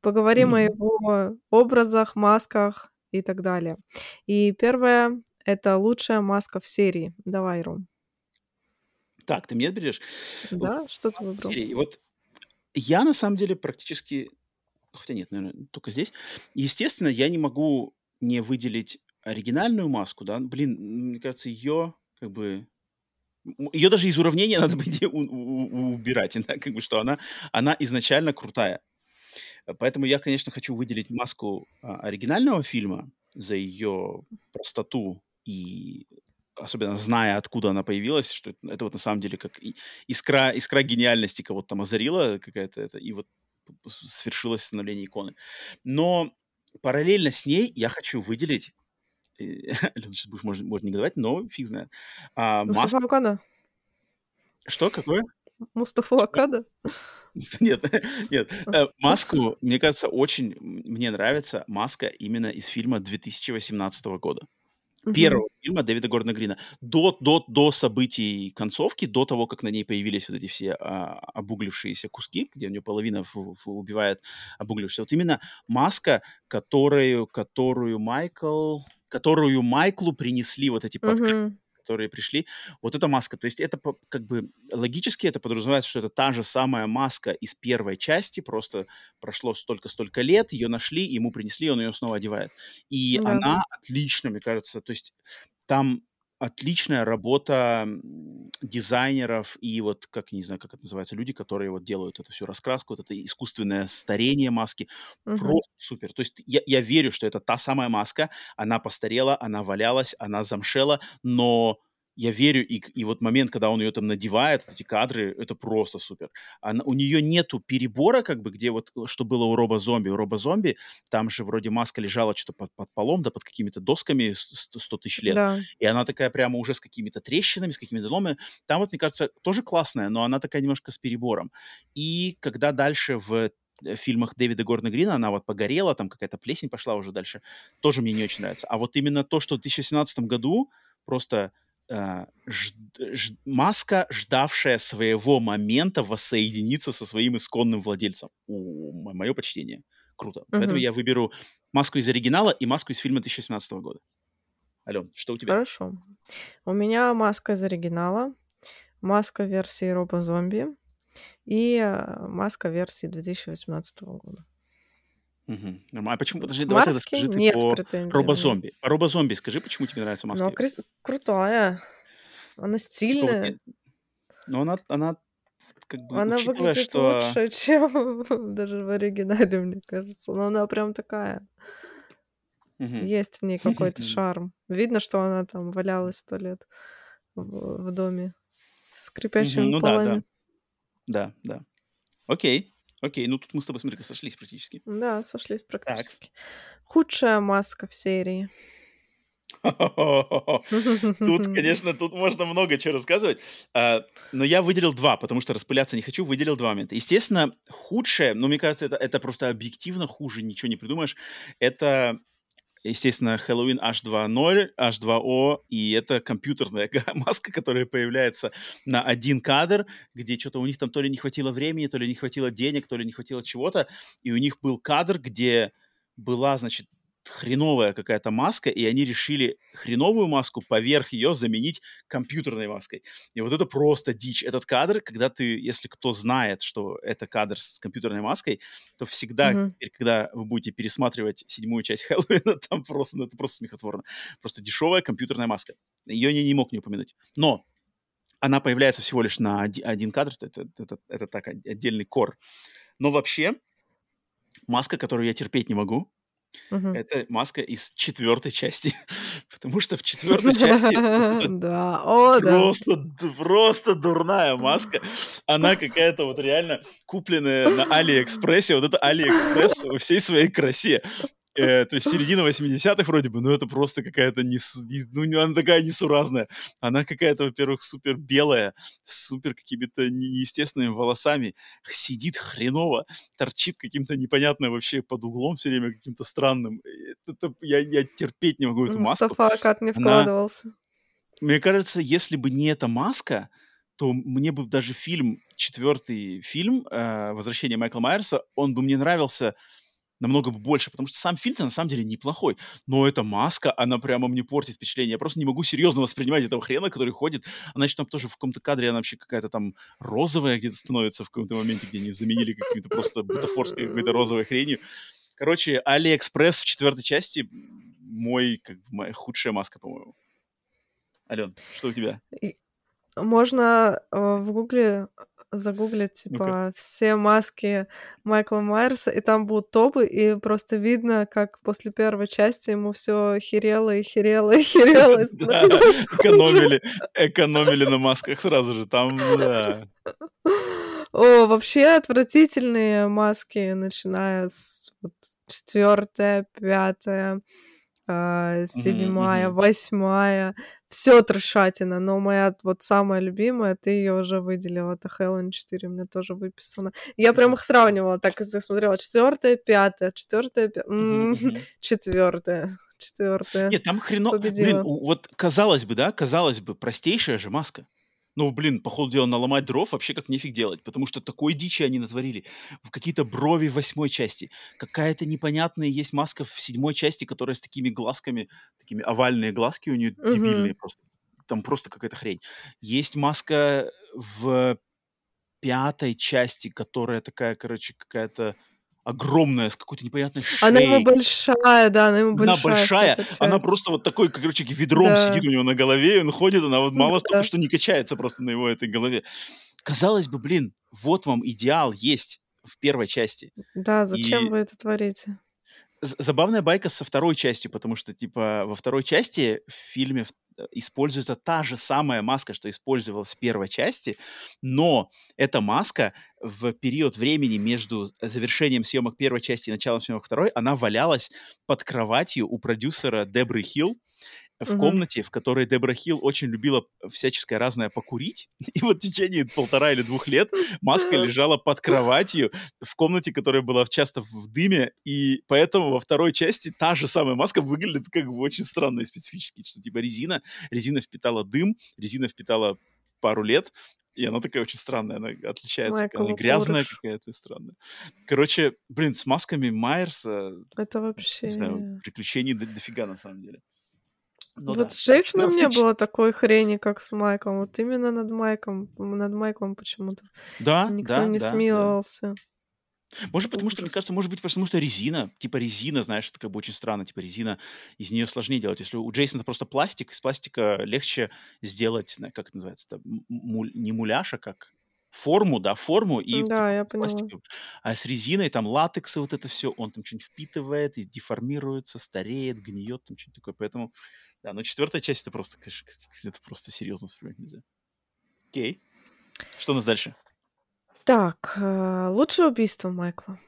Поговорим о его образах, масках и так далее. И первое — это лучшая маска в серии. Давай, Ром. Так, ты меня берешь? Да? Что ты выбрал? серии. Вот я на самом деле практически, хотя нет, наверное, только здесь. Естественно, я не могу не выделить оригинальную маску, да. Блин, мне кажется, ее как бы ее даже из уравнения надо, по идее, у- у- убирать, да, как бы, что она, она изначально крутая. Поэтому я, конечно, хочу выделить маску а, оригинального фильма за ее простоту и особенно зная, откуда она появилась, что это, вот на самом деле как искра, искра гениальности кого-то там озарила какая-то это, и вот свершилось становление иконы. Но параллельно с ней я хочу выделить, Алена, сейчас будешь, может, может негодовать, но фиг знает, а, Мустафа маску... Акада? Что, какое? Мустафа Акада? Нет, нет. Э, Маску, мне кажется, очень мне нравится маска именно из фильма 2018 года. Первого фильма Дэвида Гордона Грина. До, до, до событий концовки, до того, как на ней появились вот эти все а, обуглившиеся куски, где у нее половина фу- фу- убивает обуглившихся. Вот именно маска, которую, которую Майкл, которую Майклу принесли вот эти подкрепы. Которые пришли. Вот эта маска, то есть это как бы логически это подразумевает, что это та же самая маска из первой части, просто прошло столько-столько лет, ее нашли, ему принесли, он ее снова одевает. И да. она отлично, мне кажется, то есть там отличная работа дизайнеров и вот, как, не знаю, как это называется, люди, которые вот делают эту всю раскраску, вот это искусственное старение маски. Угу. Просто супер. То есть я, я верю, что это та самая маска, она постарела, она валялась, она замшела, но я верю, и, и вот момент, когда он ее там надевает, эти кадры, это просто супер. Она, у нее нету перебора, как бы, где вот, что было у Роба Зомби. У Роба Зомби там же вроде маска лежала что-то под, под полом, да, под какими-то досками 100 тысяч лет. Да. И она такая прямо уже с какими-то трещинами, с какими-то ломами. Там вот, мне кажется, тоже классная, но она такая немножко с перебором. И когда дальше в э, фильмах Дэвида Горна Грина, она вот погорела, там какая-то плесень пошла уже дальше, тоже мне не очень нравится. А вот именно то, что в 2017 году просто э, ж, ж, маска, ждавшая своего момента воссоединиться со своим исконным владельцем. У, мое почтение. Круто. Угу. Поэтому я выберу маску из оригинала и маску из фильма 2017 года. Ален, что у тебя? Хорошо. У меня маска из оригинала, маска версии Роба Зомби и э, маска версии 2018 года. Угу. Нормально. А почему? Подожди, давай тогда скажи ты по претензий. робозомби. По робозомби скажи, почему тебе нравится маска? Ну, Крис крутая. Она стильная. Ну, она, она как бы, Она выглядит что... лучше, чем даже в оригинале, мне кажется. Но она прям такая. Угу. Есть в ней какой-то шарм. Видно, что она там валялась сто лет в, в доме со скрипящими угу, ну, полами. Да, да. Да, да. Окей. Окей, ну тут мы с тобой, смотри сошлись практически. Да, сошлись практически. Так. Худшая маска в серии. Тут, конечно, тут можно много чего рассказывать. А, но я выделил два, потому что распыляться не хочу. Выделил два момента. Естественно, худшее, но мне кажется, это, это просто объективно хуже, ничего не придумаешь. Это естественно, Halloween H2.0, H2O, и это компьютерная маска, которая появляется на один кадр, где что-то у них там то ли не хватило времени, то ли не хватило денег, то ли не хватило чего-то, и у них был кадр, где была, значит, хреновая какая-то маска, и они решили хреновую маску поверх ее заменить компьютерной маской. И вот это просто дичь. Этот кадр, когда ты, если кто знает, что это кадр с компьютерной маской, то всегда, mm-hmm. теперь, когда вы будете пересматривать седьмую часть Хэллоуина, там просто, ну, это просто смехотворно. Просто дешевая компьютерная маска. Ее я не мог не упомянуть. Но она появляется всего лишь на один кадр, это, это, это так, отдельный кор. Но вообще, маска, которую я терпеть не могу, Угу. Это маска из четвертой части. Потому что в четвертой части да. О, просто, просто дурная маска. Она какая-то вот реально купленная на Алиэкспрессе. Вот это Алиэкспресс во всей своей красе то есть середина 80-х вроде бы, но это просто какая-то не, ну, она такая несуразная. Она какая-то, во-первых, супер белая, с супер какими-то неестественными волосами, сидит хреново, торчит каким-то непонятным вообще под углом все время каким-то странным. Это, я, я терпеть не могу эту маску. Мустафа как не вкладывался. Она... Мне кажется, если бы не эта маска, то мне бы даже фильм, четвертый фильм э, «Возвращение Майкла Майерса», он бы мне нравился намного больше, потому что сам фильм на самом деле неплохой, но эта маска, она прямо мне портит впечатление. Я просто не могу серьезно воспринимать этого хрена, который ходит. Еще там тоже в каком-то кадре, она вообще какая-то там розовая где-то становится в каком-то моменте, где они заменили какими-то просто бутафорской какой-то розовой хренью. Короче, Алиэкспресс в четвертой части мой, как бы, моя худшая маска, по-моему. Ален, что у тебя? Можно э, в Гугле загуглить, типа, ну все маски Майкла Майерса, и там будут топы, и просто видно, как после первой части ему все херело и херело и херело. экономили, экономили на масках сразу же, там, да. О, вообще отвратительные маски, начиная с четвертая, пятая, седьмая, восьмая, все трешатина, но моя вот самая любимая, ты ее уже выделила, это Helen 4, мне тоже выписано. Я прям их сравнивала, так смотрела, четвертая, пятая, четвертая, четвертая, четвертая. Нет, там хрено... Блин, вот казалось бы, да, казалось бы, простейшая же маска ну, блин, по ходу дела наломать дров вообще как нефиг делать, потому что такой дичи они натворили. В какие-то брови восьмой части. Какая-то непонятная есть маска в седьмой части, которая с такими глазками, такими овальные глазки у нее угу. дебильные просто. там просто какая-то хрень. Есть маска в пятой части, которая такая, короче, какая-то огромная, с какой-то непонятной шеей. Она ему большая, да, она ему большая. Она большая, она просто вот такой, как, короче, ведром да. сидит у него на голове, он ходит, она вот мало да. того, что не качается просто на его этой голове. Казалось бы, блин, вот вам идеал есть в первой части. Да, зачем И... вы это творите? Забавная байка со второй частью, потому что, типа, во второй части в фильме э, используется та же самая маска, что использовалась в первой части, но эта маска в период времени между завершением съемок первой части и началом съемок второй, она валялась под кроватью у продюсера Дебры Хилл, в угу. комнате, в которой Дебра Хилл очень любила всяческое разное покурить. И вот в течение полтора или двух лет маска лежала под кроватью в комнате, которая была часто в дыме. И поэтому во второй части та же самая маска выглядит как бы очень странно и специфически, что типа резина, резина впитала дым, резина впитала пару лет, и она такая очень странная, она отличается. Майкл она грязная какая-то странная. Короче, блин, с масками Майерса... Это вообще... Не знаю, приключений дофига на самом деле. Ну, вот да. с Джейсоном не было такой хрени, как с Майклом. Вот именно над Майклом, над Майклом почему-то да, никто да, не да, смиловался. Да. Может, потому что, мне кажется, может быть, потому что резина, типа резина, знаешь, это как бы очень странно, типа резина, из нее сложнее делать. Если у Джейсона просто пластик, из пластика легче сделать, как это называется, это муль, не муляж, а как форму, да, форму и да, я пластиком. А с резиной там латекс и вот это все, он там что-нибудь впитывает и деформируется, стареет, гниет, там что-нибудь такое. Поэтому да, но четвертая часть это просто, конечно, это просто серьезно вспоминать нельзя. Окей. Что у нас дальше? Так, э, лучшее убийство Майкла.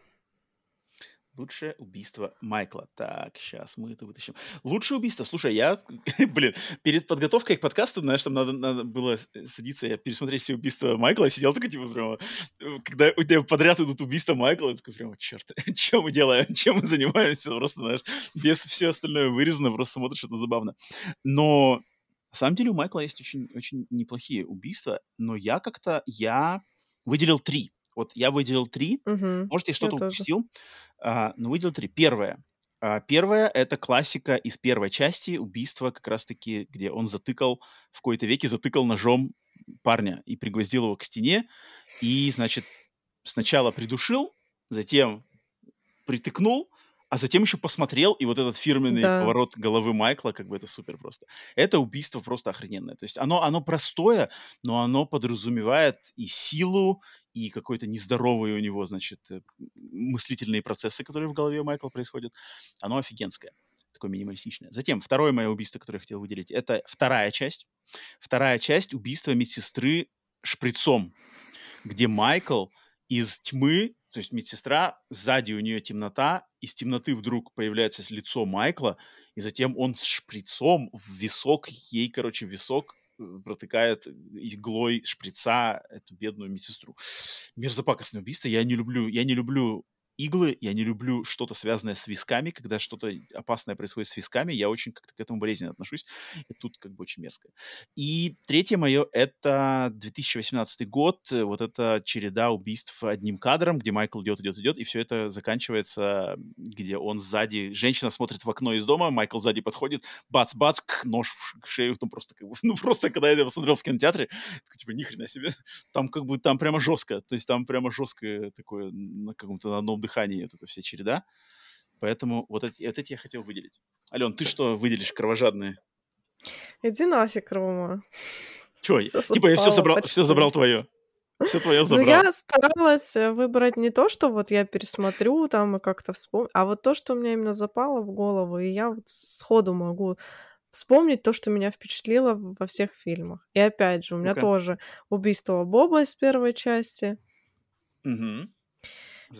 Лучшее убийство Майкла. Так, сейчас мы это вытащим. Лучшее убийство. Слушай, я, блин, перед подготовкой к подкасту, знаешь, там надо, надо было садиться, я пересмотреть все убийства Майкла, я сидел такой, типа, прямо, э, когда у тебя подряд идут убийства Майкла, я такой, прямо, черт, что мы делаем, чем мы занимаемся, просто, знаешь, без все остальное вырезано, просто смотришь, это забавно. Но на самом деле у Майкла есть очень, очень неплохие убийства, но я как-то, я выделил три. Вот я выделил три. Угу. Может, я что-то я упустил, а, но выделил три. Первое. А, первое — это классика из первой части убийства, как раз-таки, где он затыкал, в кои-то веке затыкал ножом парня и пригвоздил его к стене. И, значит, сначала придушил, затем притыкнул, а затем еще посмотрел, и вот этот фирменный да. поворот головы Майкла, как бы это супер просто. Это убийство просто охрененное. То есть оно, оно простое, но оно подразумевает и силу, и какой-то нездоровый у него, значит, э, мыслительные процессы, которые в голове Майкла происходят. Оно офигенское такое минималистичное. Затем, второе мое убийство, которое я хотел выделить, это вторая часть. Вторая часть убийства медсестры шприцом, где Майкл из тьмы то есть медсестра, сзади у нее темнота, из темноты вдруг появляется лицо Майкла, и затем он с шприцом в висок, ей, короче, висок э, протыкает иглой шприца эту бедную медсестру. Мерзопакостное убийство. Я не люблю, я не люблю иглы, я не люблю что-то связанное с висками, когда что-то опасное происходит с висками, я очень как-то к этому болезненно отношусь, и тут как бы очень мерзко. И третье мое — это 2018 год, э, вот эта череда убийств одним кадром, где Майкл идет, идет, идет, и все это заканчивается, где он сзади, женщина смотрит в окно из дома, Майкл сзади подходит, бац-бац, нож в шею, ну просто как бы, ну просто когда я это посмотрел в кинотеатре, такой, типа, ни хрена себе, там как бы, там прямо жестко, то есть там прямо жесткое такое на каком-то на одном дыхании вот эта вся череда. Поэтому вот эти, вот эти я хотел выделить. Ален, ты что выделишь кровожадные? Иди нафиг, Рома. Чё, типа я все забрал, все забрал твое. Все твое забрал. Ну, я старалась э, выбрать не то, что вот я пересмотрю там и как-то вспомню, а вот то, что у меня именно запало в голову, и я вот сходу могу вспомнить то, что меня впечатлило во всех фильмах. И опять же, у меня okay. тоже убийство Боба из первой части. Угу.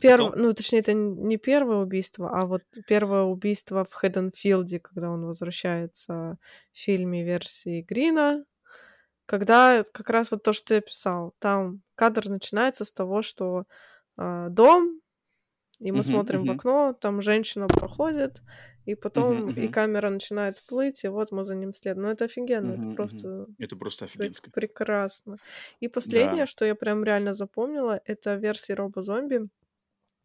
Перв... Ну, точнее, это не первое убийство, а вот первое убийство в Хэдденфилде, когда он возвращается в фильме версии Грина, когда как раз вот то, что я писал, там кадр начинается с того, что э, дом, и мы uh-huh, смотрим uh-huh. в окно, там женщина проходит, и потом uh-huh, uh-huh. и камера начинает плыть, и вот мы за ним следуем. Ну, это офигенно, uh-huh, это просто... Uh-huh. Это просто офигенско. Прекрасно. И последнее, да. что я прям реально запомнила, это версия Робо-зомби,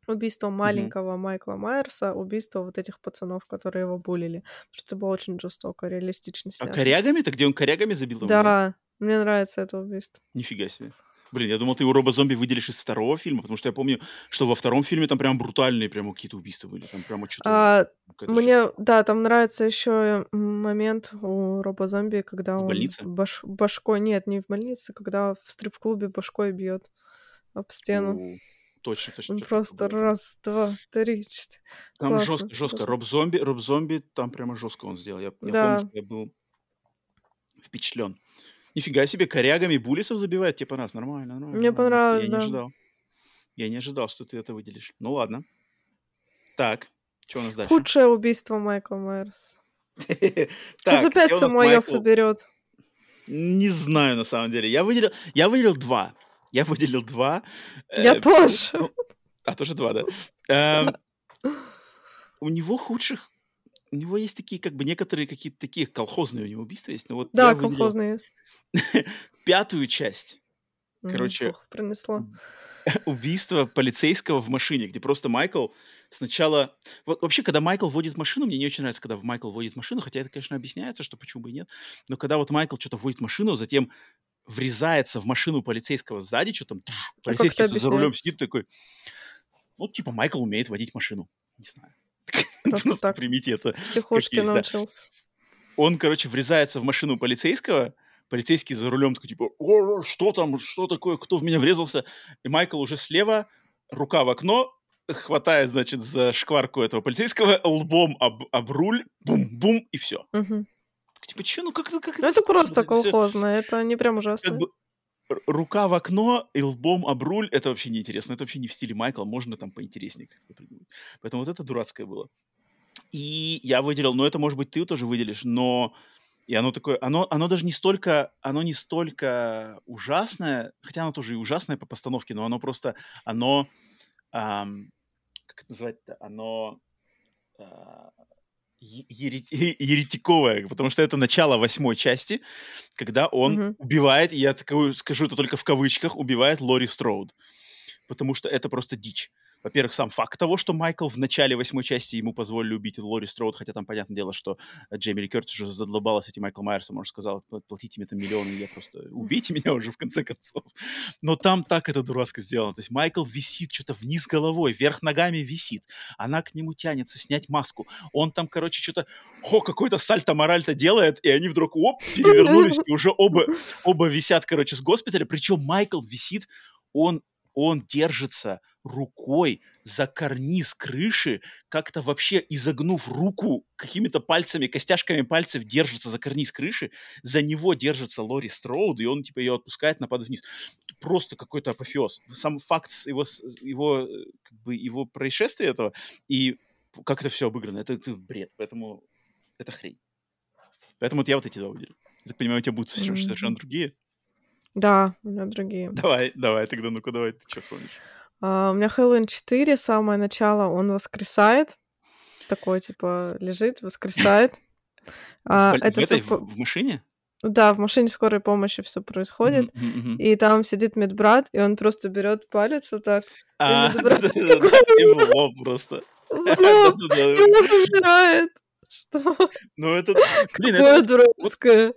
убийство маленького Майкла Майерса, убийство вот этих пацанов, которые его булили. Потому что это было очень жестоко, реалистично А снято. корягами-то, где он корягами забил его, да? Да, мне нравится это убийство. Нифига себе. Блин, я думал, ты его робо-зомби выделишь из второго фильма, потому что я помню, что во втором фильме там прям брутальные прямо какие-то убийства были. Там прямо что-то... А, мне, жесть. да, там нравится еще момент у Роба Зомби, когда В он больнице? баш- башкой, нет, не в больнице, когда в стрип-клубе башкой бьет об стену. О, Точно, точно. Просто раз, два, три, четыре. Там Классно, жестко, жестко. Роб Зомби, Роб Зомби, там прямо жестко он сделал. Я, я помню, Да, что я был впечатлен. Нифига себе, корягами булисов забивает, типа нас. Нормально, нормально, мне нормально. понравилось, Я не да. ожидал. Я не ожидал, что ты это выделишь. Ну ладно. Так, что у нас дальше? Худшее убийство Майкла у все нас мое Майкл? соберет. Не знаю, на самом деле. Я выделил, я выделил два. Я выделил два. Я Э, тоже. ну, а, тоже два, да. Эм, у него худших... У него есть такие, как бы, некоторые какие-то такие колхозные у него убийства есть. Но вот Да, колхозные. пятую часть. Короче, плохо принесло. убийство полицейского в машине, где просто Майкл сначала... Вот вообще, когда Майкл водит машину, мне не очень нравится, когда Майкл водит машину, хотя это, конечно, объясняется, что почему бы и нет. Но когда вот Майкл что-то водит машину, затем врезается в машину полицейского сзади, что там... тш, А полицейский это за рулем сидит такой... Ну, типа, Майкл умеет водить машину. Не знаю. Просто так. примите это да. научился. Он, короче, врезается в машину полицейского, полицейский за рулем такой, типа, «О, что там, что такое, кто в меня врезался? И Майкл уже слева, рука в окно, хватает, значит, за шкварку этого полицейского, лбом об, об руль, бум-бум, и все. Мгм. Типа, че, ну как, это- как Ну, это это просто сложно? Это не прям как ужасно. бы р- рука в окно и лбом об руль, это вообще неинтересно. Это вообще не в стиле Майкла, можно там поинтереснее как-то придумать. Поэтому вот это дурацкое было. И я выделил, ну это, может быть, ты тоже выделишь, но и оно такое, оно, оно даже не столько, оно не столько ужасное, хотя оно тоже и ужасное по постановке, но оно просто, оно, ам, как это называть-то, оно а, е- ерети- еретиковое, потому что это начало восьмой части, когда он Мгм. убивает, и я такую скажу это только в кавычках, убивает Лори Строуд. Потому что это просто дичь. Во-первых, сам факт того, что Майкл в начале восьмой части ему позволили убить Лори Строуд, хотя там, понятное дело, что э, Джейми Ли Кертис уже задолбалась этим Майкл Майерсом, он же сказал, «Пла- платите мне там миллионы, я просто... Убейте меня уже, в конце концов. Но там так это дурацко сделано. То есть Майкл висит что-то вниз головой, вверх ногами висит. Она к нему тянется снять маску. Он там, короче, что-то... Хо, какой-то сальто-мораль-то делает, и они вдруг, оп, перевернулись, и уже оба, оба висят, короче, с госпиталя. Причем Майкл висит, он, он держится рукой за карниз крыши, как-то вообще изогнув руку какими-то пальцами, костяшками пальцев держится за карниз крыши, за него держится Лори Строуд, и он типа ее отпускает, нападает вниз. Просто какой-то апофеоз. Сам факт его, его, э, как бы, его происшествия этого и как это все обыграно, это, это бред, поэтому это хрень. Поэтому вот я вот эти два выделил. Я так понимаю, у тебя будут совершенно другие. Да, у меня другие. Давай, давай, тогда ну-ка, давай, ты что вспомнишь? А, у меня Хэллоуин 4, самое начало, он воскресает. Такой, типа, лежит, воскресает. А, в, бо- в это этой, всё в, машине? Да, в машине скорой помощи все происходит. Мгм, мгм. И там сидит медбрат, и он просто берет палец вот так, А, лоб просто. он умирает. Что? Ну, это, это вот, дурацкое.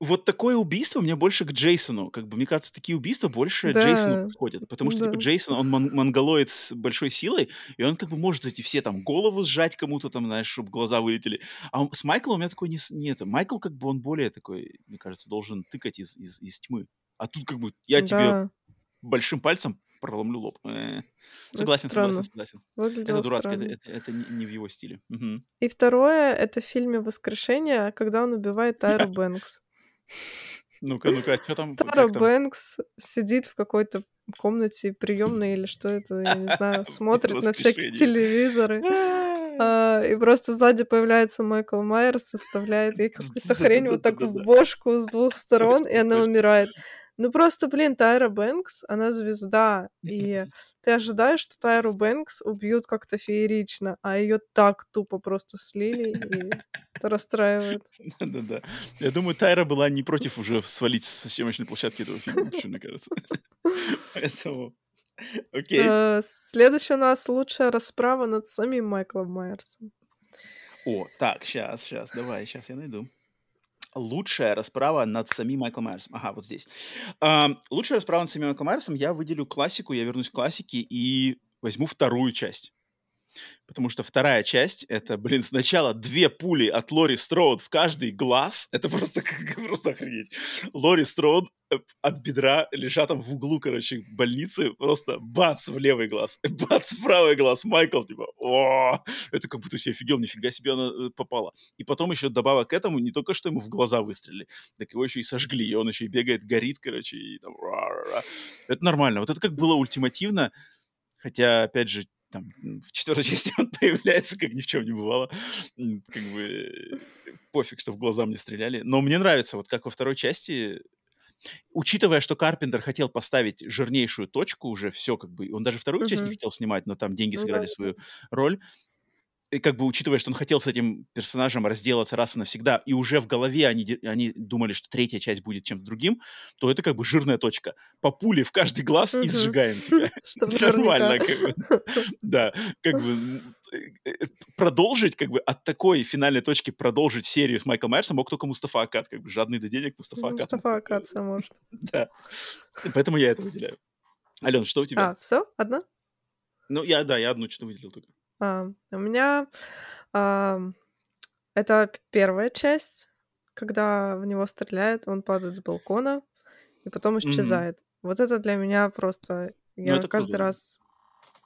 Вот такое убийство мне больше к Джейсону. Как бы, мне кажется, такие убийства больше Джейсону Да, подходят. Потому что, типа, да. Джейсон, он мон- монголоид с большой силой, и он как бы может эти все там голову сжать кому-то там, знаешь, чтобы глаза вылетели. А он- с Майклом у меня такой не, с- не это. Майкл как бы он более такой, мне кажется, должен тыкать из, из, из тьмы. А тут как бы я тебе Да, большим пальцем проломлю лоб. Э, это Согласен, согласен, согласен. Это Выглядело дурацко, это, это, это не, не в его стиле. Мгм. И второе, это в фильме «Воскрешение», когда он убивает Тайру Бэнкс. Ну-ка, ну-ка, что там, Тара? Бэнкс сидит в какой-то комнате приемной или что это, я не знаю, смотрит на всякие телевизоры. А, и просто сзади появляется Майкл Майерс и вставляет ей какую-то хрень вот так в бошку с двух сторон, и она умирает. Ну просто, блин, Тайра Бэнкс, она звезда, и ты ожидаешь, что Тайру Бэнкс убьют как-то феерично, а ее так тупо просто слили, и это расстраивает. Да-да-да. Я думаю, Тайра была не против уже свалить со съемочной площадки этого фильма, вообще, мне кажется. Поэтому... Окей. Э, Следующая у нас лучшая расправа над самим Майклом Майерсом. О, так, сейчас, сейчас, давай, сейчас я найду. Лучшая расправа над самим Майклом Майерсом. Ага, вот здесь. Ам, лучшая расправа над самим Майклом Майерсом. Я выделю классику, я вернусь к классике и возьму вторую часть. Потому что вторая часть это, блин, сначала две пули от Лори Строуд в каждый глаз. Это просто, просто охренеть. Лори Строуд э, от бедра лежат там в углу, короче, больницы. Просто бац в левый глаз, бац в правый глаз. Майкл, типа, о, это как будто все офигел, нифига себе она э, попала. И потом еще добавок к этому, не только что ему в глаза выстрелили, так его еще и сожгли. И он еще и бегает, горит, короче, и там... Это нормально. Вот это как было ультимативно. Хотя, опять же, там, в четвертой части он появляется, как ни в чем не бывало. Как бы э, пофиг, что в глаза мне стреляли. Но мне нравится, вот как во второй части, учитывая, что Карпентер хотел поставить жирнейшую точку уже, все как бы, он даже вторую часть не хотел снимать, но там деньги Ну сыграли да. свою роль. И как бы учитывая, что он хотел с этим персонажем разделаться раз и навсегда, и уже в голове они, они думали, что третья часть будет чем-то другим, то это как бы жирная точка. По пуле в каждый глаз и сжигаем тебя. Нормально, наверняка. как бы. Да, как бы э, э, продолжить, как бы от такой финальной точки продолжить серию с Майклом Майерсом мог только Мустафа Акад, как бы жадный до денег Мустафа Акад. Мустафа Акад всё может. Да. Поэтому я это выделяю. Ален, что у тебя? А, все, Одна? Ну, я, да, я одну что-то выделил только. А, у меня ам, это первая часть, когда в него стреляют, он падает с балкона и потом исчезает. Вот это для меня просто... Ну, Я это каждый круто. раз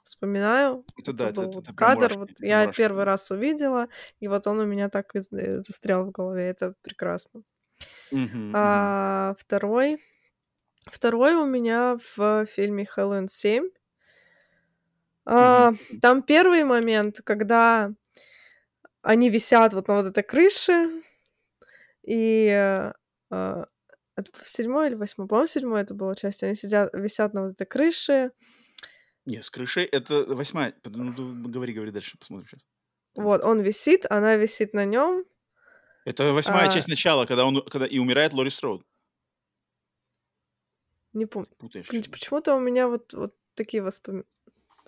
вспоминаю. Это да, это, это- вот это кадр, мурашки, вот я мурашки первый раз увидела, и вот он у меня так и э, застрял в голове. Это прекрасно. Мгм. А второй... Второй у меня в фильме «Хэллоуин 7». А, там первый момент, когда они висят вот на вот этой крыше, и э, а, это седьмой или восьмой, по-моему, седьмой это была часть, они сидят, висят на вот этой крыше, Не, с крышей это восьмая. Ну, говори, говори дальше, посмотрим сейчас. вот, он висит, она висит на нем, Это восьмая А. часть начала, когда он когда и умирает Лори Строуд. не помню, Путаешь. Почему-то у меня вот, вот такие воспоми-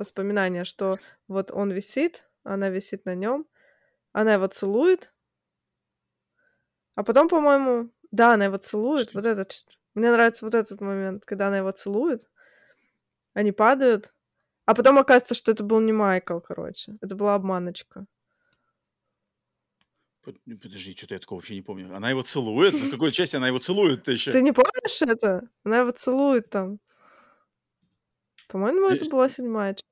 воспоминания, что вот он висит, она висит на нем, она его целует, а потом, по-моему, да, она его целует. Что Вот этот, мне нравится вот этот момент, когда она его целует, они падают, а потом оказывается, что это был не Майкл, короче, это была обманочка. Ну, Подожди, что-то я такого вообще не помню. Она его целует? В какой части она его целует-то еще? Ты не помнишь это? Она его целует там. По-моему, это была седьмая часть.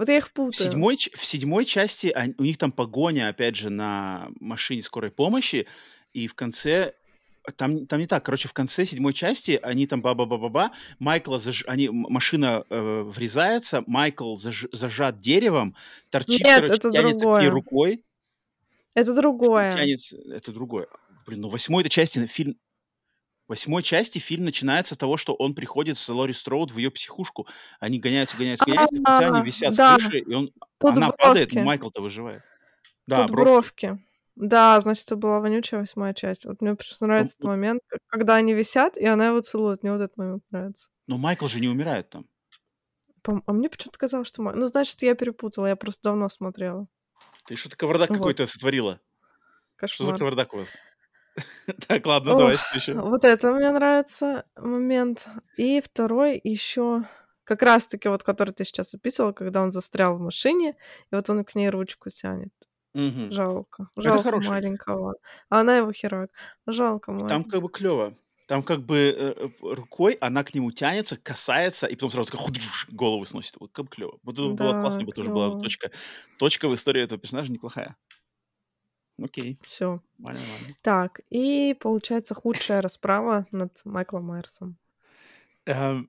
Вот я их В путаю. седьмой, ч- в седьмой части они- у них там погоня, опять же, на машине скорой помощи, и в конце там, там не так. Короче, в конце седьмой части они там ба-ба-ба-ба-ба, Майкла заж... они, машина э, врезается, Майкл заж- зажат деревом, торчит, Нет, короче, это ней другое. рукой, Это другое. тянется, это другое. Блин, ну в восьмой этой части фильм, в восьмой части фильм начинается с того, что он приходит с Лори Строуд в ее психушку. Они гоняются, гоняются, гоняются, конце они А, висят да. с крыши, и он, Тут она падает, бровки. но Майкл-то выживает. Да, Тут бровки. бровки. Да, значит, это была вонючая восьмая часть. Вот мне почему-то нравится этот вот- момент, когда они висят, и она его целует. Мне вот этот момент нравится. Но Майкл же не умирает там. А мне почему-то казалось, что... Май- Ну, значит, я перепутала. Я просто давно смотрела. Ты что-то кавардак Вот. какой-то сотворила. Что за Кошмар. кавардак у вас? Так, ладно, давай, что еще? Вот это мне нравится момент. И второй еще как раз-таки вот, который ты сейчас описывала, когда он застрял в машине, и вот он к ней ручку тянет. Жалко. Это Жалко хороший. маленького. А она его херак. Жалко Там маленького. как бы клево. Там как бы э, э, рукой она к нему тянется, касается, и потом сразу такая худж, голову сносит. Вот как бы клево. Вот это было Да, классно, бы тоже была точка. Точка в истории этого персонажа неплохая. Окей, Все. нормально, нормально. Так, и получается худшая расправа над Майклом Майерсом. Эм,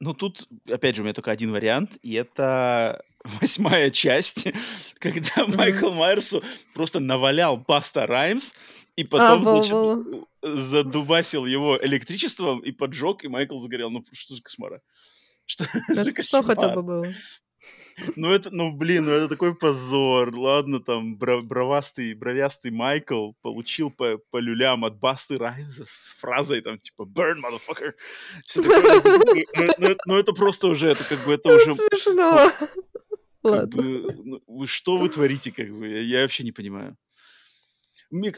Ну, тут, опять же, у меня только один вариант, и это восьмая часть, когда. Майкл Майерсу просто навалял Баста Раймс, и потом, был, значит, был. задубасил его электричеством и поджег, и Майкл загорел. Ну, что за кошмара? Что это что хотя бы было. Ну, это, ну, блин, ну это такой позор. Ладно, там, бровастый, бровястый Майкл получил по, по люлям от Басты Райвза с фразой там, типа, burn, motherfucker. Ну, ну, ну, это- ну, это просто уже, это как бы, это уже... Смешно. как Ладно. что вы творите, как бы? Я, вообще не понимаю.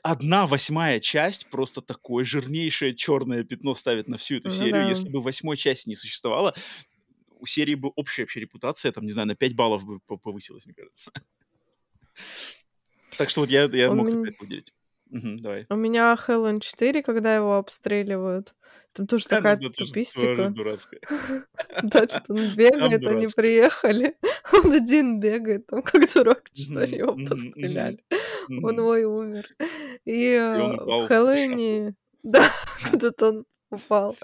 Одна восьмая часть просто такое жирнейшее черное пятно ставит на всю эту серию. да. Если бы восьмой части не существовало, у серии бы общая вообще репутация, там, не знаю, на 5 баллов бы по- повысилась, мне кажется. Так что вот я, я мог меня- это выделить. Мгм, давай. У меня Хэллоуин 4, когда его обстреливают. Там тоже ну, такая тоже тупистика. Да, что он бегает, они приехали. Он один бегает, там как дурак, что его постреляли. Он мгм. ой умер. И э, в Хэллоуине... Да, куда-то он упал.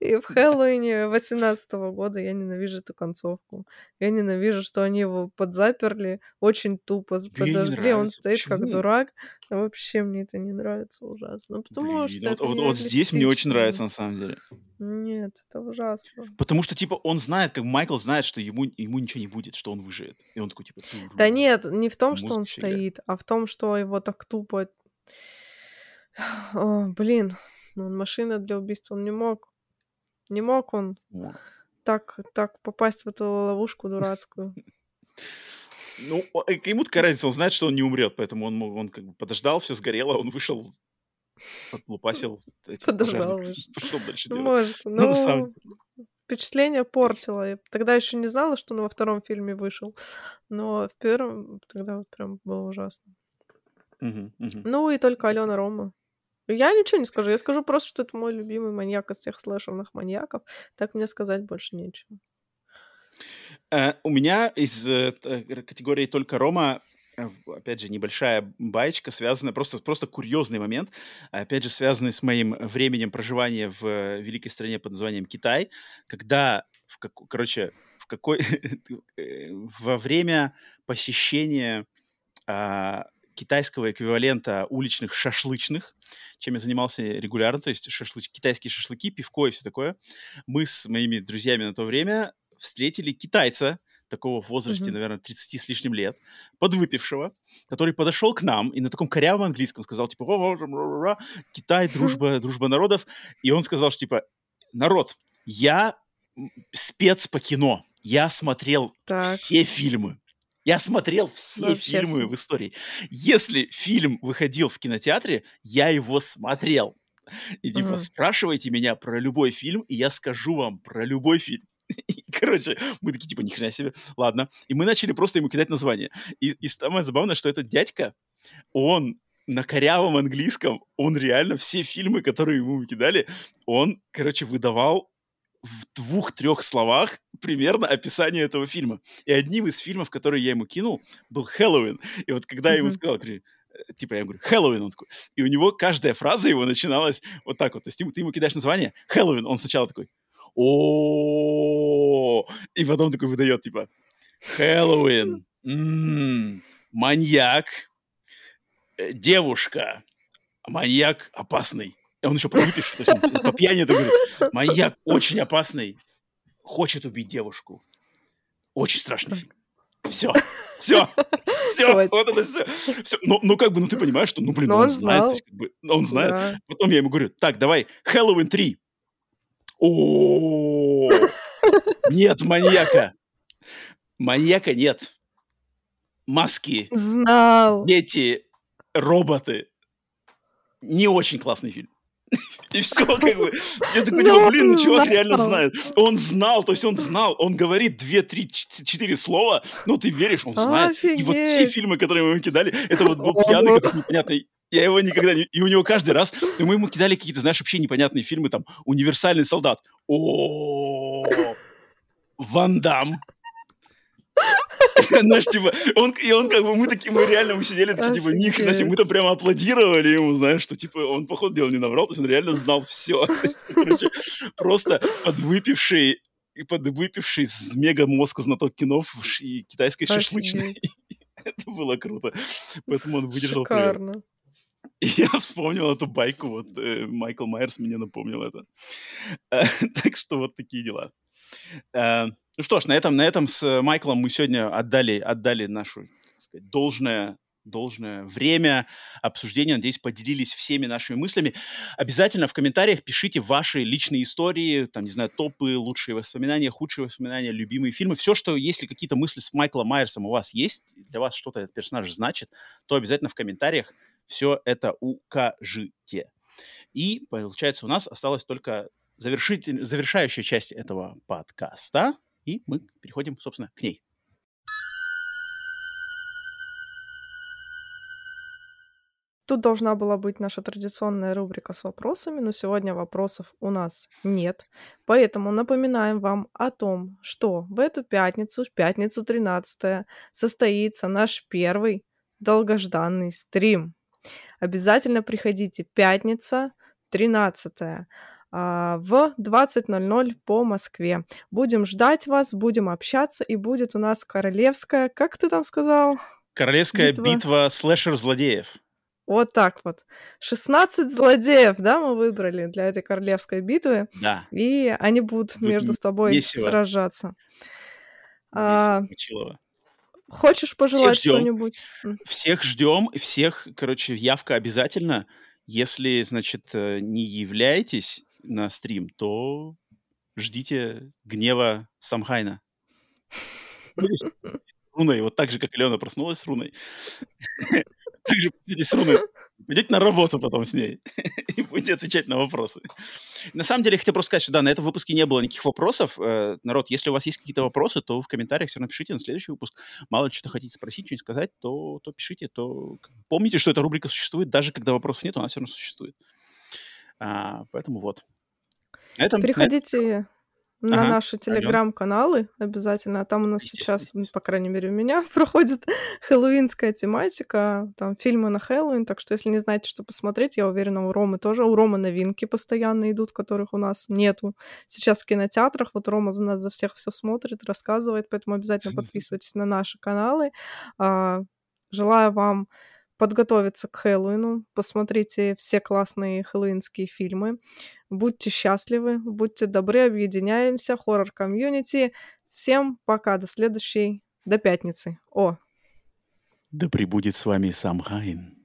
И в Хэллоуине 18 года я ненавижу эту концовку. Я ненавижу, что они его подзаперли очень тупо, подожгли, он стоит как Почему? дурак. Вообще мне это не нравится ужасно. Потому Блин, что вот, это вот- вот здесь мне очень нравится, на самом деле. Нет, это ужасно. Потому что, типа, он знает, как Майкл знает, что ему, ему ничего не будет, что он выживет. И он такой, типа, Да нет, не в том, что он стоит, а в том, что его так тупо... О, блин, он машина для убийства, он не мог. Не мог он так, так попасть в эту ловушку дурацкую. Ну, э, ему такая разница, он знает, что он не умрет, поэтому он, он как бы подождал, все сгорело, он вышел, подлупасил Подождал, вышел. пошел дальше Ну, делать. может, Ну, ну, впечатление портило. Я тогда еще не знала, что он во втором фильме вышел, но в первом тогда вот прям было ужасно. Ну и только Алена Рома. Я ничего не скажу. Я скажу просто, что это мой любимый маньяк из всех слэшерных маньяков. Так мне сказать больше нечего. Э, У меня из э, э, категории только Рома, опять же, небольшая баечка, связанная, просто, просто курьезный момент, опять же, связанный с моим временем проживания в великой стране под названием Китай, когда, в как, короче, в какой, во время посещения а, китайского эквивалента уличных шашлычных, чем я занимался регулярно, то есть шашлыч, китайские шашлыки, пивко и все такое, мы с моими друзьями на то время встретили китайца, такого в возрасте, Мгм. наверное, 30 с лишним лет, подвыпившего, который подошел к нам и на таком корявом английском сказал, типа, «Во-во, ра-ра-ра, Китай, дружба, дружба народов. И он сказал, что, типа, народ, я спец по кино, я смотрел Так. все фильмы. Я смотрел все Вообще фильмы в истории. Если фильм выходил в кинотеатре, я его смотрел. И типа Мгм. спрашивайте меня про любой фильм, и я скажу вам про любой фильм. И, короче, мы такие, типа, ни хрена себе, ладно. И мы начали просто ему кидать названия. И, и самое забавное, что этот дядька, он на корявом английском, он реально все фильмы, которые ему кидали, он, короче, выдавал в двух-трех словах примерно описание этого фильма. И одним из фильмов, которые я ему кинул, был «Хэллоуин». И вот когда я ему сказал, э, типа, я говорю, «Хэллоуин», он такой, и у него каждая фраза его начиналась вот так вот. То есть ему- ты ему кидаешь название «Хэллоуин», он сначала такой о и потом такой выдает, типа, «Хэллоуин», м, «Маньяк», э, «Девушка», «Маньяк опасный». Он еще подвыпивший, то есть по пьяни это говорит. «Маньяк очень опасный, хочет убить девушку». Очень страшный фильм. Все, все, все, Хватит. вот это все. все. Ну, ну, как бы, ну, ты понимаешь, что, ну, блин, Но он, он знает, есть, как бы, он знает. Да. Потом я ему говорю, так, давай, Хэллоуин 3. О, нет маньяка. Маньяка нет. Маски, Знал. дети, роботы. Не очень классный фильм. И все, как бы. Я такой, Но типа, блин, ну чувак реально знает. Он знал, то есть он знал. Он говорит две, три, ч- четыре слова, но ты веришь, он знает. И вот все фильмы, которые мы ему кидали, это вот был пьяный, какой-то непонятный. Я его никогда не... И у него каждый раз... И мы ему кидали какие-то, знаешь, вообще непонятные фильмы, там, «Универсальный солдат». О, Ван Дам. Знаешь, типа, он, и он как бы, мы такие, мы реально, мы сидели такие, типа, ни хрена себе, мы там прямо аплодировали ему, знаешь, что, типа, он, походу, дела не наврал, то есть он реально знал все. Короче, просто подвыпивший и подвыпивший с мега мозга знаток кино и китайской шашлычной. Это было круто. Поэтому он выдержал. Шикарно. И я вспомнил эту байку, вот э, Майкл Майерс мне напомнил это. Так что вот такие дела. Э, ну что ж, на этом, на этом с Майклом мы сегодня отдали, отдали нашу сказать, должное должное время обсуждения. Надеюсь, поделились всеми нашими мыслями. Обязательно в комментариях пишите ваши личные истории, там, не знаю, топы, лучшие воспоминания, худшие воспоминания, любимые фильмы. Все, что, если какие-то мысли с Майклом Майерсом у вас есть, для вас что-то этот персонаж значит, то обязательно в комментариях все это укажите. И, получается, у нас осталась только завершить, завершающая часть этого подкаста, и мы переходим, собственно, к ней. Тут должна была быть наша традиционная рубрика с вопросами, но сегодня вопросов у нас нет. Поэтому напоминаем вам о том, что в эту пятницу, пятницу 13 состоится наш первый долгожданный стрим. Обязательно приходите. Пятница 13 а, в 20.00 по Москве. Будем ждать вас, будем общаться, и будет у нас королевская, как ты там сказал? Королевская битва, битва слэшер-злодеев. Вот так вот. 16 злодеев, да, мы выбрали для этой королевской битвы. Да. И они будут между собой весело. сражаться. А, хочешь пожелать что-нибудь? Всех ждем, всех, короче, явка обязательно. Если, значит, э, не являетесь на стрим, то ждите гнева Самхайна. Руной, вот так же, как Леона проснулась с Руной. также посидите с Руной. Пойдете на работу потом с ней и будете отвечать на вопросы. На самом деле, я хотел просто сказать, что да, на этом выпуске не было никаких вопросов. Э, народ, если у вас есть какие-то вопросы, то в комментариях все равно пишите на следующий выпуск. Мало ли что хотите спросить, что-нибудь сказать, то, то пишите. То... Помните, что эта рубрика существует, даже когда вопросов нет, она все равно существует. А, поэтому вот. На этом, Переходите на ага, наши телеграм-каналы обязательно. Там у нас сейчас, по крайней мере, у меня проходит хэллоуинская тематика, там фильмы на Хэллоуин, так что если не знаете, что посмотреть, я уверена, у Ромы тоже. У Ромы новинки постоянно идут, которых у нас нету сейчас в кинотеатрах. Вот Рома за нас за всех все смотрит, рассказывает, поэтому обязательно подписывайтесь на наши каналы. А, желаю вам подготовиться к Хэллоуину, посмотрите все классные хэллоуинские фильмы, будьте счастливы, будьте добры, объединяемся, хоррор-комьюнити. Всем пока, до следующей, до пятницы. О! Да пребудет с вами сам Хайн.